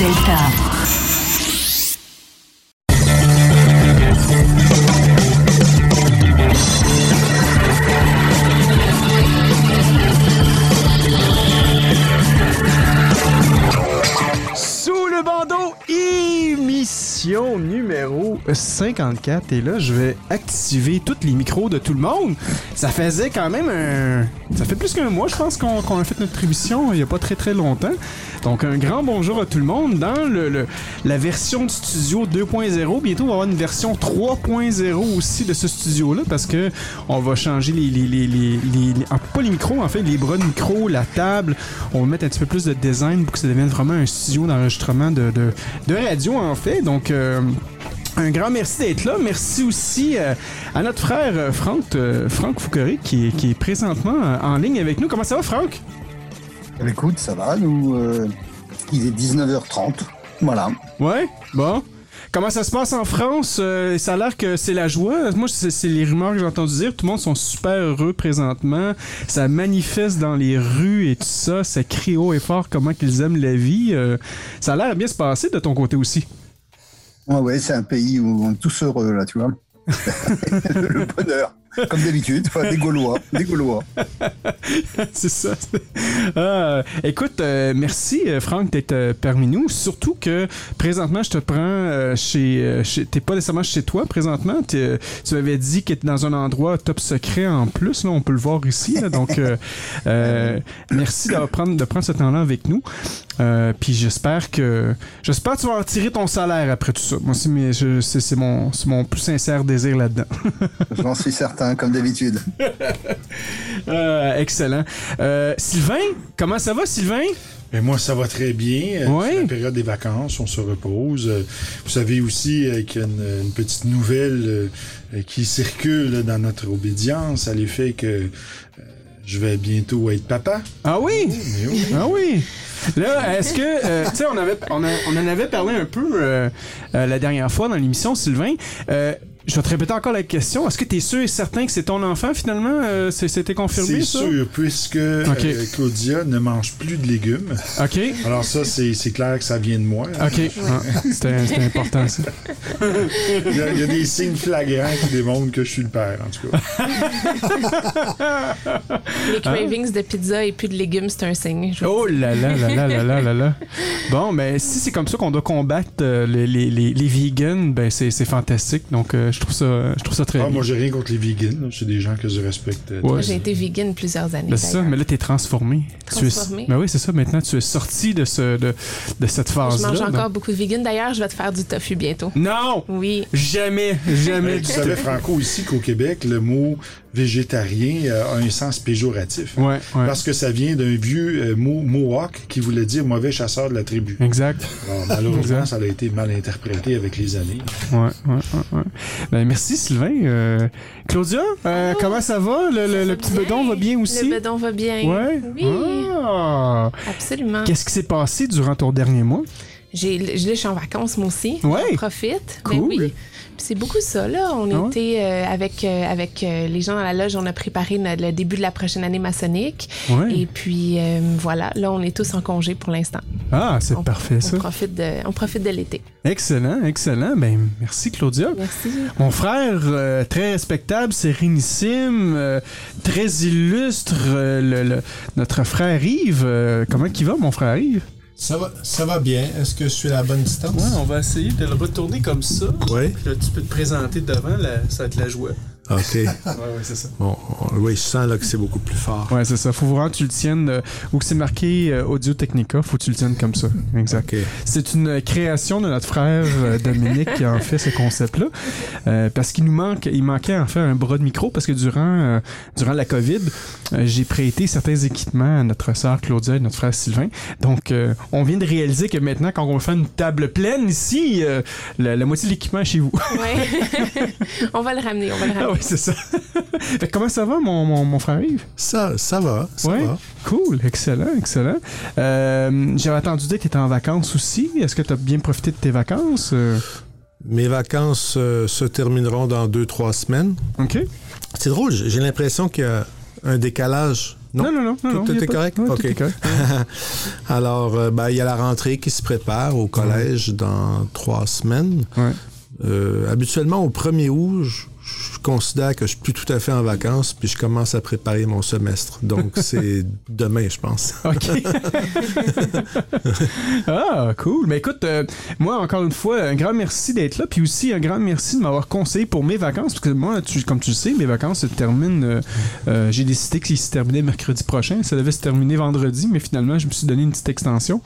Delta. 54. Et là, je vais activer tous les micros de tout le monde. Ça faisait quand même un... Ça fait plus qu'un mois, je pense, qu'on a fait notre émission il n'y a pas très très longtemps. Donc, un grand bonjour à tout le monde. Dans le, la version de studio 2.0, bientôt, on va avoir une version 3.0 aussi de ce studio-là parce que on va changer les, les, les- les- ah, pas les micros, en fait, les bras de micro, la table. On va mettre un petit peu plus de design pour que ça devienne vraiment un studio d'enregistrement de, de, de radio, en fait. Donc, euh, un grand merci d'être là. Merci aussi euh, à notre frère euh, Franck, euh, Franck qui, est- qui est présentement euh, en ligne avec nous. Comment ça va, Franck? Eh bien, Écoute, ça va, nous, euh, il est 19h30. Voilà. Ouais, bon. Comment ça se passe en France? Euh, ça a l'air que c'est la joie. Moi, c'est c'est les rumeurs que j'ai entendu dire. Tout le monde sont super heureux présentement. Ça manifeste dans les rues et tout ça. Ça crie haut et fort comment qu'ils aiment la vie. Euh, ça a l'air bien se passer de ton côté aussi. Ouais, ouais, c'est un pays où on est tous heureux, là, tu vois. le bonheur, comme d'habitude, enfin, des Gaulois, des Gaulois. c'est ça. Ah, écoute, euh, merci euh, Franck d'être euh, parmi nous. Surtout que présentement, je te prends euh, chez, chez- T'es pas nécessairement chez toi présentement. T'es, tu m'avais dit que t'es dans un endroit top secret en plus. Là, on peut le voir ici. là. donc, merci de prendre, de prendre ce temps-là avec nous. Euh, Puis j'espère que j'espère que tu vas en tirer ton salaire après tout ça. Moi, je- c'est, mon, c'est mon plus sincère désir là-dedans. J'en suis certain, comme d'habitude. Euh, excellent. Euh, Sylvain, comment ça va, Sylvain? Mais moi, ça va très bien. Ouais. C'est la période des vacances, on se repose. Vous savez aussi qu'il y a une, une petite nouvelle qui circule dans notre obédience à l'effet que euh, je vais bientôt être papa. Ah oui? Oui. Ah oui! Là, est-ce que, euh, tu sais, on, avait, on, a- on en avait parlé un peu euh, euh, la dernière fois dans l'émission, Sylvain. Je vais te répéter encore la question. Est-ce que tu es sûr et certain que c'est ton enfant finalement? Euh, C'était confirmé C'est sûr, puisque euh, Claudia ne mange plus de légumes. OK. Alors ça, c'est c'est clair que ça vient de moi. hein. OK. Ah, C'était c'était important ça. Il y, a, il y a des signes flagrants qui démontrent que je suis le père, en tout cas. Les cravings de pizza et plus de légumes, c'est un signe. Oh là là là là là là là là. Bon, ben si c'est comme ça qu'on doit combattre euh, les, les, les, les vegans, ben c'est c'est fantastique. Donc euh, je trouve ça je trouve ça très Ah, bien. moi, j'ai rien contre les vegans. C'est des gens que je respecte. Ouais. Moi, J'ai été vegan plusieurs années. Ben, c'est ça, mais là, t'es transformé. Transformé? Tu es... Ben oui, c'est ça. Maintenant, tu es sorti de, ce, de, de cette Je phase-là. mange encore donc- beaucoup de vegan. D'ailleurs, je vais te faire du tofu bientôt. Non! Oui. Jamais, jamais tu savais, Franco, ici qu'au Québec, le mot végétarien euh, a un sens péjoratif. Ouais, ouais. Parce que ça vient d'un vieux euh, mot Mohawk qui voulait dire mauvais chasseur de la tribu. Exact. Alors, malheureusement, Exact. ça a été mal interprété avec les années. Ouais, ouais, ouais, ouais. Ben, merci, Sylvain. Euh, Claudia, euh, comment ça va? Le, le- le petit bedon va bien? aussi? Le bedon va bien. Ouais? Oui, Ah! absolument. Qu'est-ce qui s'est passé durant ton dernier mois? J'ai, je suis en vacances, moi aussi. Ouais. On profite. Ben Cool. oui. C'est beaucoup ça, là. On Ah ouais? était euh, avec, euh, avec euh, les gens dans la loge, on a préparé le début de la prochaine année maçonnique. Ouais. Et puis, voilà, là, on est tous en congé pour l'instant. Ah, c'est On- parfait, On ça. profite de, on profite de l'été. Excellent, excellent. Ben, merci, Claudia. Merci. Mon frère, très respectable, sérénissime, très illustre, le- le- notre frère Yves. comment il va, mon frère Yves? Ça va, ça va bien. Est-ce que je suis à la bonne distance? on va essayer de le retourner comme ça. Oui. Puis là, tu peux te présenter devant, ça va être la joie. OK. Ouais, ouais, c'est ça. On- oui, je sens là que c'est beaucoup plus fort. Ouais, c'est ça. Faut vraiment que tu le tiennes. euh, ou que c'est marqué euh, Audio Technica, faut que tu le tiennes comme ça. Exact. OK. C'est une euh, création de notre frère euh, Dominique qui a en fait ce concept-là. Euh, parce qu'il nous manque, il manquait en fait un bras de micro parce que durant, euh, durant la COVID, euh, j'ai prêté certains équipements à notre sœur Claudia et notre frère Sylvain. Donc, euh, on vient de réaliser que maintenant, quand on va faire une table pleine ici, euh, la, la moitié de l'équipement est chez vous. Ouais. on va le ramener, on va le ramener. ah oui, c'est ça. Fait que comment ça va, mon, mon, mon frère Yves? Ça, ça va, ça Ouais. va. Cool, excellent, excellent. Euh, J'avais entendu dire que tu étais en vacances aussi. Est-ce que tu as bien profité de tes vacances? Euh, Mes vacances euh, se termineront dans deux, trois semaines. OK. C'est drôle, j'ai l'impression qu'il y a un décalage. Non? non, non. non, Tout- non, tout est pas- correct? Tout OK. est correct. Alors, euh, ben, il y a la rentrée qui se prépare au collège dans trois semaines. Ouais. Euh, habituellement, au 1er août, considère que je suis plus tout à fait en vacances, puis je commence à préparer mon semestre. Donc, c'est demain, je pense. OK. ah, cool. Mais écoute, euh, moi, encore une fois, un grand merci d'être là. Puis aussi, un grand merci de m'avoir conseillé pour mes vacances. Parce que moi, tu- comme tu le sais, mes vacances se terminent. euh, euh, J'ai décidé qu'ils se terminaient mercredi prochain. Ça devait se terminer vendredi, mais finalement, je me suis donné une petite extension.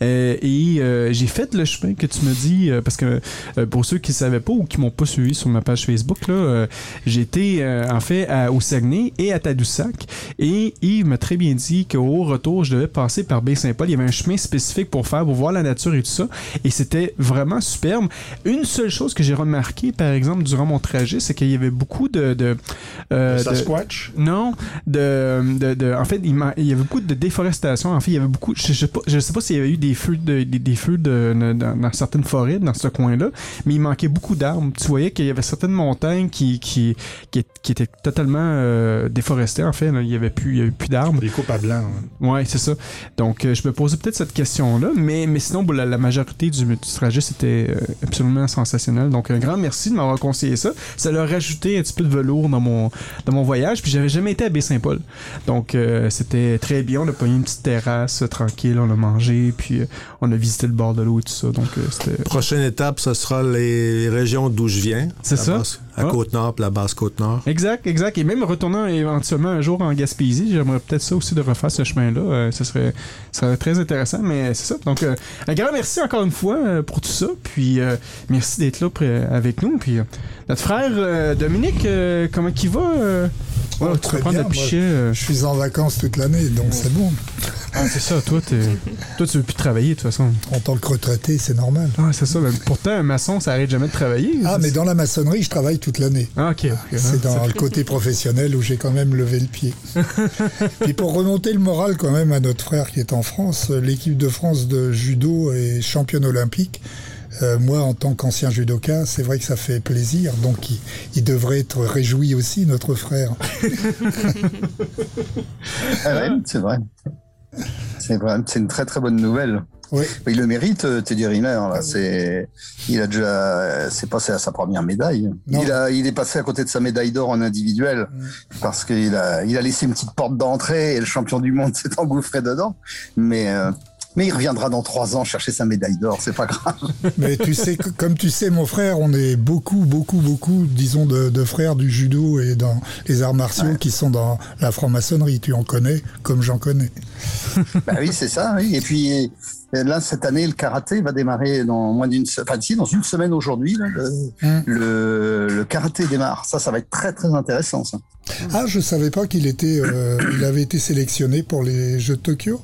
Et j'ai fait le chemin que tu me dis. parce que pour ceux qui ne savaient pas ou qui m'ont pas suivi sur ma page Facebook, là, j'ai été euh, en fait à- au Saguenay et à Tadoussac. Et Yves m'a très bien dit qu'au retour, je devais passer par Baie-Saint-Paul. Il y avait un chemin spécifique pour faire, pour voir la nature et tout ça. Et c'était vraiment superbe. Une seule chose que j'ai remarqué, par exemple, durant mon trajet, c'est qu'il y avait beaucoup de... de, euh, de- Sasquatch? non, de, de, en fait, il, y avait beaucoup de déforestation. En fait, il y avait beaucoup. Je, je sais pas, je sais pas s'il y avait eu des feux de, des, des feux de, de- dans, dans certaines forêts dans ce coin-là, mais il manquait beaucoup d'arbres. Tu voyais qu'il y avait certaines montagnes qui qui, qui, qui étaient totalement euh, déforestées. En fait, là. il y avait plus, il y avait plus d'arbres. Des coupes à blanc. hein. Ouais, c'est ça. Donc, euh, je me posais peut-être cette question-là, mais, mais sinon, bon, la, la majorité du, du trajet, c'était euh, absolument sensationnel. Donc, un grand merci de m'avoir conseillé ça. Ça leur a rajouté un petit peu de velours dans mon, dans mon voyage, puis j'avais jamais été à Baie-Saint-Paul. Donc, euh, c'était très bien. On a pogné une petite terrasse euh, tranquille, on a mangé, puis euh, on a visité le bord de l'eau et tout ça. Donc, euh, c'était... Prochaine étape, ce sera les régions d'où je viens. C'est ça? à Ah. Côte-Nord, la basse Côte-Nord. Exact, exact. Et même retournant éventuellement un jour en Gaspésie, j'aimerais peut-être ça aussi de refaire ce chemin-là. Euh, ce serait, serait très intéressant, mais c'est ça. Donc, euh, un grand merci encore une fois euh, pour tout ça. Puis, merci d'être là avec nous. Puis, notre frère Dominique, comment il va? Oh, tu très bien, moi. euh. Je suis en vacances toute l'année, donc c'est bon. Ah, c'est ça, toi, toi, tu veux plus travailler de toute façon. En tant que retraité, c'est normal. Ah, c'est ça. mais pourtant, un maçon, ça arrête jamais de travailler. Ah, mais dans la maçonnerie, je travaille toute l'année. Ah, ok. ok. C'est Ah, dans le côté professionnel où j'ai quand même levé le pied. Puis pour remonter le moral quand même à notre frère qui est en France, l'équipe de France de judo est championne olympique. Euh, moi, en tant qu'ancien judoka, c'est vrai que ça fait plaisir. Donc, il, il devrait être réjoui aussi, notre frère. Ah ouais, c'est vrai. C'est vrai, c'est une très très bonne nouvelle. Oui. Il le mérite, euh, Teddy Riner. Là, c'est, il a déjà, c'est passé à sa première médaille. Non. Il a, il est passé à côté de sa médaille d'or en individuel parce qu'il a, il a laissé une petite porte d'entrée et le champion du monde s'est engouffré dedans. Mais, euh, mais il reviendra dans trois ans chercher sa médaille d'or. C'est pas grave. Mais tu sais, comme tu sais, mon frère, on est beaucoup, beaucoup, beaucoup, disons, de, de frères du judo et dans les arts martiaux qui sont dans la franc-maçonnerie. Tu en connais comme j'en connais. bah oui, c'est ça. Oui. Et puis euh, là, cette année, le karaté va démarrer dans moins d'une, se- enfin si, dans une semaine aujourd'hui. Le, Hum. le, le karaté démarre. Ça, ça va être très très intéressant. Ça. Ah, je savais pas qu'il était, euh, il avait été sélectionné pour les Jeux de Tokyo.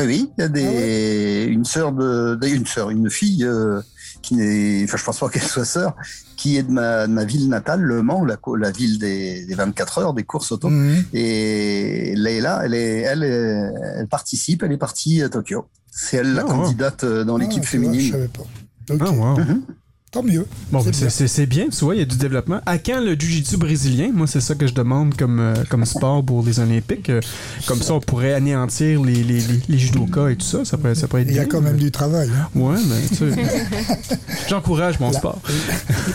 Oui, oui, il y a des, une sœur de, de- une sœur, une fille euh, qui n'est, enfin, je pense pas qu'elle soit sœur, qui est de ma, de ma ville natale, Le Mans, la, ville des, des 24 heures, des courses auto. Mhm. Et Leila, elle est, elle, est- elle participe, elle est partie à Tokyo. C'est elle la Ah, wow. candidate euh, dans l'équipe Ah, tu vois, je féminine. savais pas. Ok. Ah, wow. Tant mieux. Bon, C'est bien. tu vois, il y a du développement. À quand le jiu-jitsu brésilien? Moi, c'est ça que je demande comme, euh, comme sport pour les Olympiques. Euh, Comme ça, on pourrait anéantir les, les, les, les judokas et tout ça. Ça pourrait, ça pourrait être Il y a bien, quand même mais- du travail. hein. Ouais, mais tu sais. J'encourage mon La- sport.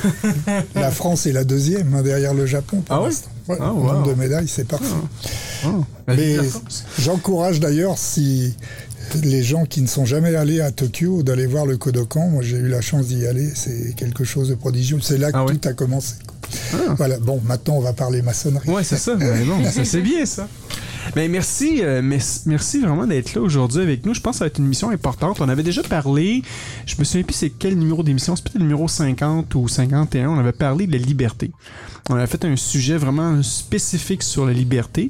La France est la deuxième hein, derrière le Japon. pour Ah ouais l'instant. Ouais, Ah, nombre de médailles, c'est parfait. Oh, ben, Mais j'encourage d'ailleurs si les gens qui ne sont jamais allés à Tokyo d'aller voir le Kodokan. Moi, j'ai eu la chance d'y aller. C'est quelque chose de prodigieux. C'est là que Ah ouais tout a commencé. Voilà, bon, maintenant on va parler maçonnerie. Ouais, c'est ça. Mais bon, ça, c'est bien ça. Mais merci, euh, merci vraiment d'être là aujourd'hui avec nous. Je pense que ça va être une mission importante. On avait déjà parlé, je me souviens plus c'est quel numéro d'émission, c'est peut-être le numéro 50 ou 51. On avait parlé de la liberté. On avait fait un sujet vraiment spécifique sur la liberté.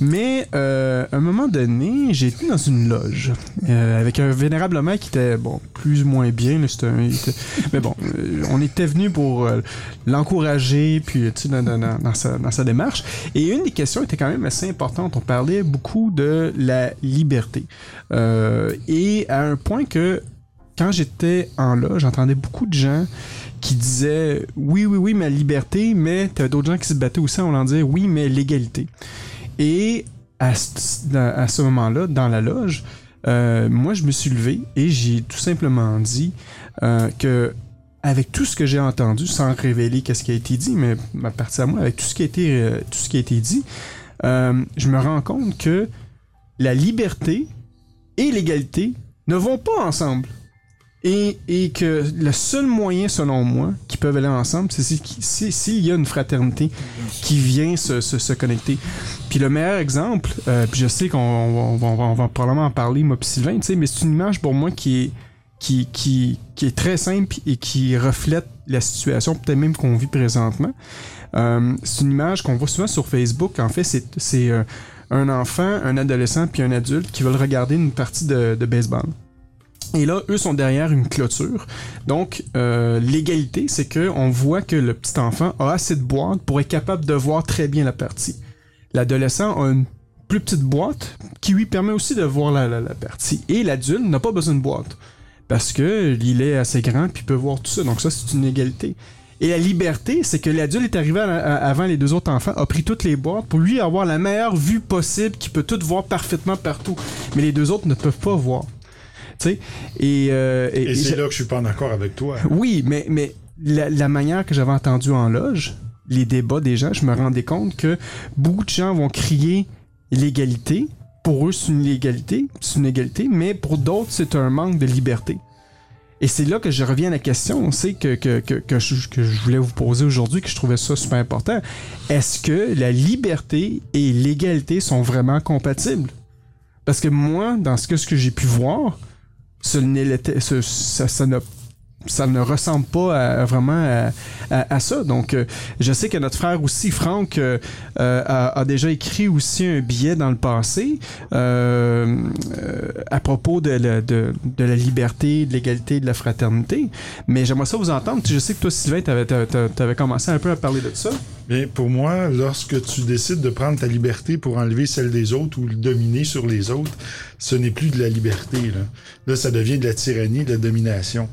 Mais euh, à un moment donné, j'ai été dans une loge euh, avec un vénérable homme qui était bon plus ou moins bien. mais bon, euh, on était venu pour l'encourager, puis tu sais, dans, sa, dans sa démarche. Et une des questions était quand même assez importante. On parlait beaucoup de la liberté. Et à un point que quand j'étais en loge, j'entendais beaucoup de gens qui disaient oui, oui, oui, ma liberté, mais t'as d'autres gens qui se battaient aussi en voulant dire oui, mais l'égalité. Et à, ce- à moment-là, dans la loge, euh, moi, je me suis levé et j'ai tout simplement dit euh, que avec tout ce que j'ai entendu, sans révéler qu'est-ce qui a été dit, mais ma partie à moi, avec tout ce qui a été, euh, tout ce qui a été dit, euh, je me rends compte que la liberté et l'égalité ne vont pas ensemble. Et, que le seul moyen, selon moi, qui peuvent aller ensemble, c'est si- si- s'il y a une fraternité qui vient se, connecter. Puis le meilleur exemple, euh, puis je sais qu'on on va, probablement en parler, moi puis Sylvain, mais c'est une image pour moi qui est, qui, est très simple et qui reflète la situation, peut-être même qu'on vit présentement. Euh, c'est une image qu'on voit souvent sur Facebook. En fait, c'est, euh, un enfant, un adolescent puis un adulte qui veulent regarder une partie de baseball. Et là, eux sont derrière une clôture. Donc, euh, l'égalité, c'est que on voit que le petit enfant a assez de boîte pour être capable de voir très bien la partie. L'adolescent a une plus petite boîte qui lui permet aussi de voir la, la- partie. Et l'adulte n'a pas besoin de boîte parce que il est assez grand puis peut voir tout ça. Donc ça, c'est une égalité. Et la liberté, c'est que l'adulte est arrivé avant les deux autres enfants, a pris toutes les boîtes pour lui avoir la meilleure vue possible, qui peut tout voir parfaitement partout. Mais les deux autres ne peuvent pas voir. Tu sais? Et, euh, Et, et c'est là que je suis pas en accord avec toi. oui, mais, mais la, la manière que j'avais entendu en loge, les débats des gens, je me rendais compte que beaucoup de gens vont crier l'égalité. Pour eux, c'est une égalité, c'est une égalité, mais pour d'autres, c'est un manque de liberté. Et c'est là que je reviens à la question, c'est que, que, que, que, je, que je voulais vous poser aujourd'hui, que je trouvais ça super important. Est-ce que la liberté et l'égalité sont vraiment compatibles? Parce que moi, dans ce que, ce que j'ai pu voir, ça, ne ressemble pas vraiment à, ça. Donc, euh, je sais que notre frère aussi, Franck, euh, euh, a, déjà écrit aussi un billet dans le passé à propos de la, liberté, de l'égalité, de la fraternité. Mais j'aimerais ça vous entendre. Je sais que toi, Sylvain, tu avais, commencé un peu à parler de ça. Mais pour moi, lorsque tu décides de prendre ta liberté pour enlever celle des autres ou le dominer sur les autres, ce n'est plus de la liberté. Là, là ça devient de la tyrannie, de la domination.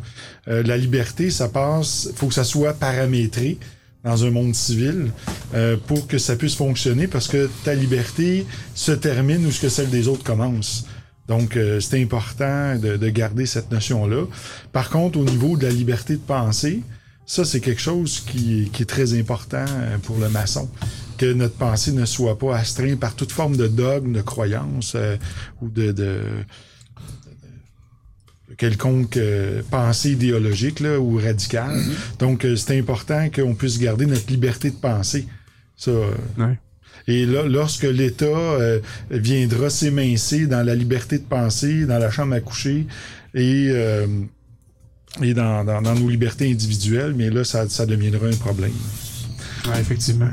Euh, la liberté, ça passe, faut que ça soit paramétré dans un monde civil euh, pour que ça puisse fonctionner parce que ta liberté se termine où ce que celle des autres commence. Donc, euh, c'est important de, de garder cette notion-là. Par contre, au niveau de la liberté de penser, ça, c'est quelque chose qui, qui est très important pour le maçon. Que notre pensée ne soit pas astreinte par toute forme de dogme, de croyance euh, ou de, de, de quelconque euh, pensée idéologique là, ou radicale. Donc, euh, c'est important qu'on puisse garder notre liberté de penser. Ça, euh, Ouais. et là, lorsque l'État euh, viendra s'émincer dans la liberté de penser, dans la chambre à coucher et, euh, et dans, dans, dans nos libertés individuelles, mais là, ça, ça deviendra un problème. Ouais, effectivement.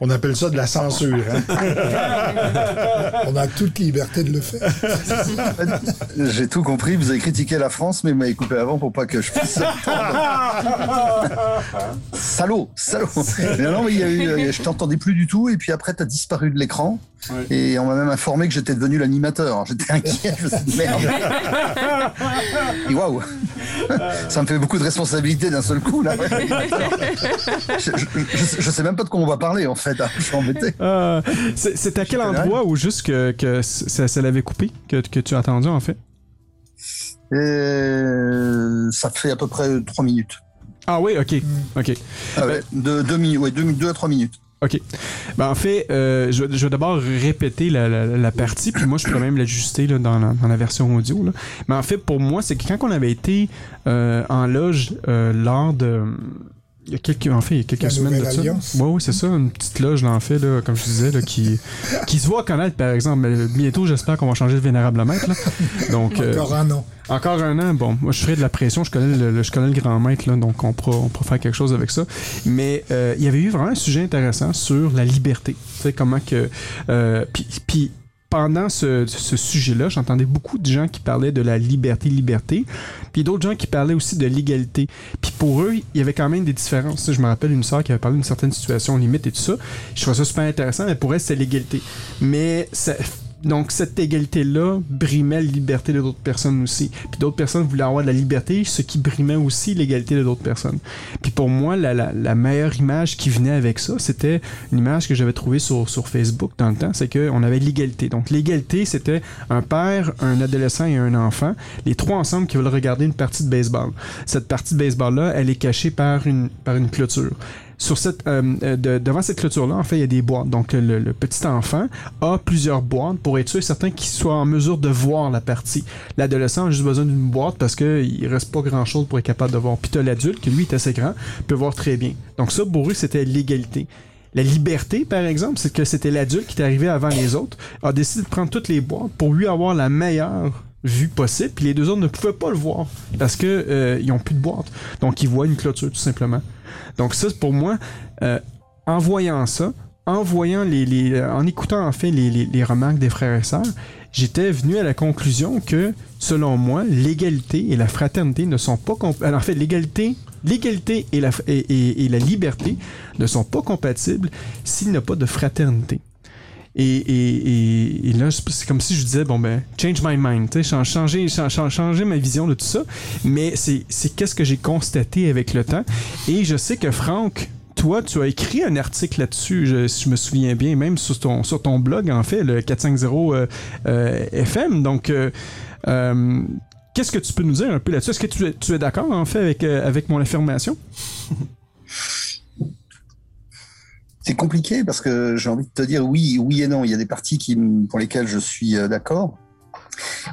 On appelle ça de la censure. hein. On a toute liberté de le faire. J'ai tout compris. Vous avez critiqué la France, mais vous m'avez coupé avant pour pas que je puisse. salaud, salaud. Mais non, mais il y a eu, euh, je t'entendais plus du tout, et puis après, t'as disparu de l'écran. Et on m'a même informé que j'étais devenu l'animateur. J'étais inquiet, je me suis dit merde. Et waouh, ça me fait beaucoup de responsabilités d'un seul coup là. Je, je, je- je sais même pas de quoi on va parler en fait. hein. Je suis embêté. Euh, c'est à quel endroit ou juste que, que ça, ça l'avait coupé que, que tu as entendu en fait? Et ça fait à peu près trois minutes. Ah oui, ok. Ok. Ah ouais, deux, ouais, deux, deux à trois minutes. OK. Ben, en fait, euh, je, vais- je vais d'abord répéter la, la- la partie, puis moi, je peux même l'ajuster là, dans, la, dans la version audio. Là. Mais en fait, pour moi, c'est que quand on avait été euh, en loge euh, lors de il y a quelques, en fait, il y a quelques semaines de ça. Oui, oui, c'est ça, une petite loge, là, en fait, là, comme je disais, là, qui, qui se voit connaître, par exemple. Mais bientôt, j'espère qu'on va changer de vénérable maître. Là. Donc, euh, Encore un an. encore un an, bon, moi je ferai de la pression, je connais le, le- je connais le grand maître, là, donc on pourra, on pourra faire quelque chose avec ça. Mais euh, il y avait eu vraiment un sujet intéressant sur la liberté. Tu sais, comment que. euh, Puis pendant ce, ce sujet-là, j'entendais beaucoup de gens qui parlaient de la liberté, liberté, puis d'autres gens qui parlaient aussi de l'égalité. Puis pour eux, il y avait quand même des différences. Je me rappelle une sœur qui avait parlé d'une certaine situation limite et tout ça. Je trouvais ça super intéressant, mais pour elle, c'était l'égalité. Mais ça, donc cette égalité-là brimait la liberté de d'autres personnes aussi. Puis d'autres personnes voulaient avoir de la liberté, ce qui brimait aussi l'égalité de d'autres personnes. Puis pour moi, la, meilleure image qui venait avec ça, c'était une image que j'avais trouvée sur, sur Facebook dans le temps, c'est qu'on avait l'égalité. Donc l'égalité, c'était un père, un adolescent et un enfant, les trois ensemble qui veulent regarder une partie de baseball. Cette partie de baseball-là, elle est cachée par une, par une clôture sur cette, euh, euh, de- devant cette clôture-là, en fait, il y a des boîtes. Donc, le, petit enfant a plusieurs boîtes pour être sûr et certain qu'il soit en mesure de voir la partie. L'adolescent a juste besoin d'une boîte parce qu'il reste pas grand-chose pour être capable de voir. Puis l'adulte, qui lui est assez grand, peut voir très bien. Donc ça, pour eux, c'était l'égalité. La liberté, par exemple, c'est que c'était l'adulte qui est arrivé avant les autres, a décidé de prendre toutes les boîtes pour lui avoir la meilleure vue possible, puis les deux autres ne pouvaient pas le voir parce que euh, ils ont plus de boîte. Donc ils voient une clôture tout simplement. Donc ça, pour moi, euh, en voyant ça, en voyant les, euh, en écoutant en fait les, les- remarques des frères et sœurs, j'étais venu à la conclusion que, selon moi, l'égalité et la fraternité ne sont pas alors, en fait l'égalité, l'égalité et la et- et la liberté ne sont pas compatibles s'il n'y a pas de fraternité. Et, là, c'est comme si je disais, bon ben, change my mind, tu sais, chan- changer, chan- chan- changer ma vision de tout ça. Mais c'est qu'est-ce que j'ai constaté avec le temps. Et je sais que Franck, toi, tu as écrit un article là-dessus, je- si je me souviens bien, même sur ton, sur ton blog, en fait, le 450 euh, euh, FM. Donc, euh, qu'est-ce que tu peux nous dire un peu là-dessus? Est-ce que tu tu es d'accord, en fait, avec, avec mon affirmation? C'est compliqué parce que j'ai envie de te dire oui, oui et non. Il y a des parties qui, pour lesquelles je suis euh, d'accord.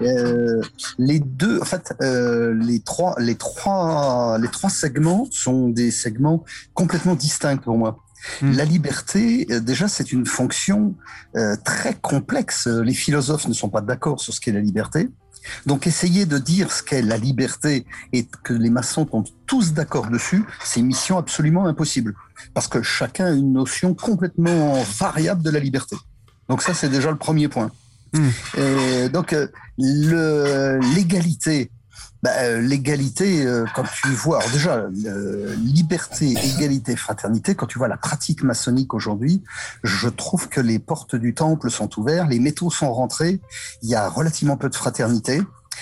Euh, les deux, en fait, euh, les trois, les trois, les trois segments sont des segments complètement distincts pour moi. Mm. La liberté, déjà, c'est une fonction euh, très complexe. Les philosophes ne sont pas d'accord sur ce qu'est la liberté. Donc, essayer de dire ce qu'est la liberté et que les maçons tombent tous d'accord dessus, c'est une mission absolument impossible. Parce que chacun a une notion complètement variable de la liberté. Donc ça, c'est déjà le premier point. Hmm. Et donc, euh, l'égalité, bah, euh, l'égalité, euh, quand tu vois, alors déjà, euh, liberté, égalité, fraternité, quand tu vois la pratique maçonnique aujourd'hui, je trouve que les portes du temple sont ouvertes, les métaux sont rentrés, il y a relativement peu de fraternité.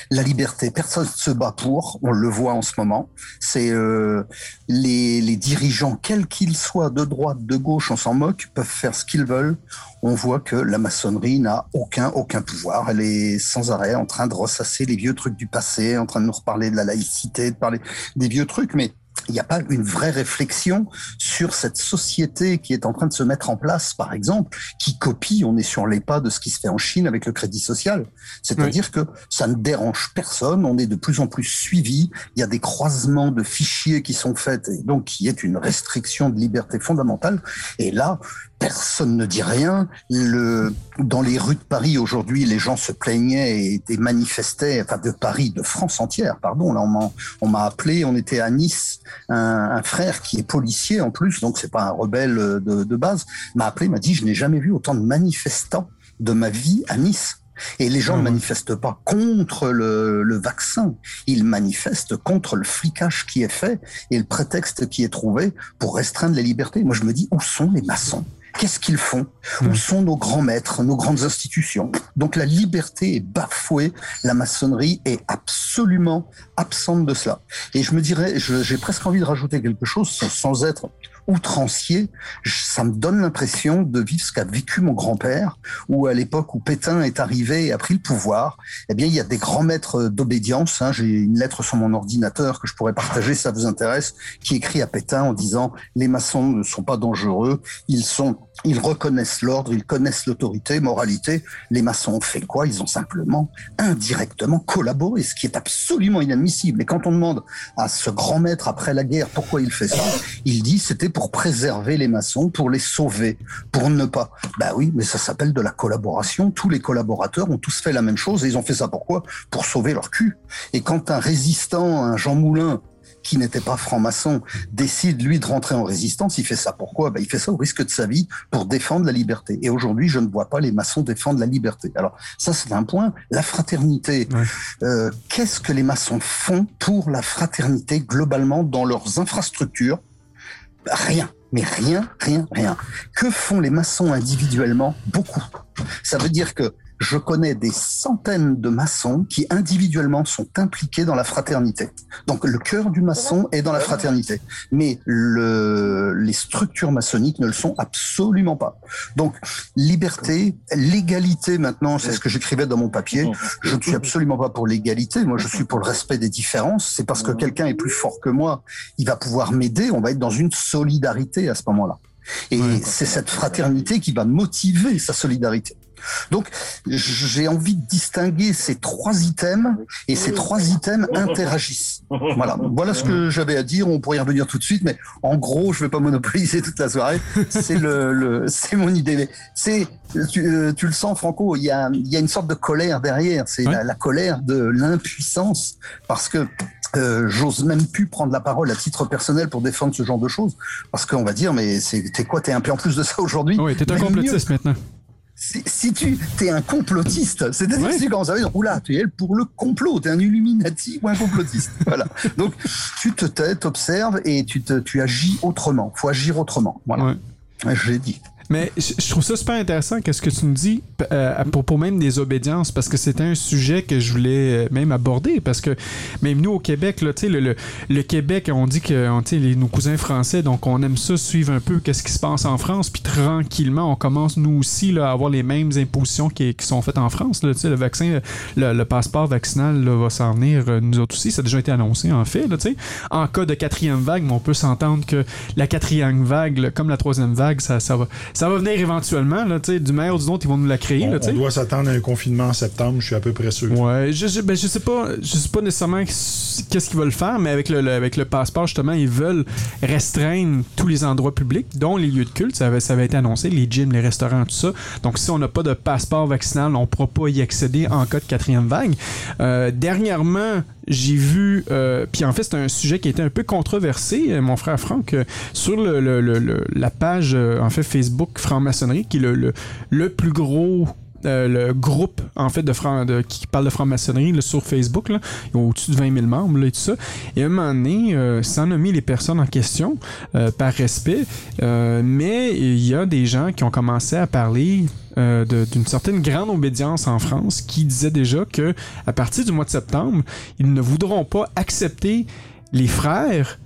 La liberté, personne ne se bat pour, on le voit en ce moment. C'est euh, les, les dirigeants, quels qu'ils soient, de droite, de gauche, on s'en moque, peuvent faire ce qu'ils veulent. On voit que la maçonnerie n'a aucun aucun pouvoir. Elle est sans arrêt en train de ressasser les vieux trucs du passé, en train de nous reparler de la laïcité, de parler des vieux trucs, mais il n'y a pas une vraie réflexion sur cette société qui est en train de se mettre en place, par exemple, qui copie, on est sur les pas de ce qui se fait en Chine avec le crédit social. C'est-à-dire que ça ne dérange personne, on est de plus en plus suivi, il y a des croisements de fichiers qui sont faits, et donc qui est une restriction de liberté fondamentale. Et là, personne ne dit rien. Le, dans les rues de Paris aujourd'hui, les gens se plaignaient et, et manifestaient, enfin de Paris, de France entière, pardon. Là, on m'a appelé, on était à Nice, un, un frère qui est policier en plus, donc c'est pas un rebelle de, de base, m'a appelé, m'a dit, je n'ai jamais vu autant de manifestants de ma vie à Nice. Et les gens Ah ne manifestent pas contre le, le vaccin, ils manifestent contre le flicage qui est fait et le prétexte qui est trouvé pour restreindre les libertés. Moi, je me dis, où sont les maçons? Qu'est-ce qu'ils font? Où sont nos grands maîtres, nos grandes institutions? Donc la liberté est bafouée, la maçonnerie est absolument absente de cela. Et je me dirais, j'ai presque envie de rajouter quelque chose sans, sans être outrancier. Ça me donne l'impression de vivre ce qu'a vécu mon grand-père, où à l'époque où Pétain est arrivé et a pris le pouvoir, eh bien il y a des grands maîtres d'obédience. hein. J'ai une lettre sur mon ordinateur que je pourrais partager, si ça vous intéresse, qui écrit à Pétain en disant les maçons ne sont pas dangereux, ils sont ils reconnaissent l'ordre, ils connaissent l'autorité, moralité. Les maçons ont fait quoi? Ils ont simplement, indirectement collaboré, ce qui est absolument inadmissible. Et quand on demande à ce grand maître après la guerre pourquoi il fait ça, il dit c'était pour préserver les maçons, pour les sauver, pour ne pas. Bah oui, mais ça s'appelle de la collaboration. Tous les collaborateurs ont tous fait la même chose et ils ont fait ça pourquoi Pour sauver leur cul. Et quand un résistant, un Jean Moulin, qui n'était pas franc-maçon, décide, lui, de rentrer en résistance, il fait ça pourquoi? Ben, Il fait ça au risque de sa vie pour défendre la liberté. Et aujourd'hui, je ne vois pas les maçons défendre la liberté. Alors, ça, c'est un point. La fraternité. Euh, Qu'est-ce que les maçons font pour la fraternité globalement dans leurs infrastructures? Rien. Mais rien, rien, rien. Que font les maçons individuellement? Beaucoup. Ça veut dire que je connais des centaines de maçons qui individuellement sont impliqués dans la fraternité. Donc le cœur du maçon est dans la fraternité, mais le, les structures maçonniques ne le sont absolument pas. Donc liberté, l'égalité maintenant, c'est ce que j'écrivais dans mon papier. Je ne suis absolument pas pour l'égalité, moi je suis pour le respect des différences. C'est parce que quelqu'un est plus fort que moi, il va pouvoir m'aider, on va être dans une solidarité à ce moment-là. Et c'est cette fraternité qui va motiver sa solidarité. Donc, j'ai envie de distinguer ces trois items et ces trois items interagissent. Voilà, voilà ce que j'avais à dire. On pourrait y revenir tout de suite, mais en gros, je vais pas monopoliser toute la soirée. C'est le, le c'est mon idée. C'est tu, euh, tu, le sens, Franco. Il y a, il y a une sorte de colère derrière. C'est la, la, colère de l'impuissance parce que euh, j'ose même plus prendre la parole à titre personnel pour défendre ce genre de choses parce qu'on va dire mais c'est t'es quoi? T'es un peu en plus de ça aujourd'hui? Oui, t'es un complotiste maintenant si, si tu es un complotiste, c'est-à-dire ouais. quand ça veut dire, oula, tu es pour le complot, tu es un Illuminati ou un complotiste. voilà. Donc, tu te tais, t'observes et tu, te, tu agis autrement. faut agir autrement. Voilà. Ouais. J'ai dit. Mais je trouve ça super intéressant qu'est-ce que tu nous dis euh, à propos même des obédiences parce que c'était un sujet que je voulais même aborder parce que même nous au Québec là, le, le, le Québec on dit que on, les, nos cousins français donc on aime ça suivre un peu qu'est-ce qui se passe en France puis tranquillement on commence nous aussi là, à avoir les mêmes impositions qui, sont faites en France là, le vaccin le, le passeport vaccinal va s'en venir euh, nous autres aussi ça a déjà été annoncé en fait là, en cas de quatrième vague mais on peut s'entendre que la quatrième vague comme la troisième vague ça, ça va va venir éventuellement, là, du maire ou du autre, ils vont nous la créer. On, là, on doit s'attendre à un confinement en septembre, je suis à peu près sûr. Ouais, je, je, ben, je sais pas, je sais pas nécessairement qu'est-ce qu'ils veulent faire, mais avec le, le, avec le passeport, justement, ils veulent restreindre tous les endroits publics, dont les lieux de culte, ça avait, ça avait été annoncé, les gyms, les restaurants, tout ça. Donc, si on n'a pas de passeport vaccinal, on ne pourra pas y accéder en cas de quatrième vague. Euh, dernièrement, j'ai vu, euh, puis en fait c'est un sujet qui a été un peu controversé, mon frère Franck, euh, sur la page euh, en fait Facebook franc-maçonnerie, qui est le, plus gros euh, le groupe en fait de, qui parle de franc-maçonnerie sur Facebook. Là. Ils ont au-dessus de 20 000 membres et tout ça. Et à un moment donné, euh, sans nommer les personnes en question, euh, par respect, euh, mais il y a des gens qui ont commencé à parler euh, d'une certaine grande obédience en France qui disait déjà que à partir du mois de septembre, ils ne voudront pas accepter les frères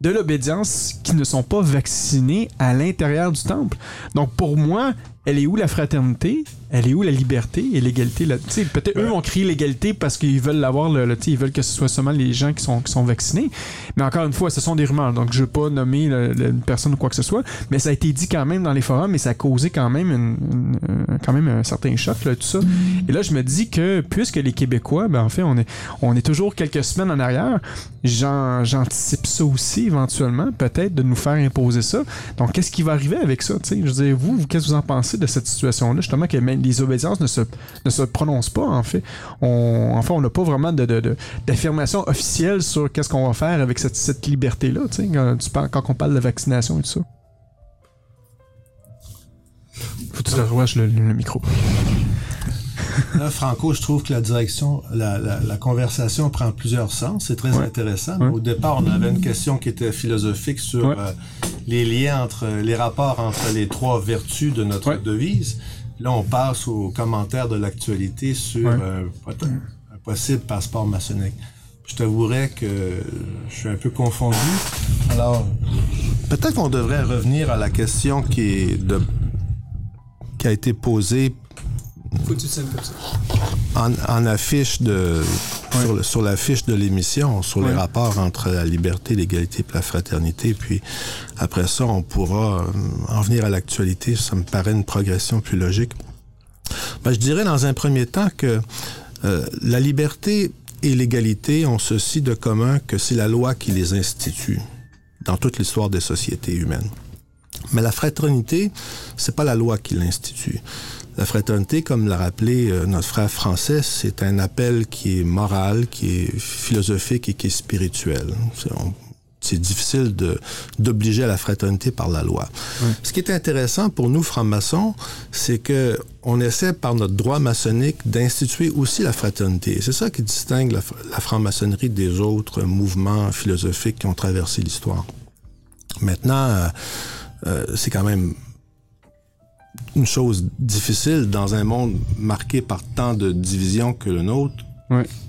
de l'obédience qui ne sont pas vaccinés à l'intérieur du temple. Donc pour moi, elle est où la fraternité? Elle est où la liberté et l'égalité? Là Peut-être eux ont crié l'égalité parce qu'ils veulent l'avoir, le, le, ils veulent que ce soit seulement les gens qui sont, qui sont vaccinés. Mais encore une fois, ce sont des rumeurs, donc je veux pas nommer le, le, une personne ou quoi que ce soit. Mais ça a été dit quand même dans les forums et ça a causé quand même, une, une, quand même un certain choc, là, tout ça. Et là, je me dis que puisque les Québécois, ben en fait, on est, on est toujours quelques semaines en arrière, j'anticipe ça aussi éventuellement, peut-être de nous faire imposer ça. Donc, qu'est-ce qui va arriver avec ça Je veux dire, vous, qu'est-ce que vous en pensez? De cette situation-là, justement, que même les obédiences ne se, ne se prononcent pas, en fait. On, enfin, on n'a pas vraiment d'affirmation officielle sur qu'est-ce qu'on va faire avec cette, cette liberté-là, quand, on parle de vaccination et tout ça. Faut que tu reroches le, le, micro. Là, Franco, je trouve que la direction, la, la, la conversation prend plusieurs sens. C'est très ouais. intéressant. Ouais. Au départ, on avait une question qui était philosophique sur ouais. euh, les liens entre, les rapports entre les trois vertus de notre devise. Là, on passe aux commentaires de l'actualité sur euh, un possible passeport maçonnique. Je t'avouerais que je suis un peu confondu. Alors, peut-être qu'on devrait revenir à la question qui est de qui a été posée En, affiche de sur, la fiche de l'émission, sur les rapports entre la liberté, l'égalité et la fraternité, puis après ça, on pourra euh, en venir à l'actualité. Ça me paraît une progression plus logique. Ben, je dirais dans un premier temps que euh, la liberté et l'égalité ont ceci de commun que c'est la loi qui les institue dans toute l'histoire des sociétés humaines. Mais la fraternité, c'est pas la loi qui l'institue. La fraternité, comme l'a rappelé euh, notre frère français, c'est un appel qui est moral, qui est philosophique et qui est spirituel. C'est difficile d'obliger à la fraternité par la loi. Ce qui est intéressant pour nous, francs-maçons, c'est que on essaie par notre droit maçonnique d'instituer aussi la fraternité. C'est ça qui distingue la, la franc-maçonnerie des autres mouvements philosophiques qui ont traversé l'histoire. Maintenant, euh, euh, c'est quand même une chose difficile dans un monde marqué par tant de divisions que le nôtre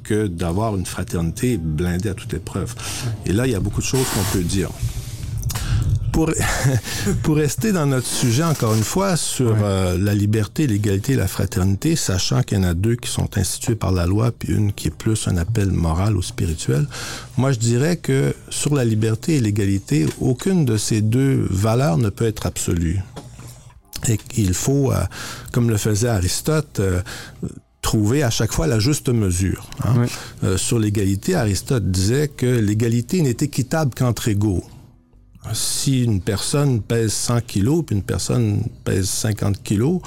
que d'avoir une fraternité blindée à toute épreuve. Et là, il y a beaucoup de choses qu'on peut dire. Pour, pour rester dans notre sujet, encore une fois, sur euh, la liberté, l'égalité et la fraternité, sachant qu'il y en a deux qui sont instituées par la loi, puis une qui est plus un appel moral ou spirituel, moi je dirais que sur la liberté et l'égalité, aucune de ces deux valeurs ne peut être absolue. Et qu'il faut, euh, comme le faisait Aristote, euh, trouver à chaque fois la juste mesure. Hein. Euh, sur l'égalité, Aristote disait que l'égalité n'est équitable qu'entre égaux. Si une personne pèse 100 kilos puis une personne pèse 50 kilos,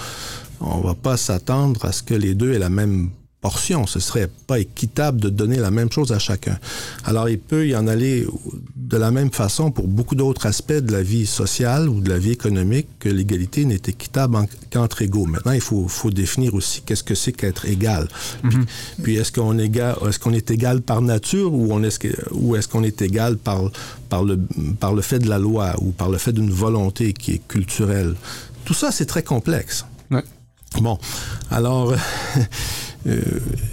on va pas s'attendre à ce que les deux aient la même portion. Ce serait pas équitable de donner la même chose à chacun. Alors, il peut y en aller de la même façon pour beaucoup d'autres aspects de la vie sociale ou de la vie économique que l'égalité n'est équitable qu'entre égaux. Maintenant, il faut, faut définir aussi qu'est-ce que c'est qu'être égal. Mhm. Puis, est-ce qu'on est, est, qu'on est égal par nature ou, on est, ou est-ce qu'on est égal par, par, le, par le fait de la loi ou par le fait d'une volonté qui est culturelle? Tout ça, c'est très complexe. Bon, alors... Euh,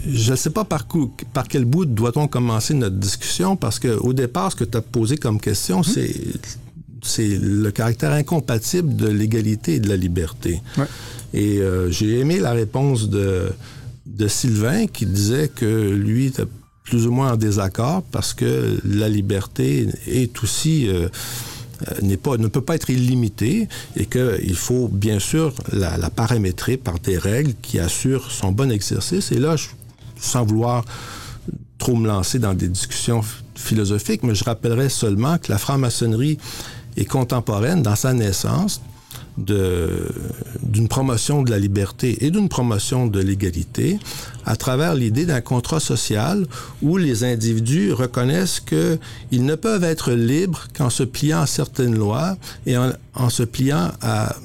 je ne sais pas par, par quel bout doit-on commencer notre discussion, parce qu'au départ, ce que tu as posé comme question, mhm. c'est c'est le caractère incompatible de l'égalité et de la liberté. Et euh, j'ai aimé la réponse de, de Sylvain qui disait que lui était plus ou moins en désaccord parce que la liberté est aussi euh, n'est pas, ne peut pas être illimité et qu'il faut bien sûr la, la, paramétrer par des règles qui assurent son bon exercice. Et là, sans vouloir trop me lancer dans des discussions philosophiques, mais je rappellerai seulement que la franc-maçonnerie est contemporaine dans sa naissance d'une promotion de la liberté et d'une promotion de l'égalité à travers l'idée d'un contrat social où les individus reconnaissent qu'ils ne peuvent être libres qu'en se pliant à certaines lois et en, se pliant à,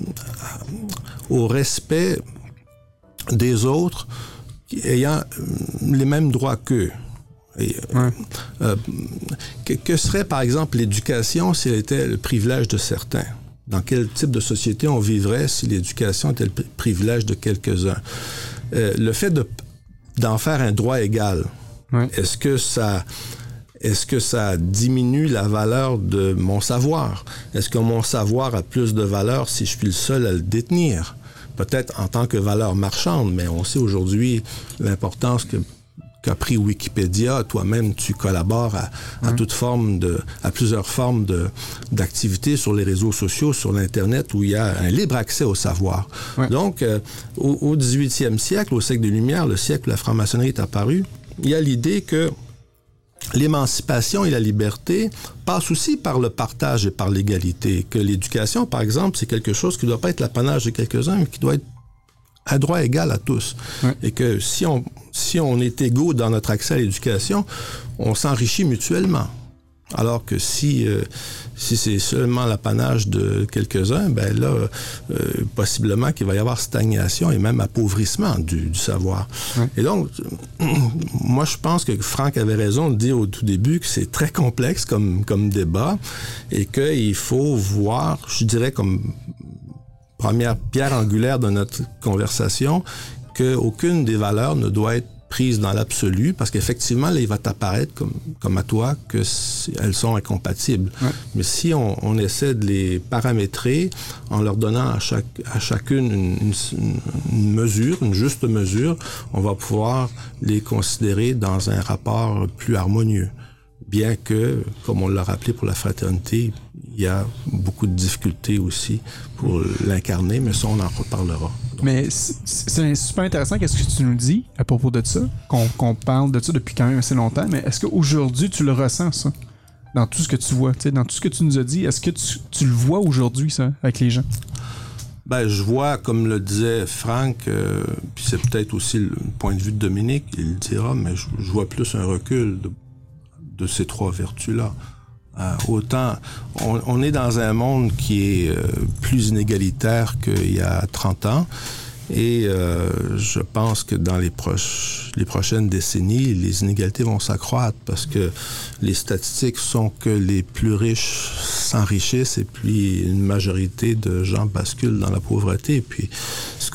au respect des autres ayant les mêmes droits qu'eux. Euh, euh, que, que, serait, par exemple, l'éducation si elle était le privilège de certains? Dans quel type de société on vivrait si l'éducation était le privilège de quelques-uns. Euh, le fait d'en faire un droit égal, est-ce que ça est-ce que ça diminue la valeur de mon savoir? Est-ce que mon savoir a plus de valeur si je suis le seul à le détenir? Peut-être en tant que valeur marchande, mais on sait aujourd'hui l'importance que qu'a pris Wikipédia, toi-même tu collabores à, à, toute forme de, à plusieurs formes de d'activités sur les réseaux sociaux, sur l'internet où il y a un libre accès au savoir. Donc, euh, au, au 18e siècle, au siècle des Lumières, le siècle où la franc-maçonnerie est apparue, il y a l'idée que l'émancipation et la liberté passent aussi par le partage et par l'égalité. Que l'éducation, par exemple, c'est quelque chose qui ne doit pas être l'apanage de quelques-uns, mais qui doit être un droit égal à tous. Et que si on, si on est égaux dans notre accès à l'éducation, on s'enrichit mutuellement. Alors que si, euh, si c'est seulement l'apanage de quelques-uns, ben là, euh, possiblement qu'il va y avoir stagnation et même appauvrissement du, savoir. Et donc, moi, je pense que Franck avait raison de dire au tout début que c'est très complexe comme, comme débat et qu'il faut voir, je dirais, comme première pierre angulaire de notre conversation, qu'aucune des valeurs ne doit être prise dans l'absolu, parce qu'effectivement, là, il va t'apparaître comme, comme à toi que elles sont incompatibles. Mais si on, on, essaie de les paramétrer en leur donnant à, chaque, à chacune une, une, mesure, une juste mesure, on va pouvoir les considérer dans un rapport plus harmonieux. Bien que, comme on l'a rappelé pour la fraternité, il y a beaucoup de difficultés aussi pour l'incarner, mais ça, on en reparlera. Mais c'est super intéressant qu'est-ce que tu nous dis à propos de ça, qu'on parle de ça depuis quand même assez longtemps, mais est-ce qu'aujourd'hui tu le ressens ça? Dans tout ce que tu vois, dans tout ce que tu nous as dit, est-ce que tu, tu, le vois aujourd'hui ça avec les gens? Ben, je vois, comme le disait Franck, euh, puis c'est peut-être aussi le point de vue de Dominique, il le dira, mais je, je vois plus un recul de, de ces trois vertus-là. Euh, autant, on, est dans un monde qui est euh, plus inégalitaire qu'il y a 30 ans. Et euh, je pense que dans les, proches, les prochaines décennies, les inégalités vont s'accroître parce que les statistiques sont que les plus riches s'enrichissent et puis une majorité de gens basculent dans la pauvreté. Et puis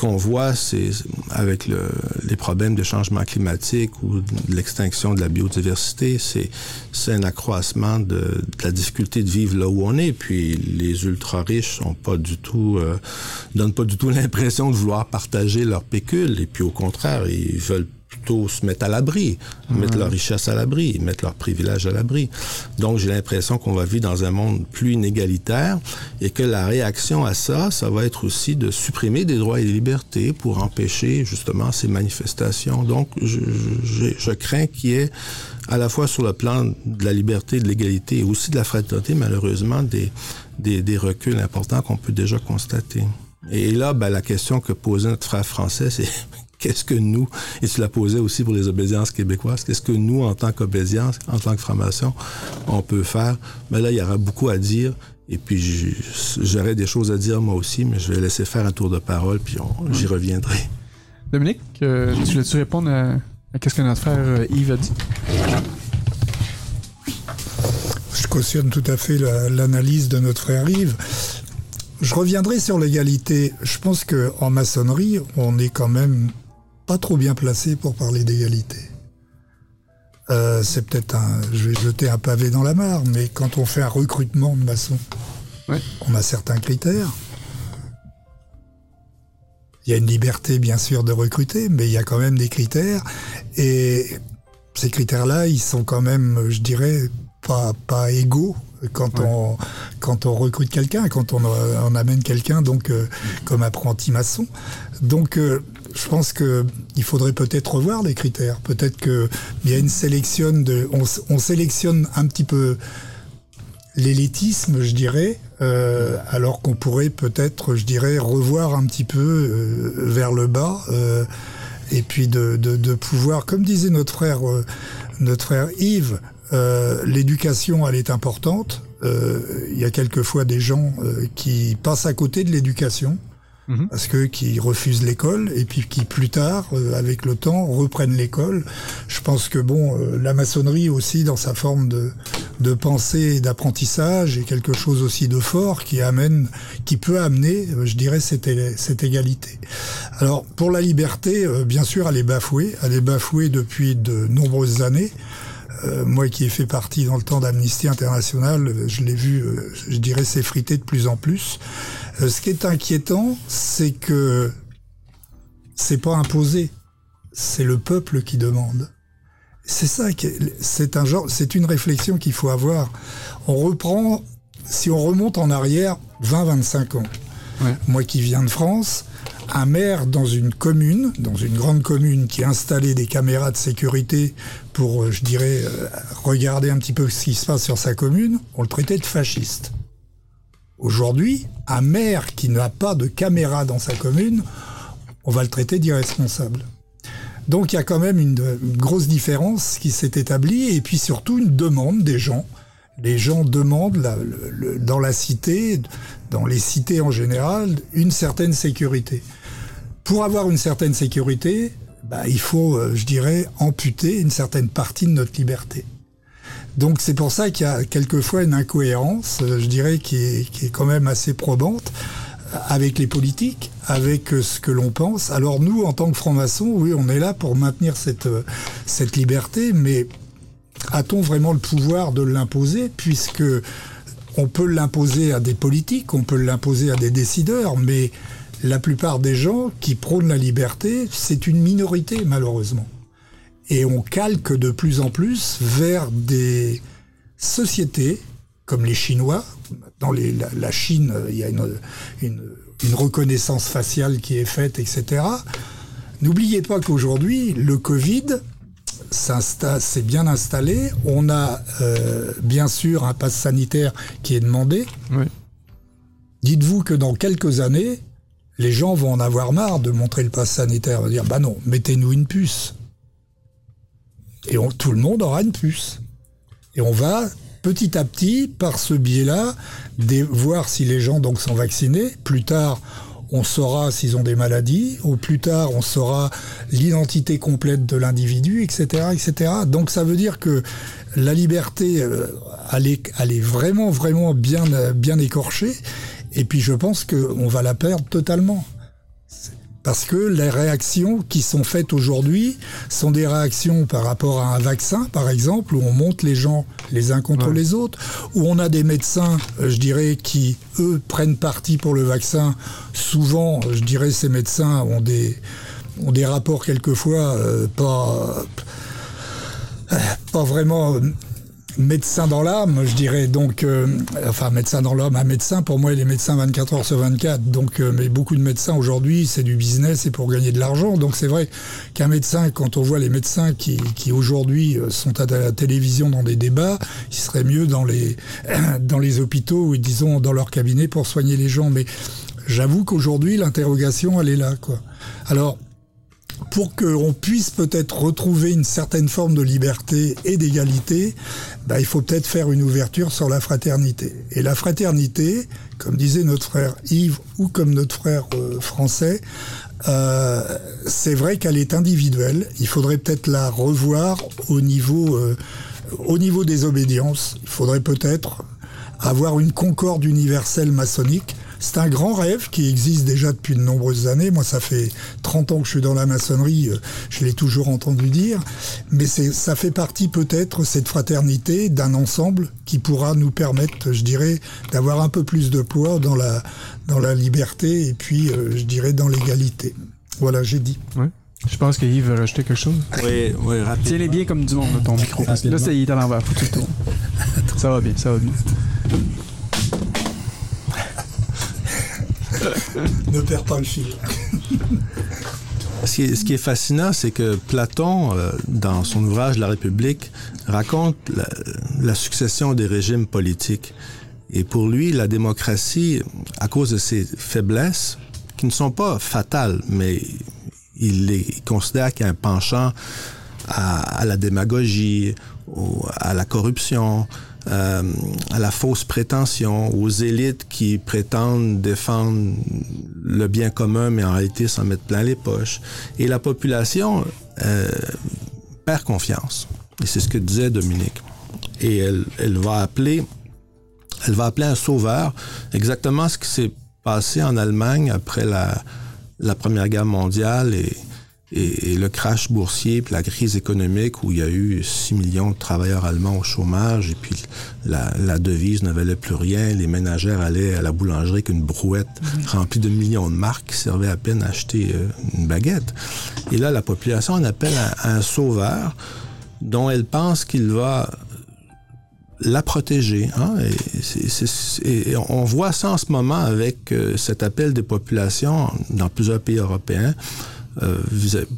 qu'on voit, c'est avec le, les problèmes de changement climatique ou de l'extinction de la biodiversité, c'est un accroissement de, de, la difficulté de vivre là où on est. Puis les ultra riches sont pas du tout, euh, donnent pas du tout l'impression de vouloir partager leur pécule. Et puis au contraire, ils veulent plutôt se mettre à l'abri, mmh. mettre leur richesse à l'abri, mettre leurs privilèges à l'abri. Donc j'ai l'impression qu'on va vivre dans un monde plus inégalitaire et que la réaction à ça, ça va être aussi de supprimer des droits et des libertés pour empêcher justement ces manifestations. Donc je, je, je crains qu'il y ait à la fois sur le plan de la liberté, de l'égalité et aussi de la fraternité, malheureusement, des, des, des reculs importants qu'on peut déjà constater. Et là, ben, la question que posait notre frère français, c'est qu'est-ce que nous, et tu l'as posé aussi pour les obédiences québécoises, qu'est-ce que nous, en tant qu'obédience, en tant que formation, on peut faire? Mais ben là, il y aura beaucoup à dire. Et puis, j'aurais des choses à dire moi aussi, mais je vais laisser faire un tour de parole, puis j'y reviendrai. Dominique, euh, tu voulais-tu répondre à, à qu'est-ce que notre frère euh, Yves a dit? Je cautionne tout à fait l'analyse de notre frère Yves. Je reviendrai sur l'égalité. Je pense que en maçonnerie, on est quand même pas trop bien placé pour parler d'égalité. Euh, c'est peut-être un. Je vais jeter un pavé dans la mare, mais quand on fait un recrutement de maçons, ouais. on a certains critères. Il y a une liberté, bien sûr, de recruter, mais il y a quand même des critères. Et ces critères-là, ils sont quand même, je dirais, pas, pas égaux quand ouais. on quand on recrute quelqu'un, quand on, on amène quelqu'un donc euh, comme apprenti maçon. Donc euh, je pense que il faudrait peut-être revoir les critères. Peut-être que il y a une sélection de on, on sélectionne un petit peu l'élitisme, je dirais, euh, alors qu'on pourrait peut-être, je dirais, revoir un petit peu euh, vers le bas. Euh, et puis de, de, de, pouvoir, comme disait notre frère, notre frère Yves, l'éducation, elle est importante. Il y a quelquefois des gens qui passent à côté de l'éducation mmh. parce que qui refusent l'école et puis qui plus tard, euh, avec le temps, reprennent l'école. Je pense que bon, euh, la maçonnerie aussi dans sa forme de, de pensée et d'apprentissage est quelque chose aussi de fort qui amène, qui peut amener, euh, je dirais, cette, cette égalité. Alors pour la liberté, euh, bien sûr, elle est bafouée, elle est bafouée depuis de nombreuses années. Euh, moi qui ai fait partie dans le temps d'Amnesty International, je l'ai vu, euh, je dirais, s'effriter de plus en plus. Euh, ce qui est inquiétant, c'est que c'est pas imposé, c'est le peuple qui demande. C'est ça, c'est un genre, c'est une réflexion qu'il faut avoir. On reprend, si on remonte en arrière, 20-25 ans. Ouais. Moi qui viens de France, un maire dans une commune, dans une grande commune, qui installait des caméras de sécurité pour, euh, je dirais, regarder un petit peu ce qui se passe sur sa commune, on le traitait de fasciste. Aujourd'hui, un maire qui n'a pas de caméra dans sa commune, on va le traiter d'irresponsable. Donc il y a quand même une, grosse différence qui s'est établie et puis surtout une demande des gens. Les gens demandent dans la cité, dans les cités en général, une certaine sécurité. Pour avoir une certaine sécurité, bah, il faut, euh, je dirais, amputer une certaine partie de notre liberté. Donc c'est pour ça qu'il y a quelquefois une incohérence, euh, je dirais, qui est, quand même assez probante. avec les politiques, avec ce que l'on pense. Alors nous, en tant que francs-maçons, oui, on est là pour maintenir cette, cette liberté, mais a-t-on vraiment le pouvoir de l'imposer puisque on peut l'imposer à des politiques, on peut l'imposer à des décideurs, mais la plupart des gens qui prônent la liberté, c'est une minorité malheureusement. Et on calque de plus en plus vers des sociétés comme les Chinois. Dans les, la, Chine, il y a une, une, une reconnaissance faciale qui est faite, etc. N'oubliez pas qu'aujourd'hui, le Covid, s'est bien installé. On a euh, bien sûr un pass sanitaire qui est demandé. Dites-vous que dans quelques années, les gens vont en avoir marre de montrer le pass sanitaire. Ils vont dire, bah non, mettez-nous une puce. Et tout le monde aura une puce. Et on va petit à petit, par ce biais-là, voir si les gens sont vaccinés. Plus tard, on saura s'ils ont des maladies, ou plus tard on saura l'identité complète de l'individu, etc., etc. Donc ça veut dire que la liberté, euh, elle, est, vraiment, vraiment bien, bien écorchée, et puis je pense qu'on va la perdre totalement. Parce que les réactions qui sont faites aujourd'hui sont des réactions par rapport à un vaccin, par exemple, où on monte les gens les uns contre les autres, où on a des médecins, euh, je dirais, qui, eux, prennent parti pour le vaccin. Souvent, je dirais, ces médecins ont des, ont des rapports quelquefois euh, pas, euh, pas vraiment médecin dans l'âme, je dirais. Donc, euh, enfin, médecin dans l'âme, un médecin, pour moi, il est médecin 24 heures sur 24. Donc, euh, mais beaucoup de médecins aujourd'hui, c'est du business et pour gagner de l'argent. Donc, c'est vrai qu'un médecin, quand on voit les médecins qui, qui aujourd'hui euh, sont à la télévision dans des débats, il serait mieux dans les, dans les hôpitaux ou, disons, dans leur cabinet pour soigner les gens. Mais j'avoue qu'aujourd'hui, l'interrogation, elle est là, quoi. Alors, pour qu'on puisse peut-être retrouver une certaine forme de liberté et d'égalité, bah, il faut peut-être faire une ouverture sur la fraternité. Et la fraternité, comme disait notre frère Yves ou comme notre frère euh, français, euh, c'est vrai qu'elle est individuelle. Il faudrait peut-être la revoir au niveau, euh, au niveau des obédiences. Il faudrait peut-être avoir une concorde universelle maçonnique c'est un grand rêve qui existe déjà depuis de nombreuses années. Moi, ça fait 30 ans que je suis dans la maçonnerie, euh, je l'ai toujours entendu dire. Mais ça fait partie peut-être, cette fraternité, d'un ensemble qui pourra nous permettre, je dirais, d'avoir un peu plus de poids dans la, dans la liberté et puis, euh, je dirais, dans l'égalité. Voilà, j'ai dit. Je pense que Yves veut rajouter quelque chose. Oui, oui, rapidement. Tiens-les bien comme du monde, ton micro. Là, c'est, il est à l'envers. Faut que tu Ça va bien, ça va bien. Ne perds pas le fil. Ce qui, est, fascinant, c'est que Platon, euh, dans son ouvrage La République, raconte la, succession des régimes politiques. Et pour lui, la démocratie, à cause de ses faiblesses, qui ne sont pas fatales, mais il les considère qu'il y a un penchant à, la démagogie, à la corruption, euh, à la fausse prétention, aux élites qui prétendent défendre le bien commun, mais en réalité s'en mettent plein les poches. Et la population euh, perd confiance. Et c'est ce que disait Dominique. Et elle, va appeler, elle va appeler un sauveur, exactement ce qui s'est passé en Allemagne après la, la Première Guerre mondiale et et, le crash boursier, puis la crise économique où il y a eu 6 millions de travailleurs allemands au chômage, et puis la, la devise ne valait plus rien, les ménagères allaient à la boulangerie avec une brouette mhm. remplie de millions de marques qui servaient à peine à acheter euh, une baguette. Et là, la population en appelle à, un sauveur dont elle pense qu'il va la protéger. Hein? Et, on voit ça en ce moment avec euh, cet appel des populations dans plusieurs pays européens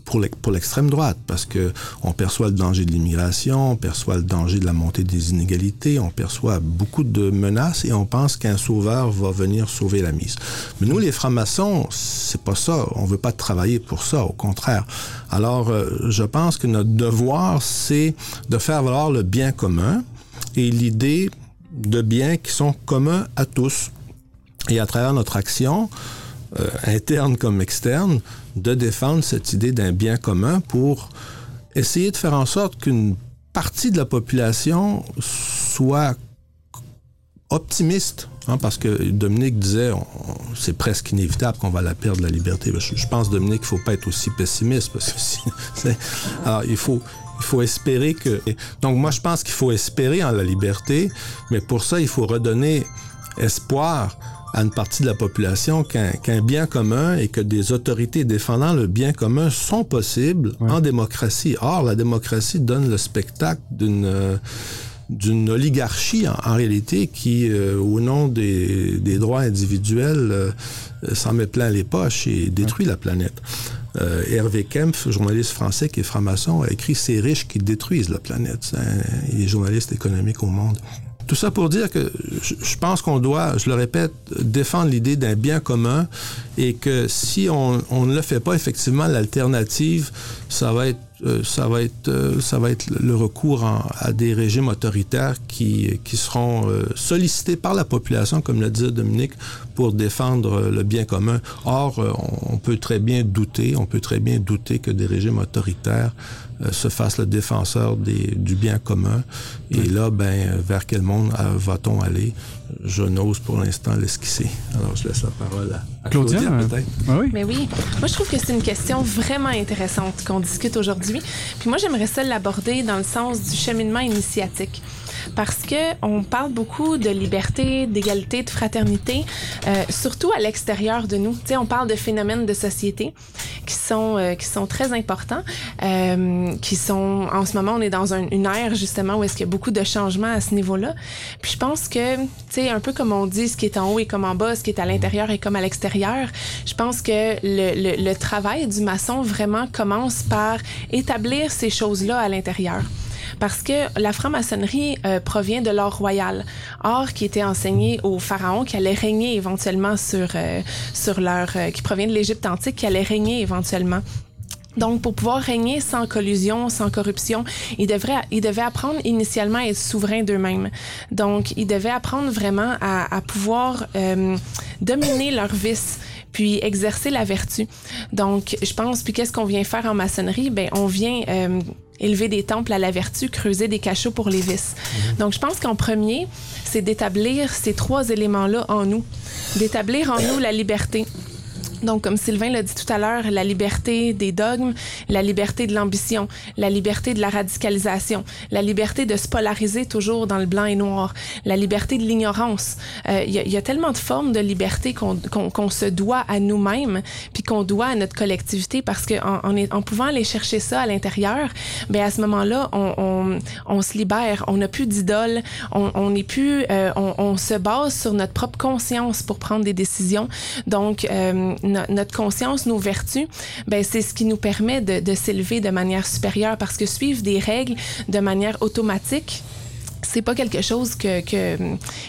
pour l'extrême droite, parce que on perçoit le danger de l'immigration, on perçoit le danger de la montée des inégalités, on perçoit beaucoup de menaces et on pense qu'un sauveur va venir sauver la mise. Mais nous, les francs-maçons, c'est pas ça. On veut pas travailler pour ça, au contraire. Alors, euh, je pense que notre devoir, c'est de faire valoir le bien commun et l'idée de biens qui sont communs à tous. Et à travers notre action, euh, interne comme externe, de défendre cette idée d'un bien commun pour essayer de faire en sorte qu'une partie de la population soit optimiste Hein, parce que Dominique disait, c'est presque inévitable qu'on va la perdre, la liberté. Ben, je, pense, Dominique, il ne faut pas être aussi pessimiste, parce que si, alors, il faut, il faut espérer que... Donc moi, je pense qu'il faut espérer en la liberté, mais pour ça, il faut redonner espoir à une partie de la population qu'un bien commun et que des autorités défendant le bien commun sont possibles en démocratie. Or, la démocratie donne le spectacle d'une d'une oligarchie en, réalité qui, euh, au nom des, des droits individuels, euh, s'en met plein les poches et détruit la planète. Euh, Hervé Kempf, journaliste français qui est franc-maçon, a écrit Ces riches qui détruisent la planète. Il est journaliste économique au monde. Tout ça pour dire que je pense qu'on doit, je le répète, défendre l'idée d'un bien commun et que si on, ne le fait pas, effectivement, l'alternative, ça va être euh, euh, le recours à des régimes autoritaires qui, qui seront euh, sollicités par la population, comme l'a dit Dominique, pour défendre le bien commun. Or, on peut très bien douter, on peut très bien douter que des régimes autoritaires se fassent le défenseur des, du bien commun. Et là, ben, vers quel monde va-t-on aller? je n'ose pour l'instant l'esquisser. Alors, je laisse la parole à, Claudia, peut-être. Ah oui. Mais oui, moi, je trouve que c'est une question vraiment intéressante qu'on discute aujourd'hui. Puis moi, j'aimerais ça l'aborder dans le sens du cheminement initiatique parce que on parle beaucoup de liberté, d'égalité, de fraternité, euh, surtout à l'extérieur de nous. Tu sais, on parle de phénomènes de société qui sont euh, qui sont très importants, euh, qui sont en ce moment on est dans une ère justement où est-ce qu'il y a beaucoup de changements à ce niveau-là. Puis je pense que tu sais un peu comme on dit, ce qui est en haut et comme en bas, ce qui est à l'intérieur et comme à l'extérieur. Je pense que le, le, le travail du maçon vraiment commence par établir ces choses-là à l'intérieur parce que la franc-maçonnerie euh, provient de l'or royal, or qui était enseigné aux pharaons qui allait régner éventuellement sur euh, sur leur euh, qui provient de l'Égypte antique qui allait régner éventuellement. Donc, pour pouvoir régner sans collusion, sans corruption, ils, devraient, ils devaient apprendre initialement à être souverains d'eux-mêmes. Donc, ils devaient apprendre vraiment à, à pouvoir dominer leurs vices puis exercer la vertu. Donc, je pense, puis qu'est-ce qu'on vient faire en maçonnerie? Ben, on vient euh, élever des temples à la vertu, creuser des cachots pour les vices. Mhm. Donc, je pense qu'en premier, c'est d'établir ces trois éléments-là en nous, d'établir en nous la liberté, donc, comme Sylvain l'a dit tout à l'heure, la liberté des dogmes, la liberté de l'ambition, la liberté de la radicalisation, la liberté de se polariser toujours dans le blanc et noir, la liberté de l'ignorance. Il euh, y, y, a tellement de formes de liberté qu'on qu'on se doit à nous-mêmes, puis qu'on doit à notre collectivité, parce que en, en, en, pouvant aller chercher ça à l'intérieur, ben à ce moment-là, on, on, on, se libère, on n'a plus d'idole, on n'est plus, euh, on, on, se base sur notre propre conscience pour prendre des décisions. Donc, euh, notre conscience, nos vertus, ben c'est ce qui nous permet de, de s'élever de manière supérieure parce que suivre des règles de manière automatique, c'est pas quelque chose que, que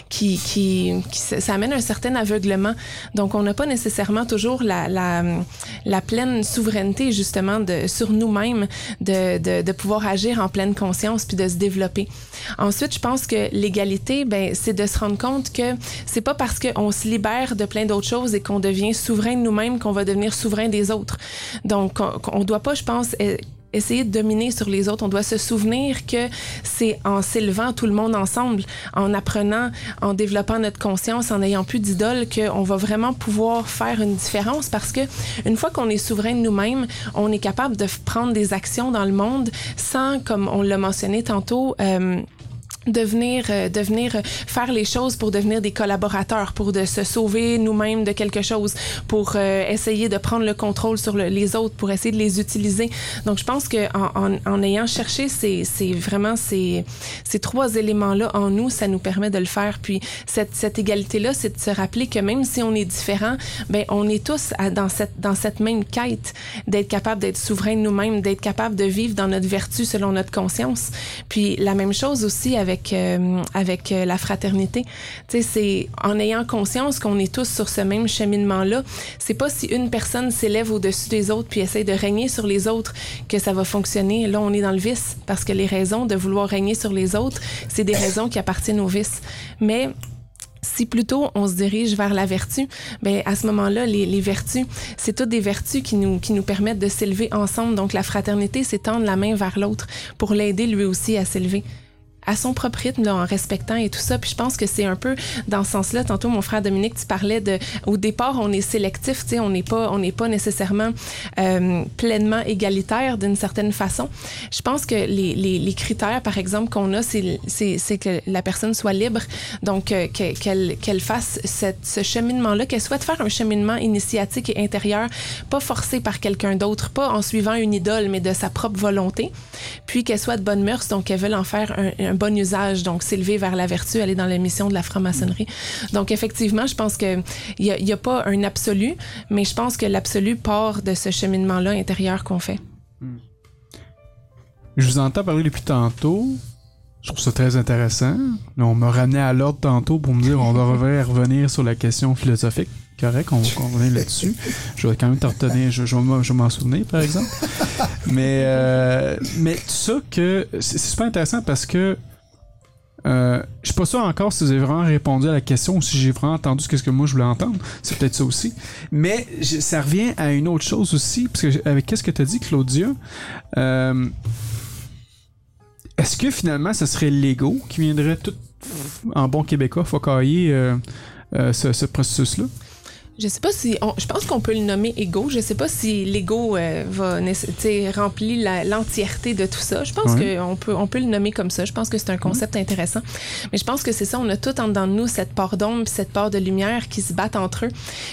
qui, qui, qui, ça amène un certain aveuglement. Donc, on n'a pas nécessairement toujours la, la, la, pleine souveraineté justement de sur nous-mêmes, de, de, de, pouvoir agir en pleine conscience puis de se développer. Ensuite, je pense que l'égalité, ben, c'est de se rendre compte que c'est pas parce qu'on se libère de plein d'autres choses et qu'on devient souverain de nous-mêmes qu'on va devenir souverain des autres. Donc, on, on doit pas, je pense, essayer de dominer sur les autres. On doit se souvenir que c'est en s'élevant tout le monde ensemble, en apprenant, en développant notre conscience, en n'ayant plus d'idole, qu'on va vraiment pouvoir faire une différence parce que une fois qu'on est souverain de nous-mêmes, on est capable de prendre des actions dans le monde sans, comme on l'a mentionné tantôt, euh, devenir euh, devenir faire les choses pour devenir des collaborateurs pour de se sauver nous-mêmes de quelque chose pour euh, essayer de prendre le contrôle sur le, les autres pour essayer de les utiliser. Donc je pense que en, en, en ayant cherché ces, ces vraiment ces, ces trois éléments là en nous ça nous permet de le faire. Puis cette, cette égalité là c'est de se rappeler que même si on est différent ben on est tous à, dans cette dans cette même quête d'être capable d'être souverain de nous-mêmes d'être capable de vivre dans notre vertu selon notre conscience. Puis la même chose aussi avec avec euh, euh, la fraternité. Tu sais, c'est en ayant conscience qu'on est tous sur ce même cheminement-là. C'est pas si une personne s'élève au-dessus des autres puis essaie de régner sur les autres que ça va fonctionner. Là, on est dans le vice parce que les raisons de vouloir régner sur les autres, c'est des raisons qui appartiennent au vice. Mais si plutôt on se dirige vers la vertu, ben à ce moment-là, les, les vertus, c'est toutes des vertus qui nous qui nous permettent de s'élever ensemble. Donc la fraternité, c'est tendre la main vers l'autre pour l'aider lui aussi à s'élever à son propre rythme, en respectant et tout ça. Puis je pense que c'est un peu dans ce sens-là. Tantôt, mon frère Dominique, tu parlais de, au départ, on est sélectif, tu sais, on n'est pas, on n'est pas nécessairement euh, pleinement égalitaire d'une certaine façon. Je pense que les, les, les critères, par exemple, qu'on a, c'est, c'est, que la personne soit libre, donc euh, qu'elle, qu'elle fasse cette, ce cheminement-là, qu'elle souhaite faire un cheminement initiatique et intérieur, pas forcé par quelqu'un d'autre, pas en suivant une idole, mais de sa propre volonté, puis qu'elle soit de bonne mœurs, donc qu'elle veut en faire un, un bon usage, donc s'élever vers la vertu, aller dans la mission de la franc-maçonnerie. Donc effectivement, je pense que il y, a pas un absolu, mais je pense que l'absolu part de ce cheminement-là intérieur qu'on fait. Je vous entends parler depuis tantôt. Je trouve ça très intéressant. on m'a ramené à l'ordre tantôt pour me dire on devrait revenir sur la question philosophique. Correct, on, on revient là-dessus. Je vais quand même te retenir, je, je, vais m'en souvenir, par exemple. mais, euh, ça que c'est super intéressant parce que euh, je suis pas sûr encore si vous avez vraiment répondu à la question ou si j'ai vraiment entendu ce que moi je voulais entendre. C'est peut-être ça aussi. Mais ça revient à une autre chose aussi, parce avec qu'est-ce que tu as dit, Claudia, euh, est-ce que finalement ce serait l'ego qui viendrait tout en bon québécois focailler euh, euh, ce processus-là? Je sais pas si. On, je pense qu'on peut le nommer ego. Je sais pas si l'ego euh, va remplir l'entièreté de tout ça. Je pense ouais. qu'on peut, on peut le nommer comme ça. Je pense que c'est un concept ouais. intéressant. Mais je pense que c'est ça. On a tout en dedans de nous cette part d'ombre, cette part de lumière qui se battent entre eux,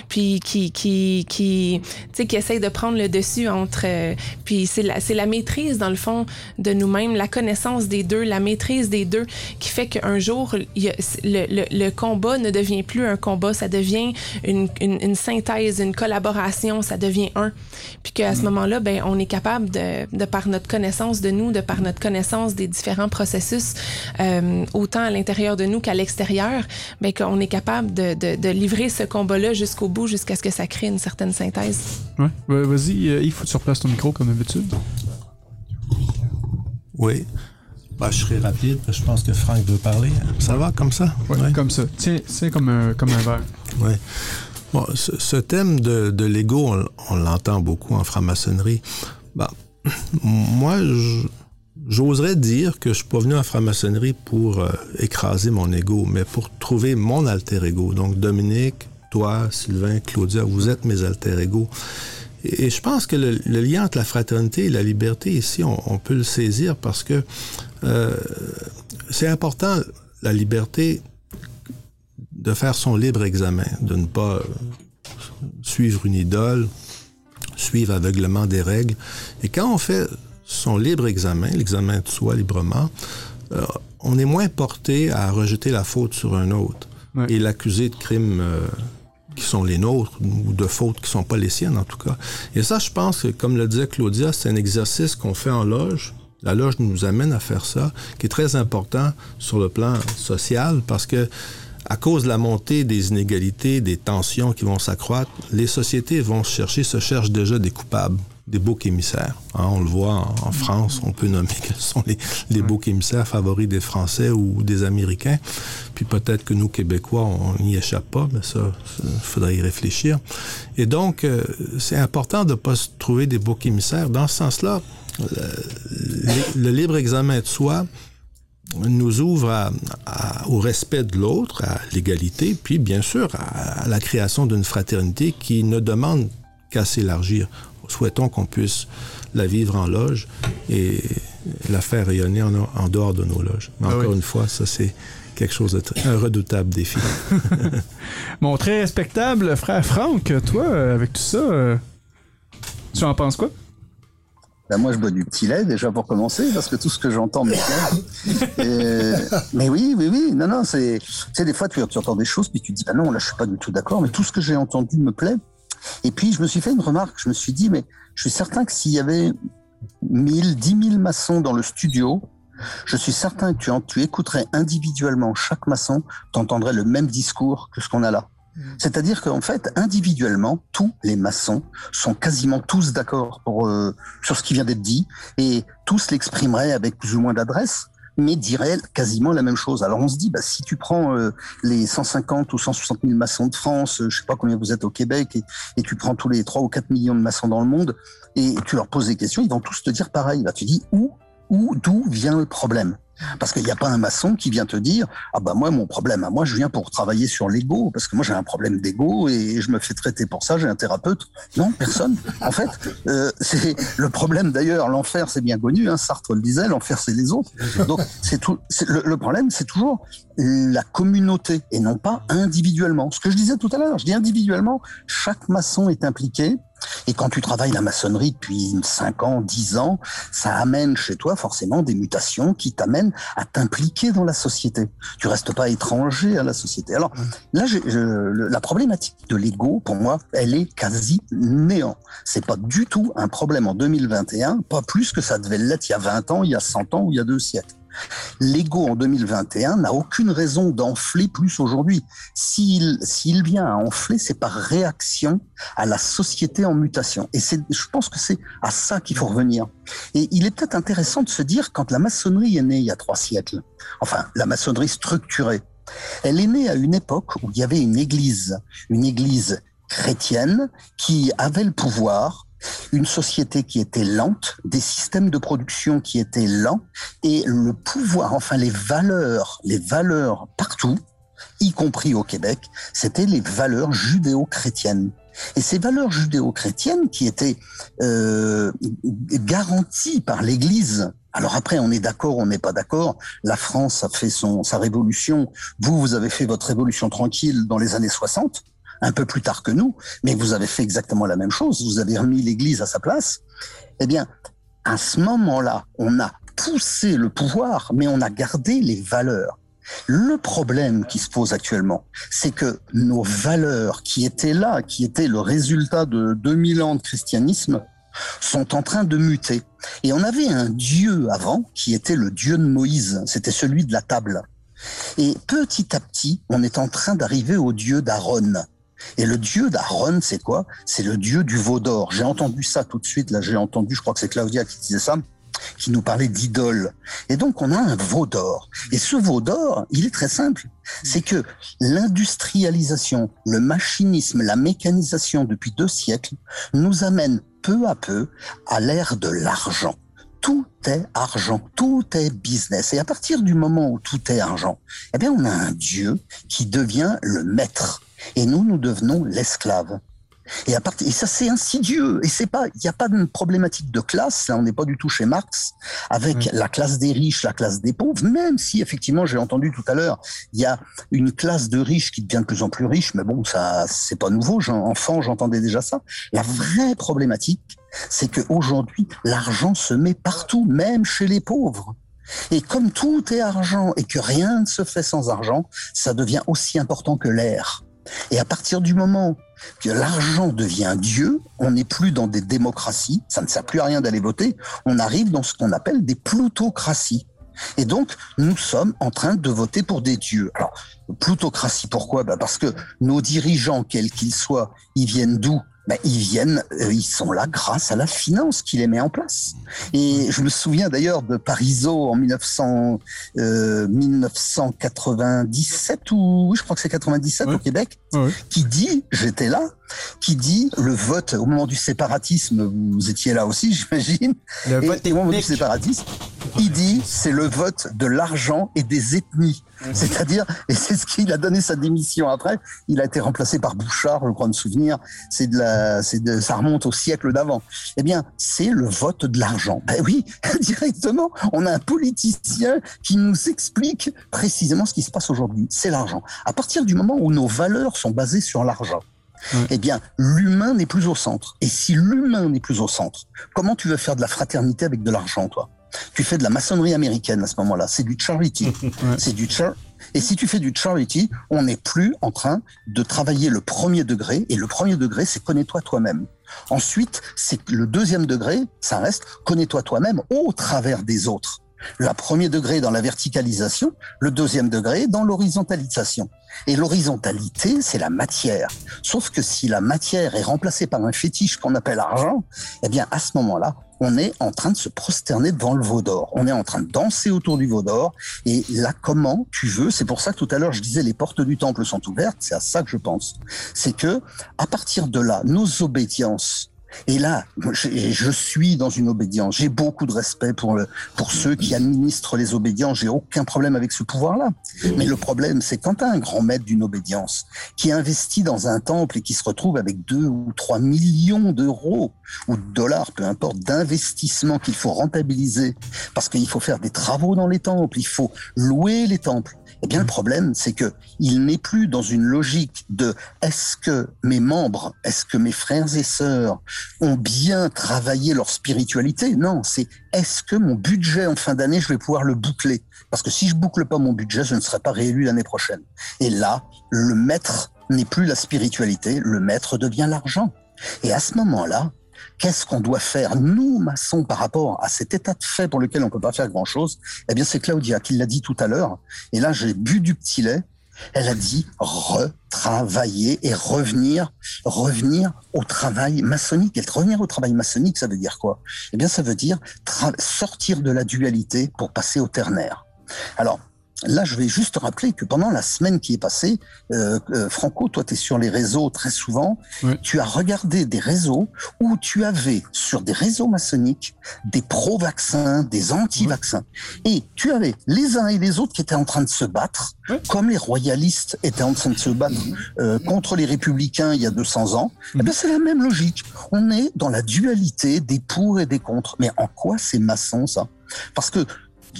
puis qui, qui, qui, qui essayent de prendre le dessus entre. Euh, puis c'est la, c'est la maîtrise dans le fond de nous-mêmes, la connaissance des deux, la maîtrise des deux, qui fait qu'un jour y a, le, le, le, combat ne devient plus un combat, ça devient une, une une, une, synthèse, une collaboration, ça devient un. Puis qu'à ce moment-là, ben, on est capable de, de, par notre connaissance de nous, de par notre connaissance des différents processus, euh, autant à l'intérieur de nous qu'à l'extérieur, ben, qu'on est capable de, de, de livrer ce combat-là jusqu'au bout, jusqu'à ce que ça crée une certaine synthèse. Ouais, vas-y, euh, il faut que tu replaces ton micro comme d'habitude. Oui. Bah, je serai rapide, parce que je pense que Franck veut parler. Ça va comme ça? Oui, ouais. comme ça. Tiens, c'est comme un, comme un verre. Oui. Ce, thème de, l'ego, on, l'entend beaucoup en franc-maçonnerie. Ben, moi, j'oserais dire que je suis pas venu en franc-maçonnerie pour euh, écraser mon ego, mais pour trouver mon alter ego. Donc, Dominique, toi, Sylvain, Claudia, vous êtes mes alter ego. Et, je pense que le, lien entre la fraternité et la liberté, ici, on, on peut le saisir parce que euh, c'est important, la liberté, de faire son libre examen, de ne pas suivre une idole, suivre aveuglement des règles. Et quand on fait son libre examen, l'examen de soi librement, euh, on est moins porté à rejeter la faute sur un autre ouais. et l'accuser de crimes euh, qui sont les nôtres ou de fautes qui sont pas les siennes en tout cas. Et ça, je pense que, comme le disait Claudia, c'est un exercice qu'on fait en loge. La loge nous amène à faire ça, qui est très important sur le plan social parce que à cause de la montée des inégalités, des tensions qui vont s'accroître, les sociétés vont chercher, se cherchent déjà des coupables, des boucs émissaires. Hein, on le voit en, France, on peut nommer quels sont les, les boucs émissaires favoris des Français ou des Américains. Puis peut-être que nous, Québécois, on n'y échappe pas, mais ça, il faudrait y réfléchir. Et donc, euh, c'est important de ne pas se trouver des boucs émissaires. Dans ce sens-là, le libre examen de soi, nous ouvre à, à, au respect de l'autre, à l'égalité, puis bien sûr à, à la création d'une fraternité qui ne demande qu'à s'élargir. Souhaitons qu'on puisse la vivre en loge et la faire rayonner en, en dehors de nos loges. Mais ah encore oui. une fois, ça c'est quelque chose de très, un redoutable défi. bon, très respectable, frère Franck, toi, avec tout ça, euh, tu en penses quoi? Ben moi, je bois du petit lait déjà pour commencer, parce que tout ce que j'entends me plaît. mais oui, oui, oui. Non, non, c'est. Sais, des fois, tu, tu, entends des choses, puis tu te dis, bah non, là, je suis pas du tout d'accord, mais tout ce que j'ai entendu me plaît. Et puis, je me suis fait une remarque. Je me suis dit, mais je suis certain que s'il y avait 1000, 10 000 maçons dans le studio, je suis certain que tu, tu écouterais individuellement chaque maçon, tu entendrais le même discours que ce qu'on a là. C'est-à-dire qu'en fait, individuellement, tous les maçons sont quasiment tous d'accord euh, sur ce qui vient d'être dit et tous l'exprimeraient avec plus ou moins d'adresse mais diraient quasiment la même chose. Alors on se dit, bah, si tu prends euh, les 150 ou 160 000 maçons de France, euh, je sais pas combien vous êtes au Québec, et, et, tu prends tous les 3 ou 4 millions de maçons dans le monde, et tu leur poses des questions, ils vont tous te dire pareil. Bah, tu dis, où où d'où vient le problème parce qu'il n'y a pas un maçon qui vient te dire ah bah moi mon problème, moi je viens pour travailler sur l'ego parce que moi j'ai un problème d'ego et je me fais traiter pour ça, j'ai un thérapeute. Non, personne. En fait, euh, c'est le problème d'ailleurs. L'enfer c'est bien connu, hein, Sartre le disait, l'enfer c'est les autres. Donc c'est tout. Le, le problème c'est toujours la communauté et non pas individuellement. Ce que je disais tout à l'heure, je dis individuellement, chaque maçon est impliqué et quand tu travailles la maçonnerie depuis 5 ans, 10 ans, ça amène chez toi forcément des mutations qui t'amènent à t'impliquer dans la société. Tu restes pas étranger à la société. Alors là, la problématique de l'ego, pour moi, elle est quasi néant. C'est pas du tout un problème en 2021, pas plus que ça devait l'être il y a 20 ans, il y a 100 ans ou il y a deux siècles. L'ego en 2021 n'a aucune raison d'enfler plus aujourd'hui. S'il vient à enfler, c'est par réaction à la société en mutation. Et c'est, je pense que c'est à ça qu'il faut revenir. Et il est peut-être intéressant de se dire quand la maçonnerie est née il y a trois siècles, enfin la maçonnerie structurée, elle est née à une époque où il y avait une église, une église chrétienne qui avait le pouvoir une société qui était lente, des systèmes de production qui étaient lents, et le pouvoir, enfin les valeurs, les valeurs partout, y compris au Québec, c'était les valeurs judéo-chrétiennes. Et ces valeurs judéo-chrétiennes qui étaient euh, garanties par l'Église. Alors après, on est d'accord, on n'est pas d'accord. La France a fait son sa révolution. Vous, vous avez fait votre révolution tranquille dans les années 60 un peu plus tard que nous, mais vous avez fait exactement la même chose, vous avez remis l'Église à sa place, eh bien, à ce moment-là, on a poussé le pouvoir, mais on a gardé les valeurs. Le problème qui se pose actuellement, c'est que nos valeurs qui étaient là, qui étaient le résultat de 2000 ans de christianisme, sont en train de muter. Et on avait un Dieu avant qui était le Dieu de Moïse, c'était celui de la table. Et petit à petit, on est en train d'arriver au Dieu d'Aaron. Et le dieu d'Aaron, c'est quoi? C'est le dieu du veau d'or. J'ai entendu ça tout de suite. Là, j'ai entendu, je crois que c'est Claudia qui disait ça qui nous parlait d'idole. Et donc, on a un veau d'or. Et ce veau d'or, il est très simple. C'est que l'industrialisation, le machinisme, la mécanisation depuis deux siècles nous amène peu à peu à l'ère de l'argent. Tout est argent, tout est business. Et à partir du moment où tout est argent, eh bien, on a un Dieu qui devient le maître et nous, nous devenons l'esclave. Et, à partir, et ça, c'est insidieux. Et c'est pas, il n'y a pas de problématique de classe. Là, on n'est pas du tout chez Marx avec la classe des riches, la classe des pauvres. Même si, effectivement, j'ai entendu tout à l'heure, il y a une classe de riches qui devient de plus en plus riche. Mais bon, ça, c'est pas nouveau. Enfant, j'entendais déjà ça. La vraie problématique, c'est qu'aujourd'hui, l'argent se met partout, même chez les pauvres. Et comme tout est argent et que rien ne se fait sans argent, ça devient aussi important que l'air. Et à partir du moment que l'argent devient Dieu, on n'est plus dans des démocraties, ça ne sert plus à rien d'aller voter, on arrive dans ce qu'on appelle des plutocraties. Et donc, nous sommes en train de voter pour des dieux. Alors, plutocratie, pourquoi? Bah Parce que nos dirigeants, quels qu'ils soient, ils viennent d'où? Ben, ils viennent, euh, ils sont là grâce à la finance qui les met en place. Et je me souviens d'ailleurs de Parizeau en 1900, euh, 1997 ou je crois que c'est 97 au Québec, qui dit, j'étais là, qui dit le vote au moment du séparatisme, vous étiez là aussi, j'imagine. Le vote au moment du séparatisme, il dit c'est le vote de l'argent et des ethnies. C'est-à-dire, et c'est ce qu'il a donné sa démission après. Il a été remplacé par Bouchard, je crois me souvenir. C'est de la, c'est de, ça remonte au siècle d'avant. Eh bien, c'est le vote de l'argent. Ben oui, directement. On a un politicien qui nous explique précisément ce qui se passe aujourd'hui. C'est l'argent. À partir du moment où nos valeurs sont basées sur l'argent, eh bien, l'humain n'est plus au centre. Et si l'humain n'est plus au centre, comment tu veux faire de la fraternité avec de l'argent, toi? Tu fais de la maçonnerie américaine à ce moment-là. C'est du charity. c'est du char et si tu fais du charity, on n'est plus en train de travailler le premier degré. Et le premier degré, c'est connais-toi toi-même. Ensuite, c'est le deuxième degré, ça reste connais-toi toi-même au travers des autres. Le premier degré dans la verticalisation, le deuxième degré dans l'horizontalisation. Et l'horizontalité, c'est la matière. Sauf que si la matière est remplacée par un fétiche qu'on appelle argent, eh bien, à ce moment-là, on est en train de se prosterner devant le veau d'or. On est en train de danser autour du veau d'or. Et là, comment tu veux, c'est pour ça que tout à l'heure je disais les portes du temple sont ouvertes, c'est à ça que je pense. C'est que, à partir de là, nos obédiences Et là, je, suis dans une obédience. J'ai beaucoup de respect pour, pour ceux qui administrent les obédiences. J'ai aucun problème avec ce pouvoir-là. Mais le problème, c'est quand as un grand maître d'une obédience qui investit dans un temple et qui se retrouve avec deux ou trois millions d'euros ou de dollars, peu importe, d'investissement qu'il faut rentabiliser parce qu'il faut faire des travaux dans les temples, il faut louer les temples. Eh bien, le problème, c'est que il n'est plus dans une logique de est-ce que mes membres, est-ce que mes frères et sœurs ont bien travaillé leur spiritualité? Non, c'est est-ce que mon budget en fin d'année, je vais pouvoir le boucler? Parce que si je boucle pas mon budget, je ne serai pas réélu l'année prochaine. Et là, le maître n'est plus la spiritualité, le maître devient l'argent. Et à ce moment-là, Qu'est-ce qu'on doit faire, nous, maçons, par rapport à cet état de fait pour lequel on ne peut pas faire grand-chose? Eh bien, c'est Claudia qui l'a dit tout à l'heure. Et là, j'ai bu du petit lait. Elle a dit retravailler et revenir, revenir au travail maçonnique. Et revenir au travail maçonnique, ça veut dire quoi? Eh bien, ça veut dire sortir de la dualité pour passer au ternaire. Alors, Là, je vais juste rappeler que pendant la semaine qui est passée, euh, euh, Franco, toi, tu es sur les réseaux très souvent. Tu as regardé des réseaux où tu avais sur des réseaux maçonniques des pro-vaccins, des anti-vaccins. Et tu avais les uns et les autres qui étaient en train de se battre, comme les royalistes étaient en train de se battre euh, contre les républicains il y a 200 ans. Eh bien, c'est la même logique. On est dans la dualité des pour et des contre. Mais en quoi c'est maçon, ça? Parce que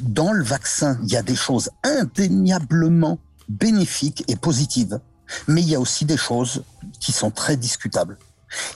dans le vaccin, il y a des choses indéniablement bénéfiques et positives, mais il y a aussi des choses qui sont très discutables.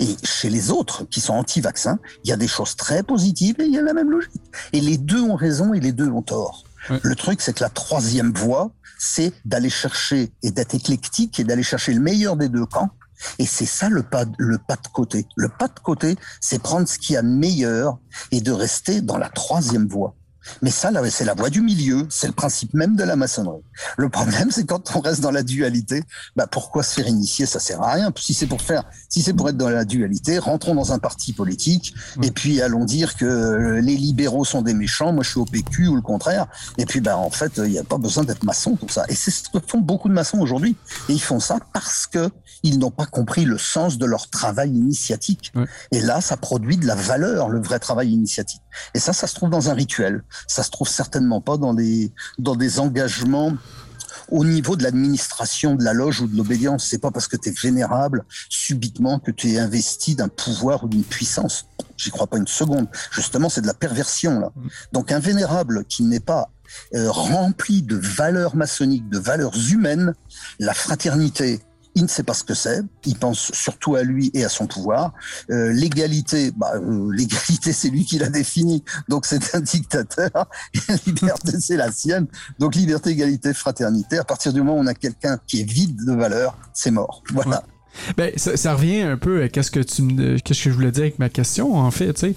Et chez les autres qui sont anti-vaccins, il y a des choses très positives et il y a la même logique. Et les deux ont raison et les deux ont tort. Le truc, c'est que la troisième voie, c'est d'aller chercher et d'être éclectique et d'aller chercher le meilleur des deux camps. Et c'est ça le pas, le pas de côté. Le pas de côté, c'est prendre ce qu'il y a de meilleur et de rester dans la troisième voie. Mais ça, c'est la voie du milieu, c'est le principe même de la maçonnerie. Le problème, c'est quand on reste dans la dualité, bah pourquoi se faire initier? Ça sert à rien. Si c'est pour faire, si c'est pour être dans la dualité, rentrons dans un parti politique et puis allons dire que les libéraux sont des méchants, moi je suis au PQ ou le contraire. Et puis bah en fait, il n'y a pas besoin d'être maçon pour ça. Et c'est ce que font beaucoup de maçons aujourd'hui. Et ils font ça parce que ils n'ont pas compris le sens de leur travail initiatique. Et là, ça produit de la valeur, le vrai travail initiatique. Et ça, ça se trouve dans un rituel. Ça se trouve certainement pas dans des, dans des engagements au niveau de l'administration de la loge ou de l'obédience. C'est pas parce que tu es vénérable subitement que tu es investi d'un pouvoir ou d'une puissance. J'y crois pas une seconde. Justement, c'est de la perversion là. Donc un vénérable qui n'est pas euh, rempli de valeurs maçonniques, de valeurs humaines, la fraternité, il ne sait pas ce que c'est. Il pense surtout à lui et à son pouvoir. Euh, l'égalité, bah, euh, l'égalité, c'est lui qui l'a défini. Donc c'est un dictateur. La liberté, c'est la sienne. Donc liberté, égalité, fraternité. À partir du moment où on a quelqu'un qui est vide de valeur, c'est mort. Voilà. Ben, ça, revient un peu à qu'est-ce que tu qu'est-ce que je voulais dire avec ma question en fait, tu sais.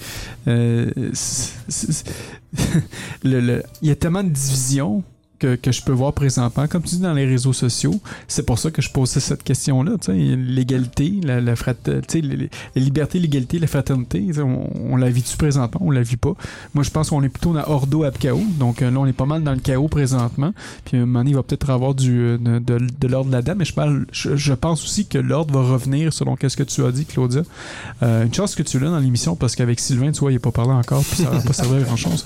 Euh, il y a tellement de divisions que, que, je peux voir présentement, comme tu dis dans les réseaux sociaux. C'est pour ça que je posais cette question-là. L'égalité, la, la, la liberté, l'égalité, la fraternité, on, on, la vit-tu présentement? On la vit pas? Moi, je pense qu'on est plutôt dans Ordo à chaos. Donc euh, là, on est pas mal dans le chaos présentement. Puis un moment il va peut-être avoir du, euh, de, de, de l'ordre là-dedans. Mais je, parle, je, pense aussi que l'ordre va revenir selon qu'est-ce que tu as dit, Claudia. Euh, une chose que tu l'as dans l'émission, parce qu'avec Sylvain, tu vois, il n'a pas parlé encore, puis ça va pas servir à grand-chose.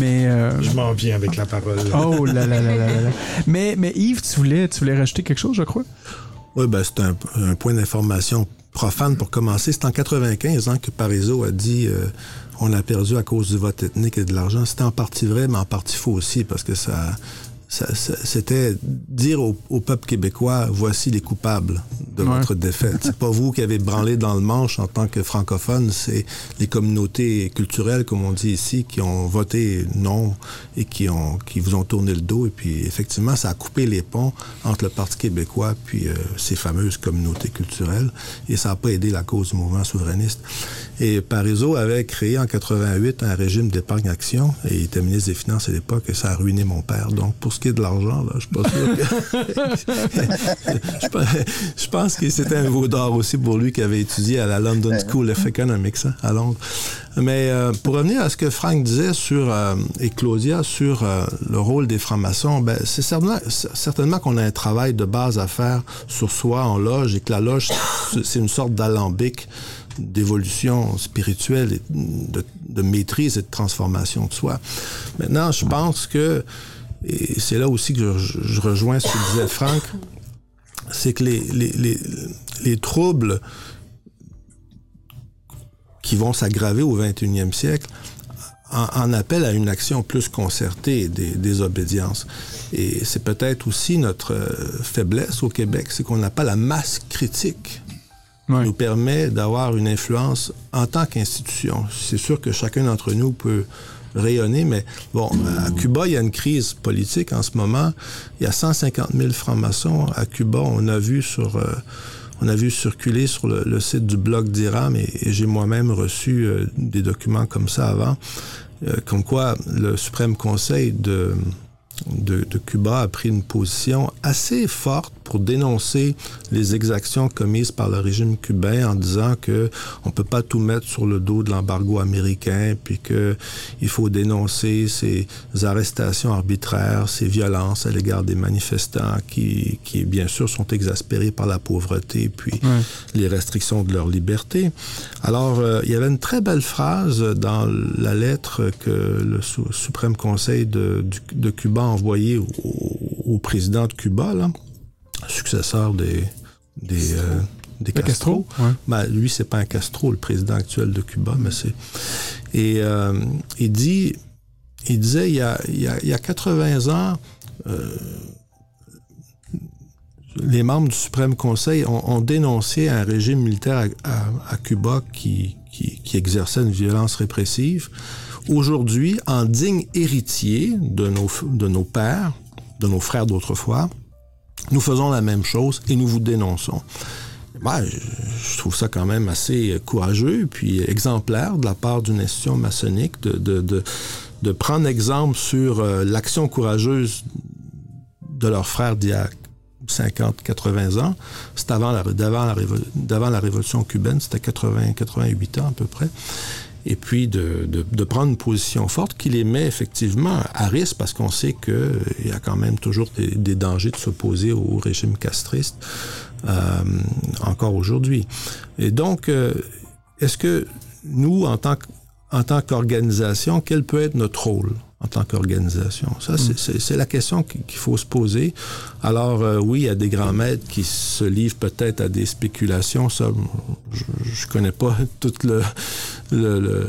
Mais... Euh, je m'en viens avec la parole. Oh là là mais, mais Yves, tu voulais, tu voulais rajouter quelque chose, je crois? Oui, ben, c'est un, point d'information profane pour commencer. C'est en 95 ans que Parizeau a dit euh, on l'a perdu à cause du vote ethnique et de l'argent. C'était en partie vrai, mais en partie faux aussi, parce que ça, c'était dire au, peuple québécois voici les coupables de votre défaite. C'est pas vous qui avez branlé dans le manche en tant que francophone, c'est les communautés culturelles, comme on dit ici, qui ont voté non et qui ont qui vous ont tourné le dos. Et puis effectivement, ça a coupé les ponts entre le Parti québécois puis euh, ces fameuses communautés culturelles et ça n'a pas aidé la cause du mouvement souverainiste. Et Parizeau avait créé en 88 un régime d'épargne-action et il était ministre des Finances à l'époque et ça a ruiné mon père. Donc pour ce qui est de l'argent, je suis pas sûr je, pense que c'était un veau d'or aussi pour lui qui avait étudié à la London School of Economics hein, à Londres. Mais euh, pour revenir à ce que Frank disait sur euh, et Claudia sur euh, le rôle des francs-maçons, ben, c'est certainement, certainement qu'on a un travail de base à faire sur soi en loge et que la loge, c'est une sorte d'alambic d'évolution spirituelle, et de, maîtrise et de transformation de soi. Maintenant, je pense que, et c'est là aussi que je, rejoins ce que disait Franck, c'est que les, les, les, les, troubles qui vont s'aggraver au 21e siècle en, en, appellent à une action plus concertée des, des obédiences. Et c'est peut-être aussi notre faiblesse au Québec, c'est qu'on n'a pas la masse critique nous permet d'avoir une influence en tant qu'institution. C'est sûr que chacun d'entre nous peut rayonner, mais bon, à Cuba, il y a une crise politique en ce moment. Il y a 150 000 francs-maçons à Cuba. On a vu sur... Euh, on a vu circuler sur le, site du blog d'IRAM et, j'ai moi-même reçu euh, des documents comme ça avant, euh, comme quoi le Suprême Conseil de, de, Cuba a pris une position assez forte pour dénoncer les exactions commises par le régime cubain en disant que on peut pas tout mettre sur le dos de l'embargo américain puis que il faut dénoncer ces arrestations arbitraires, ces violences à l'égard des manifestants qui, qui bien sûr sont exaspérés par la pauvreté puis les restrictions de leur liberté. Alors euh, il y avait une très belle phrase dans la lettre que le Suprême Conseil de, de, de Cuba a envoyée au, au président de Cuba là successeur des des, euh, des Castro. Castro ouais. ben, lui, c'est pas un Castro, le président actuel de Cuba, mais c'est. Et euh, il dit, il disait, il y a, il y a, il y a 80 ans, euh, les membres du Suprême Conseil ont, ont dénoncé un régime militaire à, à, à Cuba qui, qui, qui exerçait une violence répressive. Aujourd'hui, en digne héritier de nos, de nos pères, de nos frères d'autrefois, nous faisons la même chose et nous vous dénonçons. Ben, je trouve ça quand même assez courageux puis exemplaire de la part d'une institution maçonnique de, de, de, prendre exemple sur euh, l'action courageuse de leurs frères d'il y a 50, 80 ans. C'est avant la, d'avant la, d'avant la révolution cubaine, c'était 80, 88 ans à peu près et puis de, de, de, prendre une position forte qui les met effectivement à risque parce qu'on sait qu'il y a quand même toujours des, des dangers de s'opposer au régime castriste euh, encore aujourd'hui. Et donc, euh, est-ce que nous, en tant, en tant qu'organisation, quel peut être notre rôle? En tant qu'organisation. Ça, c'est la question qu'il faut se poser. Alors, euh, oui, il y a des grands maîtres qui se livrent peut-être à des spéculations. Ça, je, je connais pas tout le, le, le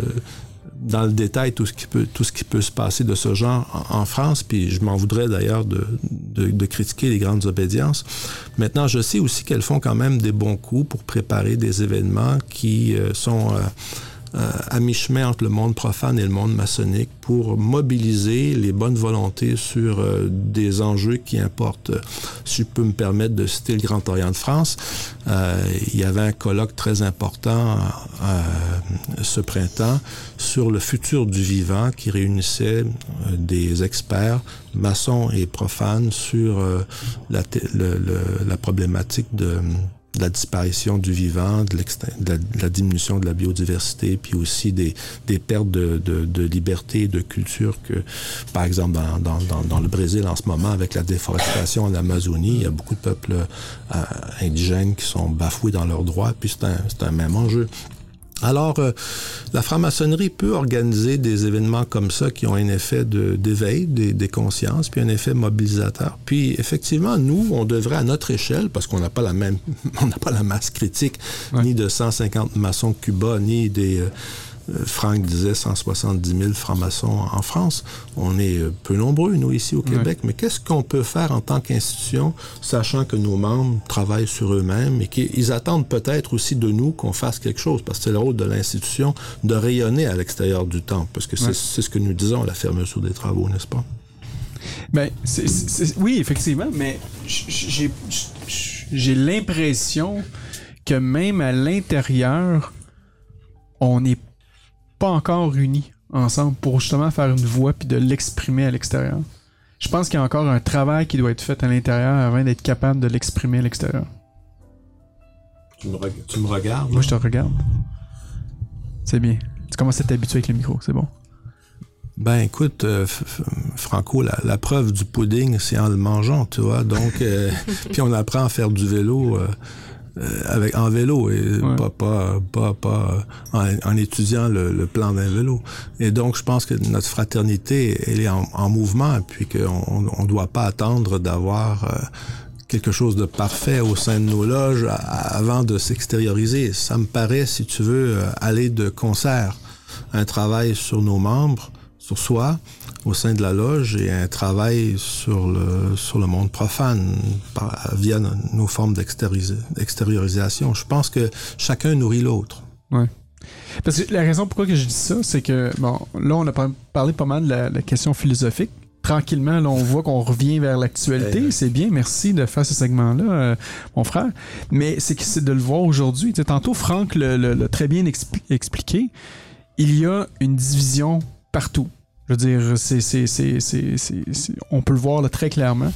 dans le détail tout ce qui peut tout ce qui peut se passer de ce genre en, en France puis je m'en voudrais d'ailleurs de, de, de critiquer les grandes obédiences maintenant je sais aussi qu'elles font quand même des bons coups pour préparer des événements qui euh, sont euh, à mi-chemin entre le monde profane et le monde maçonnique pour mobiliser les bonnes volontés sur euh, des enjeux qui importent. Si je peux me permettre de citer le Grand Orient de France, euh, il y avait un colloque très important euh, ce printemps sur le futur du vivant qui réunissait euh, des experts maçons et profanes sur euh, la, le, le, la problématique de de la disparition du vivant, de, la, de la diminution de la biodiversité, puis aussi des, pertes de, liberté de culture que, par exemple, dans, le Brésil en ce moment, avec la déforestation en Amazonie, il y a beaucoup de peuples euh, indigènes qui sont bafoués dans leurs droits, puis c'est un même enjeu. Alors, euh, la franc-maçonnerie peut organiser des événements comme ça qui ont un effet d'éveil de, des, des, consciences, puis un effet mobilisateur. Puis, effectivement, nous, on devrait à notre échelle, parce qu'on n'a pas la même, on n'a pas la masse critique, ouais. ni de 150 maçons de Cuba, ni des euh, Franck disait 170 000 francs-maçons en France. On est peu nombreux, nous, ici au Québec. Ouais. Mais qu'est-ce qu'on peut faire en tant qu'institution, sachant que nos membres travaillent sur eux-mêmes et qu'ils attendent peut-être aussi de nous qu'on fasse quelque chose, parce que c'est le rôle de l'institution de rayonner à l'extérieur du temple, parce que c'est ouais. ce que nous disons à la fermeture des travaux, n'est-ce pas? Ben, c est, c est, oui, effectivement, mais j'ai l'impression que même à l'intérieur, on n'est pas encore unis ensemble pour justement faire une voix puis de l'exprimer à l'extérieur. Je pense qu'il y a encore un travail qui doit être fait à l'intérieur avant d'être capable de l'exprimer à l'extérieur. Tu, tu me, regardes? Moi, je te regarde. C'est bien. Tu commences à t'habituer avec le micro, c'est bon? Ben écoute, euh, Franco, la, la, preuve du pudding, c'est en le mangeant, tu vois. Donc, euh, puis on apprend à faire du vélo. Euh, avec en vélo et pas pas pas, pas en, étudiant le, plan d'un vélo. Et donc je pense que notre fraternité elle est en, mouvement puis qu'on on doit pas attendre d'avoir quelque chose de parfait au sein de nos loges avant de s'extérioriser. Ça me paraît, si tu veux, aller de concert. Un travail sur nos membres, sur soi, au sein de la loge, et un travail sur le, sur le monde profane via nos formes d'extériorisation. Je pense que chacun nourrit l'autre. Ouais. Parce que la raison pourquoi que je dis ça, c'est que, bon, là, on a parlé pas mal de la question philosophique, tranquillement, là, on voit qu'on revient vers l'actualité. C'est bien, merci de faire ce segment-là, euh, mon frère. Mais c'est c'est de le voir aujourd'hui. tantôt, Franck l'a très bien expliqué. Il y a une division partout. Je veux dire, c'est, c'est, c'est, on peut le voir là, très clairement.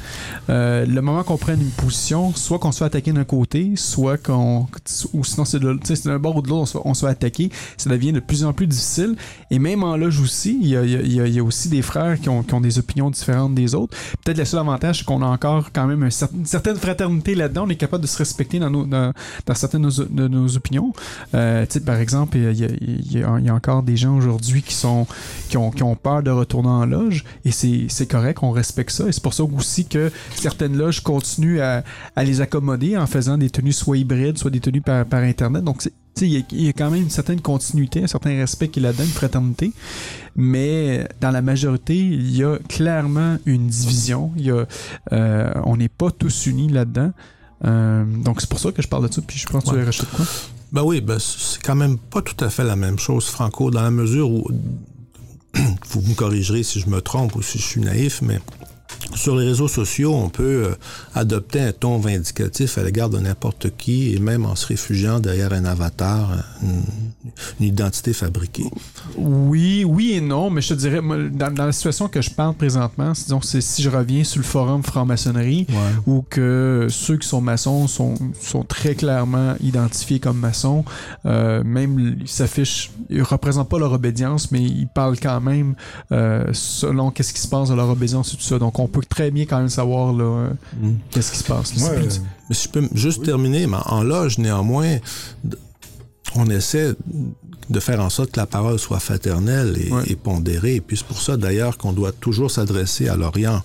Euh, le moment qu'on prenne une position, soit qu'on soit attaqué d'un côté, soit qu'on. Ou sinon, c'est, d'un bord ou de l'autre, on se, fait attaquer. Ça devient de plus en plus difficile. Et même en loge aussi, il y a, y a, il y a aussi des frères qui ont, qui ont, des opinions différentes des autres. Peut-être le seul avantage, c'est qu'on a encore quand même une certaine fraternité là-dedans. On est capable de se respecter dans, nos, dans, certaines de nos, opinions. Euh, par exemple, il y, a, y y a encore des gens aujourd'hui qui, sont, qui, ont, qui ont peur de retourner en loge et c'est correct, on respecte ça. Et c'est pour ça aussi que certaines loges continuent à, les accommoder en faisant des tenues soit hybrides, soit des tenues par, Internet. Donc, il y, y, a quand même une certaine continuité, un certain respect qui est là-dedans, une fraternité. Mais dans la majorité, il y a clairement une division. Y a, euh, on n'est pas tous unis là-dedans. Euh, donc c'est pour ça que je parle de ça. Puis je pense que tu vas rajouter quoi? Ben oui, ben c'est quand même pas tout à fait la même chose, Franco, dans la mesure où vous me corrigerez si je me trompe ou si je suis naïf, mais sur les réseaux sociaux, on peut euh, adopter un ton vindicatif à l'égard de n'importe qui, et même en se réfugiant derrière un avatar, une, identité fabriquée. Oui, oui et non, mais je te dirais, dans, la situation que je parle présentement, disons, c'est si je reviens sur le forum franc-maçonnerie, où que ceux qui sont maçons sont, sont très clairement identifiés comme maçons, euh, même ils s'affichent, ils représentent pas leur obédience, mais ils parlent quand même euh, selon qu'est-ce qui se passe dans leur obédience et tout ça. Donc on peut très bien quand même savoir là, mm. qu'est-ce qui se passe. mais si je peux juste terminer, mais en loge, néanmoins, on essaie de faire en sorte que la parole soit fraternelle et, pondérée. Et puis c'est pour ça d'ailleurs qu'on doit toujours s'adresser à l'Orient.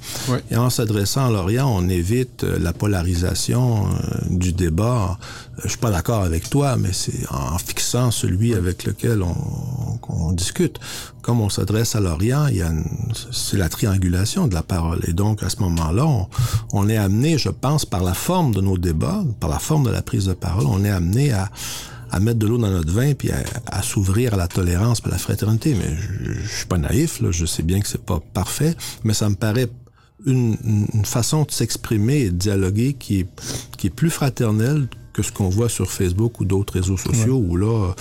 Et en s'adressant à l'Orient, on évite euh, la polarisation euh, du débat. Je suis pas d'accord avec toi, mais c'est en fixant celui avec lequel on, discute. Comme on s'adresse à l'Orient, il y a c'est la triangulation de la parole. Et donc à ce moment-là, on, on est amené, je pense, par la forme de nos débats, par la forme de la prise de parole, on est amené à à mettre de l'eau dans notre vin puis à, s'ouvrir à la tolérance et à la fraternité. Mais je, je, suis pas naïf, là, je sais bien que c'est pas parfait, mais ça me paraît une, une façon de s'exprimer et de dialoguer qui est, qui est plus fraternelle que ce qu'on voit sur Facebook ou d'autres réseaux sociaux où là,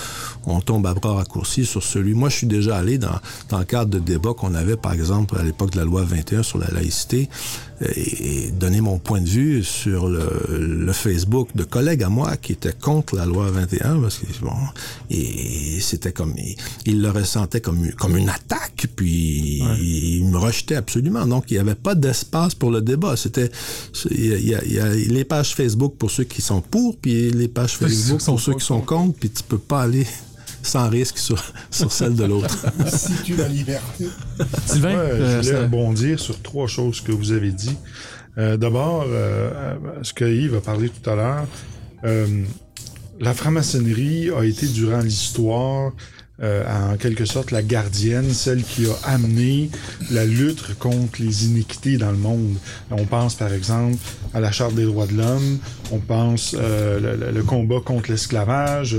on tombe à bras raccourcis sur celui. Moi, je suis déjà allé dans, dans le cadre de débats qu'on avait, par exemple, à l'époque de la loi 21 sur la laïcité, et, donner mon point de vue sur le, le, Facebook de collègues à moi qui étaient contre la loi 21 parce que bon et c'était comme il, le ressentait comme comme une attaque puis il, me rejetait absolument. Donc il n'y avait pas d'espace pour le débat. C'était il y, y, a, les pages Facebook pour ceux qui sont pour puis les pages Facebook pour ceux qui sont contre puis tu peux pas aller sans risque sur, sur celle de l'autre. si tu la liberté. Sylvain, je voulais rebondir sur trois choses que vous avez dit. Euh, D'abord, euh, ce que Yves a parlé tout à l'heure, euh, la franc-maçonnerie a été durant l'histoire euh, en quelque sorte la gardienne, celle qui a amené la lutte contre les iniquités dans le monde. On pense par exemple à la Charte des droits de l'homme, on pense euh, le, combat contre l'esclavage,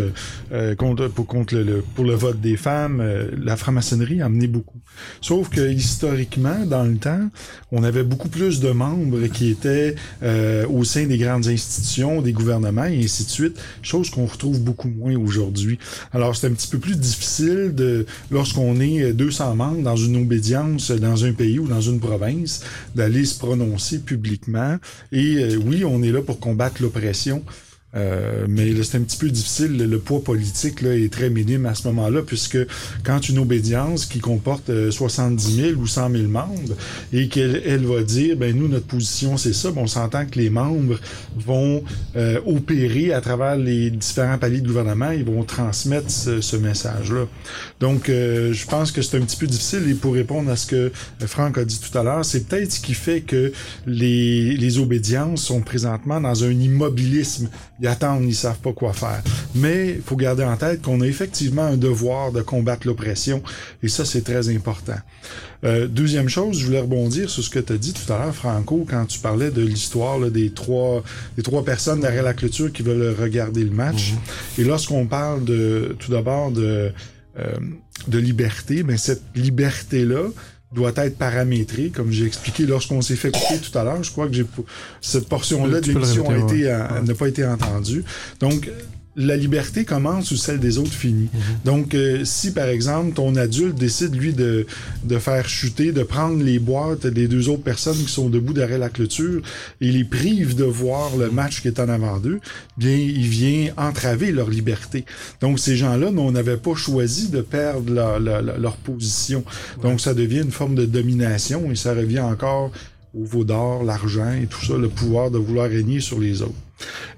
euh, contre, pour, contre le, pour le vote des femmes. Euh, la franc-maçonnerie a amené beaucoup. Sauf que historiquement, dans le temps, on avait beaucoup plus de membres qui étaient euh, au sein des grandes institutions, des gouvernements et ainsi de suite, chose qu'on retrouve beaucoup moins aujourd'hui. Alors c'est un petit peu plus difficile de, lorsqu'on est 200 membres dans une obédience dans un pays ou dans une province, d'aller se prononcer publiquement. Et oui, on est là pour combattre l'oppression. Euh, mais c'est un petit peu difficile. Le, poids politique là, est très minime à ce moment-là, puisque quand une obédience qui comporte 70 000 ou 100 000 membres et qu'elle elle va dire, ben nous, notre position, c'est ça, bon, on s'entend que les membres vont opérer à travers les différents paliers de gouvernement, ils vont transmettre ce, ce message-là. Donc, je pense que c'est un petit peu difficile. Et pour répondre à ce que Franck a dit tout à l'heure, c'est peut-être ce qui fait que les, les obédiences sont présentement dans un immobilisme. Ils attendent, ils savent pas quoi faire. Mais il faut garder en tête qu'on a effectivement un devoir de combattre l'oppression. Et ça, c'est très important. Euh, deuxième chose, je voulais rebondir sur ce que tu as dit tout à l'heure, Franco, quand tu parlais de l'histoire des trois des trois personnes derrière la clôture qui veulent regarder le match. Mm-hmm. Et lorsqu'on parle de tout d'abord de euh, de liberté, mais cette liberté-là doit être paramétrée, comme j'ai expliqué lorsqu'on s'est fait couper tout à l'heure. Je crois que j'ai cette portion-là de l'émission n'a pas été entendue. Donc, la liberté commence où celle des autres finit. Mhm. Donc, euh, si par exemple ton adulte décide lui de, de faire chuter, de prendre les boîtes des deux autres personnes qui sont debout derrière la clôture et les prive de voir le match qui est en avant d'eux, bien il vient entraver leur liberté. Donc ces gens-là, on n'avait pas choisi de perdre leur position. Donc ça devient une forme de domination et ça revient encore au veau d'or, l'argent et tout ça, le pouvoir de vouloir régner sur les autres.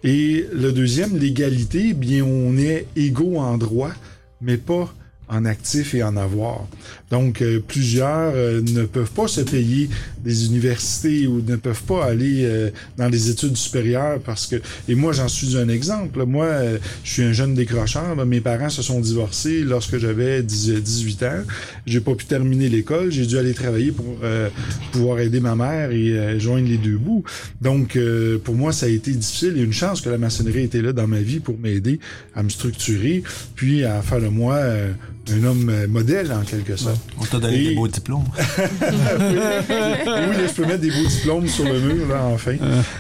Et le deuxième, l'égalité, bien, on est égaux en droit, mais pas en actif et en avoir. Donc, euh, plusieurs euh, ne peuvent pas se payer des universités ou ne peuvent pas aller euh, dans les études supérieures parce que... Et moi, j'en suis un exemple. Moi, je suis un jeune décrocheur. Mes parents se sont divorcés lorsque j'avais 18 ans. J'ai pas pu terminer l'école. J'ai dû aller travailler pour pouvoir aider ma mère et joindre les deux bouts. Donc, pour moi, ça a été difficile. A une chance que la maçonnerie était là dans ma vie pour m'aider à me structurer, puis à faire de moi un homme euh, modèle en quelque sorte. On t'a donné des beaux diplômes. oui, je peux mettre des beaux diplômes sur le mur, là, enfin.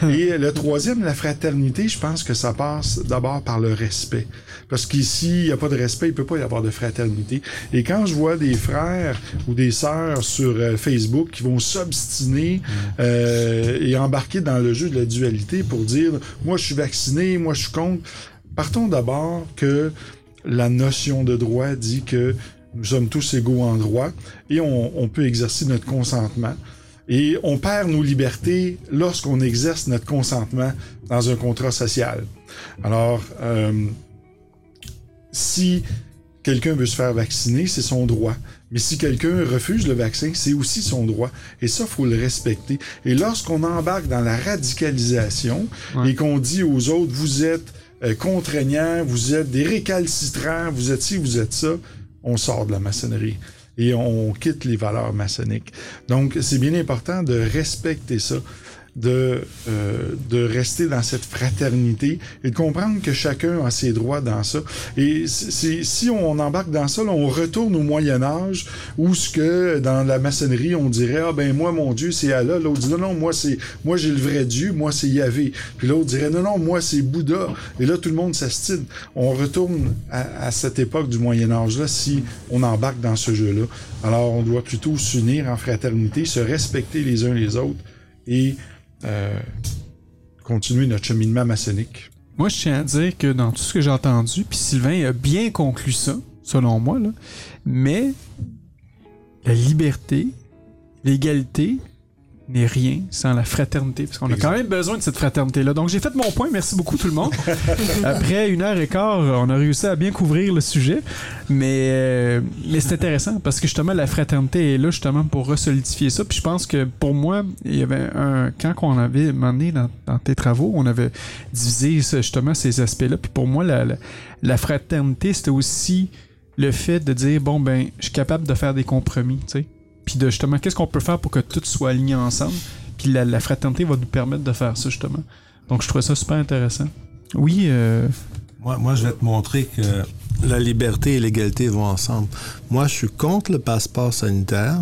Et le troisième, la fraternité, je pense que ça passe d'abord par le respect. Parce qu'ici, il n'y a pas de respect, il peut pas y avoir de fraternité. Et quand je vois des frères ou des sœurs sur euh, Facebook qui vont s'obstiner euh, et embarquer dans le jeu de la dualité pour dire, moi je suis vacciné, moi je suis contre, partons d'abord que la notion de droit dit que nous sommes tous égaux en droit et on, peut exercer notre consentement. Et on perd nos libertés lorsqu'on exerce notre consentement dans un contrat social. Alors, euh, si quelqu'un veut se faire vacciner, c'est son droit. Mais si quelqu'un refuse le vaccin, c'est aussi son droit. Et ça, faut le respecter. Et lorsqu'on embarque dans la radicalisation et qu'on dit aux autres, vous êtes euh, contraignant, vous êtes des récalcitrants, vous êtes ci, vous êtes ça, on sort de la maçonnerie et on quitte les valeurs maçonniques. Donc, c'est bien important de respecter ça de, euh, de rester dans cette fraternité et de comprendre que chacun a ses droits dans ça. Et si on embarque dans ça, on retourne au Moyen Âge où ce que dans la maçonnerie on dirait ah ben moi mon Dieu c'est Allah, l'autre dit non non moi c'est moi j'ai le vrai Dieu, moi c'est Yahvé. Puis l'autre dirait non non moi c'est Bouddha. Et là tout le monde s'astine. On retourne à, à, cette époque du Moyen Âge là si on embarque dans ce jeu là. Alors on doit plutôt s'unir en fraternité, se respecter les uns les autres et euh, continuer notre cheminement maçonnique. Moi, je tiens à dire que dans tout ce que j'ai entendu, puis Sylvain a bien conclu ça, selon moi, mais la liberté, l'égalité, n'est rien sans la fraternité, parce qu'on a quand même besoin de cette fraternité-là. Donc j'ai fait mon point, merci beaucoup tout le monde. Après une heure et quart, on a réussi à bien couvrir le sujet, mais, euh, mais c'est intéressant, parce que justement la fraternité est là justement pour resolidifier ça. Puis je pense que pour moi, il y avait un... Quand on avait mené dans, dans tes travaux, on avait divisé justement ces aspects-là. Puis pour moi, la, la, la fraternité, c'était aussi le fait de dire, bon ben, je suis capable de faire des compromis, tu sais puis de justement qu'est-ce qu'on peut faire pour que tout soit aligné ensemble? Puis la, fraternité va nous permettre de faire ça justement. Donc je trouve ça super intéressant. Oui. Euh... Moi, moi, je vais te montrer que la liberté et l'égalité vont ensemble. Moi, je suis contre le passeport sanitaire.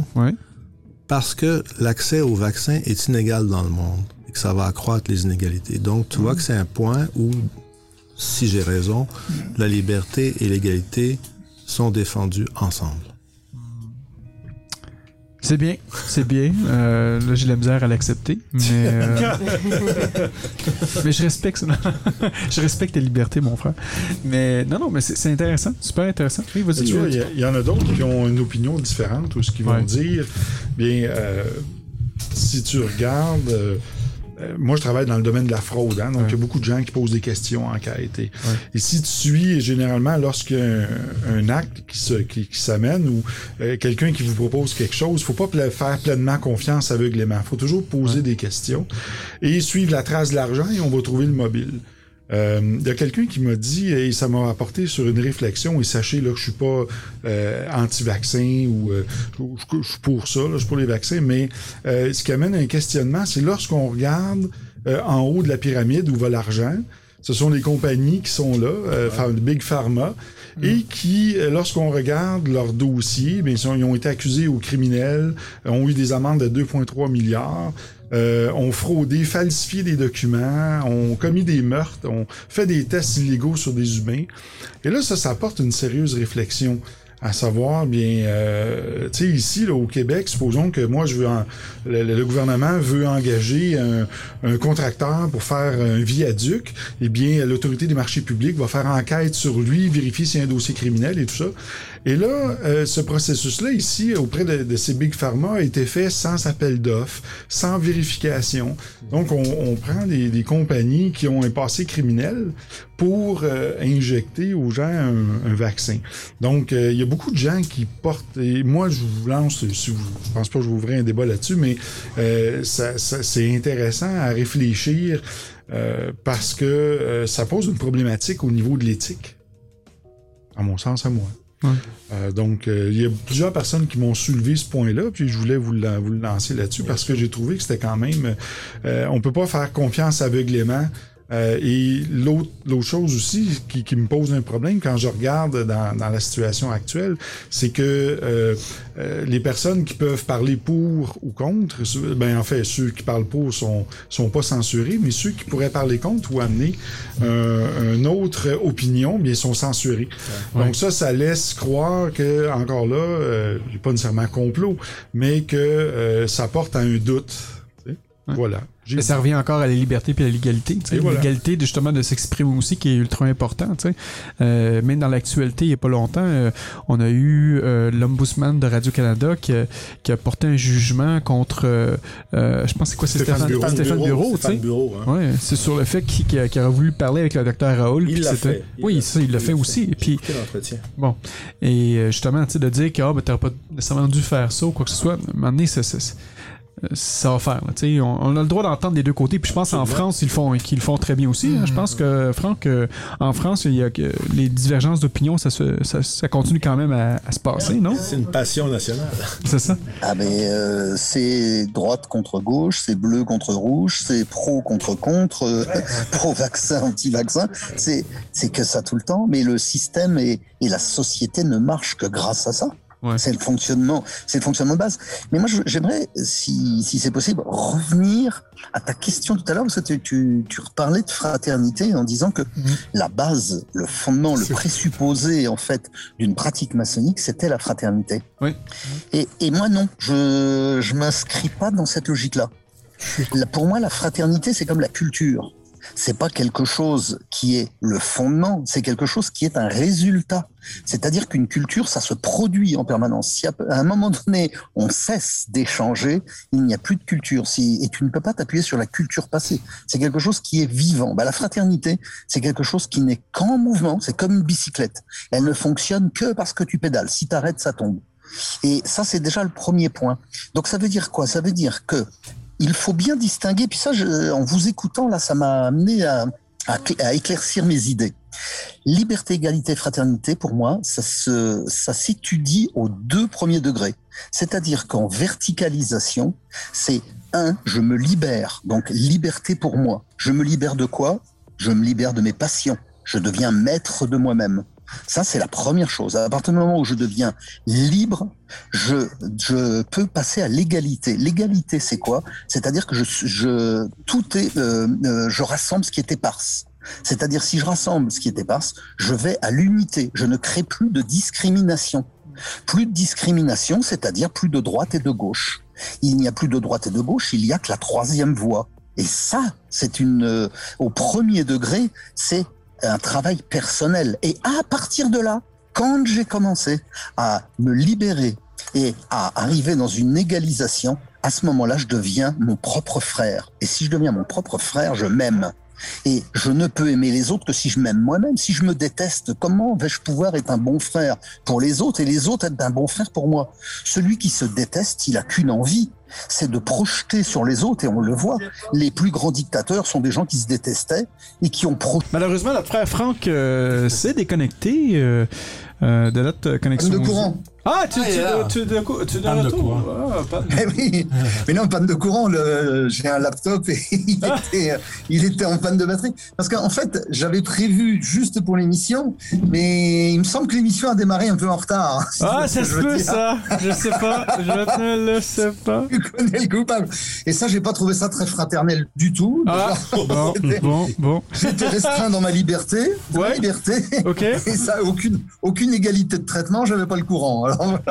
Parce que l'accès au vaccin est inégal dans le monde et que ça va accroître les inégalités. Donc, tu vois mm. que c'est un point où, si j'ai raison, la liberté et l'égalité sont défendus ensemble. C'est bien, c'est bien. Euh, là, j'ai la misère à l'accepter, mais euh, mais je respecte ça. je respecte ta liberté, mon frère. Mais non, non, mais c'est intéressant, super intéressant. Oui, vas-y. Il y, en a d'autres qui ont une opinion différente ou ce qu'ils vont dire. Bien, euh, si tu regardes euh, moi, je travaille dans le domaine de la fraude, hein, donc il y a beaucoup de gens qui posent des questions en qualité. Et si tu suis, généralement, lorsqu'il y a un, acte qui, se, qui, s'amène ou euh, quelqu'un qui vous propose quelque chose, il faut pas faire pleinement confiance aveuglément. Il faut toujours poser des questions et suivre la trace de l'argent et on va trouver le mobile. Euh, il y a quelqu'un qui m'a dit, et ça m'a apporté sur une réflexion, et sachez là, que je suis pas euh, anti-vaccin ou euh, je, suis pour ça, là, je suis pour les vaccins, mais ce qui amène un questionnement, c'est lorsqu'on regarde en haut de la pyramide où va l'argent, ce sont les compagnies qui sont là, euh, Big Pharma, mm. et qui, lorsqu'on regarde leur dossier, bien, ils ont été accusés aux criminels, ont eu des amendes de 2,3 milliards, euh, ont fraudé, falsifié des documents, ont commis des meurtres, ont fait des tests illégaux sur des humains. Et là, ça, ça apporte une sérieuse réflexion à savoir, bien, euh, tu sais, ici, là, au Québec, supposons que moi, je veux, le, gouvernement veut engager un, un, contracteur pour faire un viaduc, eh bien, l'autorité des marchés publics va faire enquête sur lui, vérifier s'il y a un dossier criminel et tout ça. Et là, euh, ce processus-là, ici, auprès de, ces big pharma, a été fait sans appel d'offres, sans vérification. Donc, on, on prend des, des, compagnies qui ont un passé criminel pour euh, injecter aux gens un, un vaccin. Donc, euh, il y a beaucoup de gens qui portent, et moi, je vous lance, si vous, je pense pas que je vous ouvrir un débat là-dessus, mais ça, ça, c'est intéressant à réfléchir parce que ça pose une problématique au niveau de l'éthique, à mon sens, à moi. Euh, donc, euh, il y a plusieurs personnes qui m'ont soulevé ce point-là, puis je voulais vous, vous le lancer là-dessus parce que j'ai trouvé que c'était quand même... Euh, on peut pas faire confiance aveuglément euh, et l'autre, l'autre chose aussi qui, qui, me pose un problème quand je regarde dans, dans la situation actuelle, c'est que euh, euh, les personnes qui peuvent parler pour ou contre, ben en fait ceux qui parlent pour sont sont pas censurés, mais ceux qui pourraient parler contre ou amener une autre opinion, bien sont censurés. Donc ça, ça laisse croire que encore là, pas nécessairement complot, mais que ça porte à un doute. Voilà. Mais ça revient encore à la liberté puis à la légalité. L'égalité justement de s'exprimer aussi qui est ultra important. Euh, même dans l'actualité, il n'y a pas longtemps, euh, on a eu euh, l'ombudsman de Radio-Canada qui, qui, a porté un jugement contre, euh, je pense c'est quoi, c'est Stéphane, Bureau. Stéphane Bureau. Stéphane Bureau hein. ouais, c'est sur le fait qu'il a, a, voulu parler avec le docteur Raoul. Il l'a fait. oui, ça, il l'a fait aussi. Et puis, bon, et justement, de dire que oh, ben, t'aurais pas nécessairement dû faire ça ou quoi que ce soit, à un moment donné, c'est ça va faire. on, on, a le droit d'entendre des deux côtés. Puis je pense en France, ils font, qu'ils le font très bien aussi. Hein. Je pense que, Franck, euh, en France, il y a que les divergences d'opinion, ça, ça, ça, continue quand même à, se passer, non? C'est une passion nationale. c'est ça? Ah, mais euh, c'est droite contre gauche, c'est bleu contre rouge, c'est pro contre contre, euh, pro-vaccin, anti-vaccin. C'est, c'est que ça tout le temps. Mais le système et, et la société ne marchent que grâce à ça. C'est le fonctionnement, c'est le fonctionnement de base. Mais moi, j'aimerais, si, si c'est possible, revenir à ta question tout à l'heure, parce que tu, tu, reparlais de fraternité en disant que mhm. la base, le fondement, le présupposé, en fait, d'une pratique maçonnique, c'était la fraternité. Oui. Et, et moi, non, je, je m'inscris pas dans cette logique-là. Pour moi, la fraternité, c'est comme la culture c'est pas quelque chose qui est le fondement, c'est quelque chose qui est un résultat. C'est-à-dire qu'une culture, ça se produit en permanence. Si à un moment donné, on cesse d'échanger, il n'y a plus de culture. Si, et tu ne peux pas t'appuyer sur la culture passée. C'est quelque chose qui est vivant. Bah, la fraternité, c'est quelque chose qui n'est qu'en mouvement. C'est comme une bicyclette. Elle ne fonctionne que parce que tu pédales. Si tu arrêtes, ça tombe. Et ça, c'est déjà le premier point. Donc ça veut dire quoi? Ça veut dire que il faut bien distinguer, puis ça, en vous écoutant, là, ça m'a amené à, éclaircir mes idées. Liberté, égalité, fraternité, pour moi, ça, ça s'étudie aux deux premiers degrés. C'est-à-dire qu'en verticalisation, c'est un, je me libère, donc liberté pour moi. Je me libère de quoi? Je me libère de mes passions. Je deviens maître de moi-même. Ça, c'est la première chose. À partir du moment où je deviens libre, je, je peux passer à l'égalité. L'égalité, c'est quoi? C'est-à-dire que je, je, tout est, euh, euh, je rassemble ce qui est éparse. C'est-à-dire, si je rassemble ce qui est éparse, je vais à l'unité. Je ne crée plus de discrimination. Plus de discrimination, c'est-à-dire plus de droite et de gauche. Il n'y a plus de droite et de gauche, il y a que la troisième voie. Et ça, c'est une, euh, au premier degré, c'est un travail personnel. Et à partir de là, quand j'ai commencé à me libérer et à arriver dans une égalisation, à ce moment-là, je deviens mon propre frère. Et si je deviens mon propre frère, je m'aime. Et je ne peux aimer les autres que si je m'aime moi-même. Si je me déteste, comment vais-je pouvoir être un bon frère pour les autres et les autres être un bon frère pour moi? Celui qui se déteste, il a qu'une envie, c'est de projeter sur les autres, et on le voit. Les plus grands dictateurs sont des gens qui se détestaient et qui ont projeté. Malheureusement, notre frère Franck euh, s'est déconnecté euh, euh, de notre connexion. De courant. Ah, tu, Ah, est là. tu, tu, tu, tu, tu Panne de courant. Ah, panne. Eh oui, mais non, panne de courant. le- J'ai un laptop et il était, il était en panne de batterie. Parce qu'en fait, j'avais prévu juste pour l'émission, mais il me semble que l'émission a démarré un peu en retard. C'est Ah, ce ça que se peut, ça. Je sais pas. Je ne le sais pas. Tu connais le coupable. Et ça, j'ai pas trouvé ça très fraternel du tout. Ah, bon, bon, bon. J'étais restreint dans ma liberté, ma Ouais. liberté. OK. Et ça, aucune, aucune égalité de traitement, j'avais pas le courant. Alors, voilà.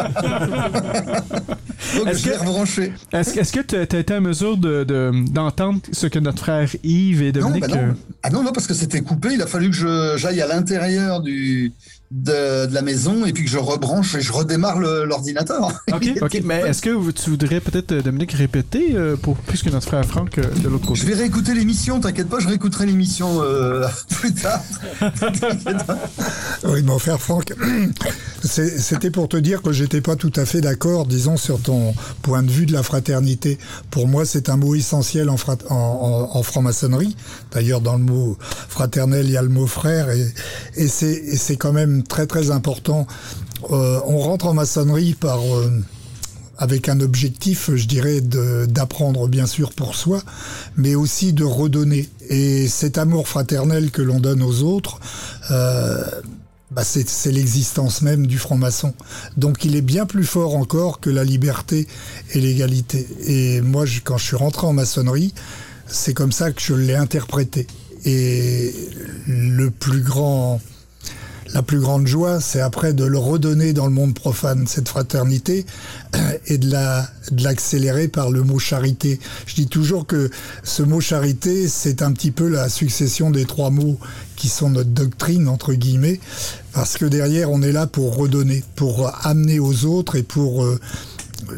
Donc, Est-ce je que- rebranché. Est-ce est-ce que tu as été en mesure de- de- d'entendre ce que notre frère Yves et Non, Dominique... non. euh, Ah non, non, parce que c'était coupé. Il a fallu que je- j'aille à l'intérieur du, de, de la maison et puis que je rebranche et je redémarre l'ordinateur. Ok, ok. Mais est-ce que tu voudrais peut-être, euh, Dominique, répéter euh, pour plus que notre frère Franck euh, de l'autre côté? Je vais réécouter l'émission, t'inquiète pas, je réécouterai l'émission euh, plus tard. T'inquiète pas. Oui, mon frère Franck, c'était pour te dire que j'étais pas tout à fait d'accord, disons, sur ton point de vue de la fraternité. Pour moi, c'est un mot essentiel en, frat- en, en- en franc-maçonnerie. D'ailleurs, dans le mot fraternel, il y a le mot frère, et c'est quand même très très important. Euh, on rentre en maçonnerie par euh, avec un objectif, je dirais, d'apprendre bien sûr pour soi, mais aussi de redonner. Et cet amour fraternel que l'on donne aux autres, euh, bah c'est l'existence même du franc-maçon. Donc il est bien plus fort encore que la liberté et l'égalité. Et moi, quand je suis rentré en maçonnerie, c'est comme ça que je l'ai interprété. Et le plus grand la plus grande joie, c'est après de le redonner dans le monde profane, cette fraternité, et de la de l'accélérer par le mot charité. Je dis toujours que ce mot charité, c'est un petit peu la succession des trois mots qui sont notre doctrine, entre guillemets, parce que derrière, on est là pour redonner, pour amener aux autres et pour, euh,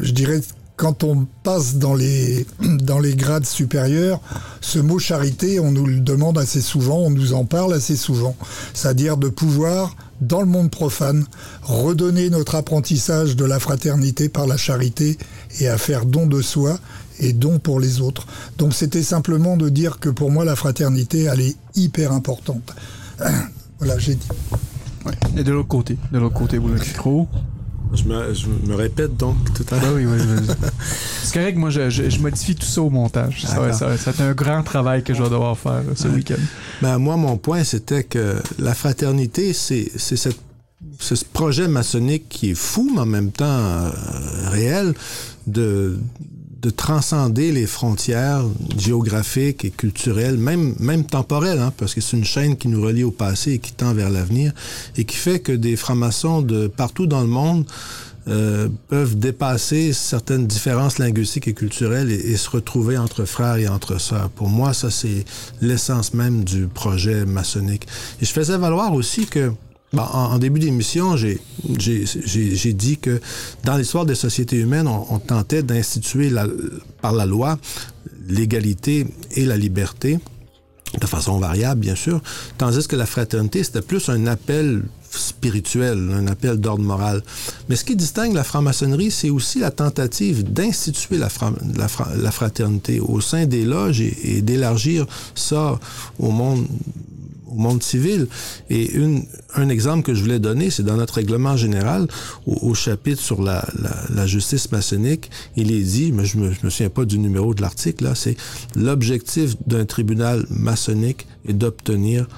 je dirais, quand on passe dans les, dans les grades supérieurs, ce mot charité, on nous le demande assez souvent, on nous en parle assez souvent. C'est-à-dire de pouvoir, dans le monde profane, redonner notre apprentissage de la fraternité par la charité et à faire don de soi et don pour les autres. Donc c'était simplement de dire que pour moi, la fraternité, elle est hyper importante. Voilà, j'ai dit. Et de l'autre côté. De l'autre côté, vous le. Je me, je me répète donc tout à Ah l'heure. oui, oui, vas-y. C'est correct, moi, je, je, je modifie tout ça au montage. Ça va, un grand travail que je vais devoir faire ce week-end. Ben, moi, mon point, c'était que la fraternité, c'est c'est cette- c'est ce projet maçonnique qui est fou, mais en même temps euh, réel, de, de transcender les frontières géographiques et culturelles, même, même temporelles, hein, parce que c'est une chaîne qui nous relie au passé et qui tend vers l'avenir, et qui fait que des francs-maçons de partout dans le monde euh, peuvent dépasser certaines différences linguistiques et culturelles et, et se retrouver entre frères et entre sœurs. Pour moi, ça, c'est l'essence même du projet maçonnique. Et je faisais valoir aussi que en, en début d'émission, j'ai dit que dans l'histoire des sociétés humaines, on, on tentait d'instituer par la loi l'égalité et la liberté de façon variable, bien sûr, tandis que la fraternité, c'était plus un appel spirituel, un appel d'ordre moral. Mais ce qui distingue la franc-maçonnerie, c'est aussi la tentative d'instituer la, la fraternité au sein des loges et, et d'élargir ça au monde au monde civil. Et une, un exemple que je voulais donner, c'est dans notre règlement général, au, chapitre sur la, la, la justice maçonnique, il est dit, mais je me, je me souviens pas du numéro de l'article, là, c'est l'objectif d'un tribunal maçonnique est d'obtenir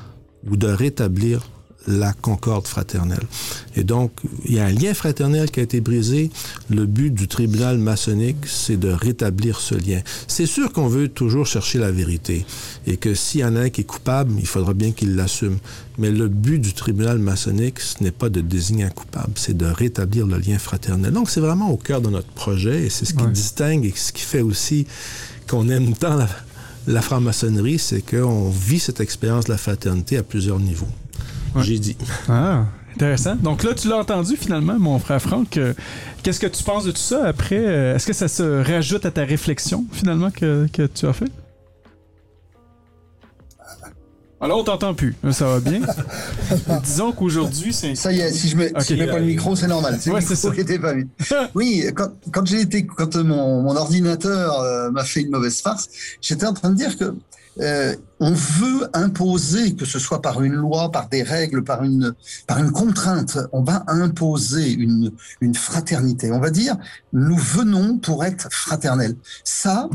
ou de rétablir la concorde fraternelle. Et donc, il y a un lien fraternel qui a été brisé. Le but du tribunal maçonnique, c'est de rétablir ce lien. C'est sûr qu'on veut toujours chercher la vérité et que s'il y en a un qui est coupable, il faudra bien qu'il l'assume. Mais le but du tribunal maçonnique, ce n'est pas de désigner un coupable, c'est de rétablir le lien fraternel. Donc, c'est vraiment au cœur de notre projet et c'est ce qui distingue et ce qui fait aussi qu'on aime tant la, la franc-maçonnerie, c'est qu'on vit cette expérience de la fraternité à plusieurs niveaux. J'ai dit. Ah, intéressant. Donc là, tu l'as entendu finalement, mon frère Franck. Euh, qu'est-ce que tu penses de tout ça après? Euh, est-ce que ça se rajoute à ta réflexion finalement que, que tu as fait? Alors, on t'entend plus. Ça va bien? Disons qu'aujourd'hui, c'est. Ça y est, si je mets, si je mets pas le micro, c'est normal. C'est ouais, qui était pas mis. oui, quand, quand j'ai été, quand mon, mon ordinateur euh, m'a fait une mauvaise farce, j'étais en train de dire que euh, on veut imposer, que ce soit par une loi, par des règles, par une, par une contrainte, on va imposer une, une fraternité. On va dire, nous venons pour être fraternels. Ça,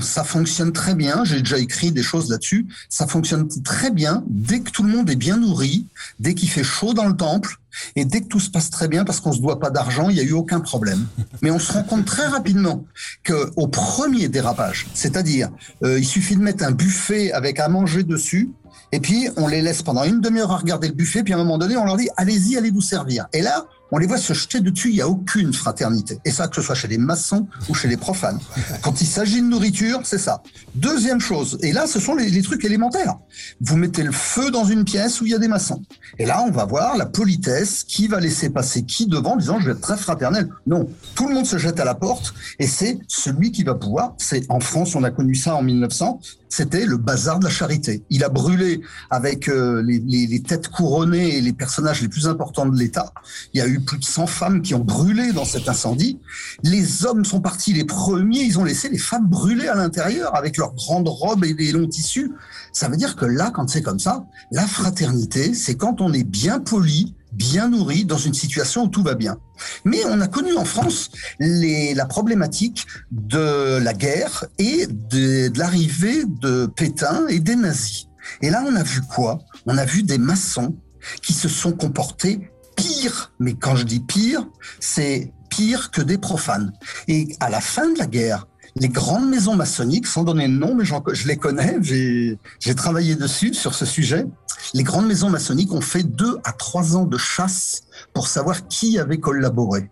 ça fonctionne très bien. J'ai déjà écrit des choses là-dessus. Ça fonctionne très bien dès que tout le monde est bien nourri, dès qu'il fait chaud dans le temple et dès que tout se passe très bien parce qu'on se doit pas d'argent, il n'y a eu aucun problème. Mais on se rend compte très rapidement que au premier dérapage, c'est-à-dire euh, il suffit de mettre un buffet avec à manger dessus. Et puis, on les laisse pendant une demi-heure à regarder le buffet, puis à un moment donné, on leur dit, allez-y, allez vous servir. Et là, on les voit se jeter dessus, il n'y a aucune fraternité. Et ça, que ce soit chez les maçons ou chez les profanes. Quand il s'agit de nourriture, c'est ça. Deuxième chose, et là, ce sont les, trucs élémentaires. Vous mettez le feu dans une pièce où il y a des maçons. Et là, on va voir la politesse, qui va laisser passer qui devant, disant, je vais être très fraternel. Non, tout le monde se jette à la porte, et c'est celui qui va pouvoir, c'est en France, on a connu ça en 1900, c'était le bazar de la charité. Il a brûlé avec euh, les, les, têtes couronnées et les personnages les plus importants de l'État. Il y a eu plus de 100 femmes qui ont brûlé dans cet incendie. Les hommes sont partis les premiers, ils ont laissé les femmes brûler à l'intérieur avec leurs grandes robes et des longs tissus. Ça veut dire que là, quand c'est comme ça, la fraternité, c'est quand on est bien poli, bien nourri dans une situation où tout va bien. Mais on a connu en France la problématique de la guerre et de, de l'arrivée de Pétain et des nazis. Et là, on a vu quoi? On a vu des maçons qui se sont comportés pire. Mais quand je dis pire, c'est pire que des profanes. Et à la fin de la guerre, les grandes maisons maçonniques, sans donner de nom, mais je les connais, j'ai travaillé dessus, sur ce sujet. Les grandes maisons maçonniques ont fait deux à trois ans de chasse pour savoir qui avait collaboré.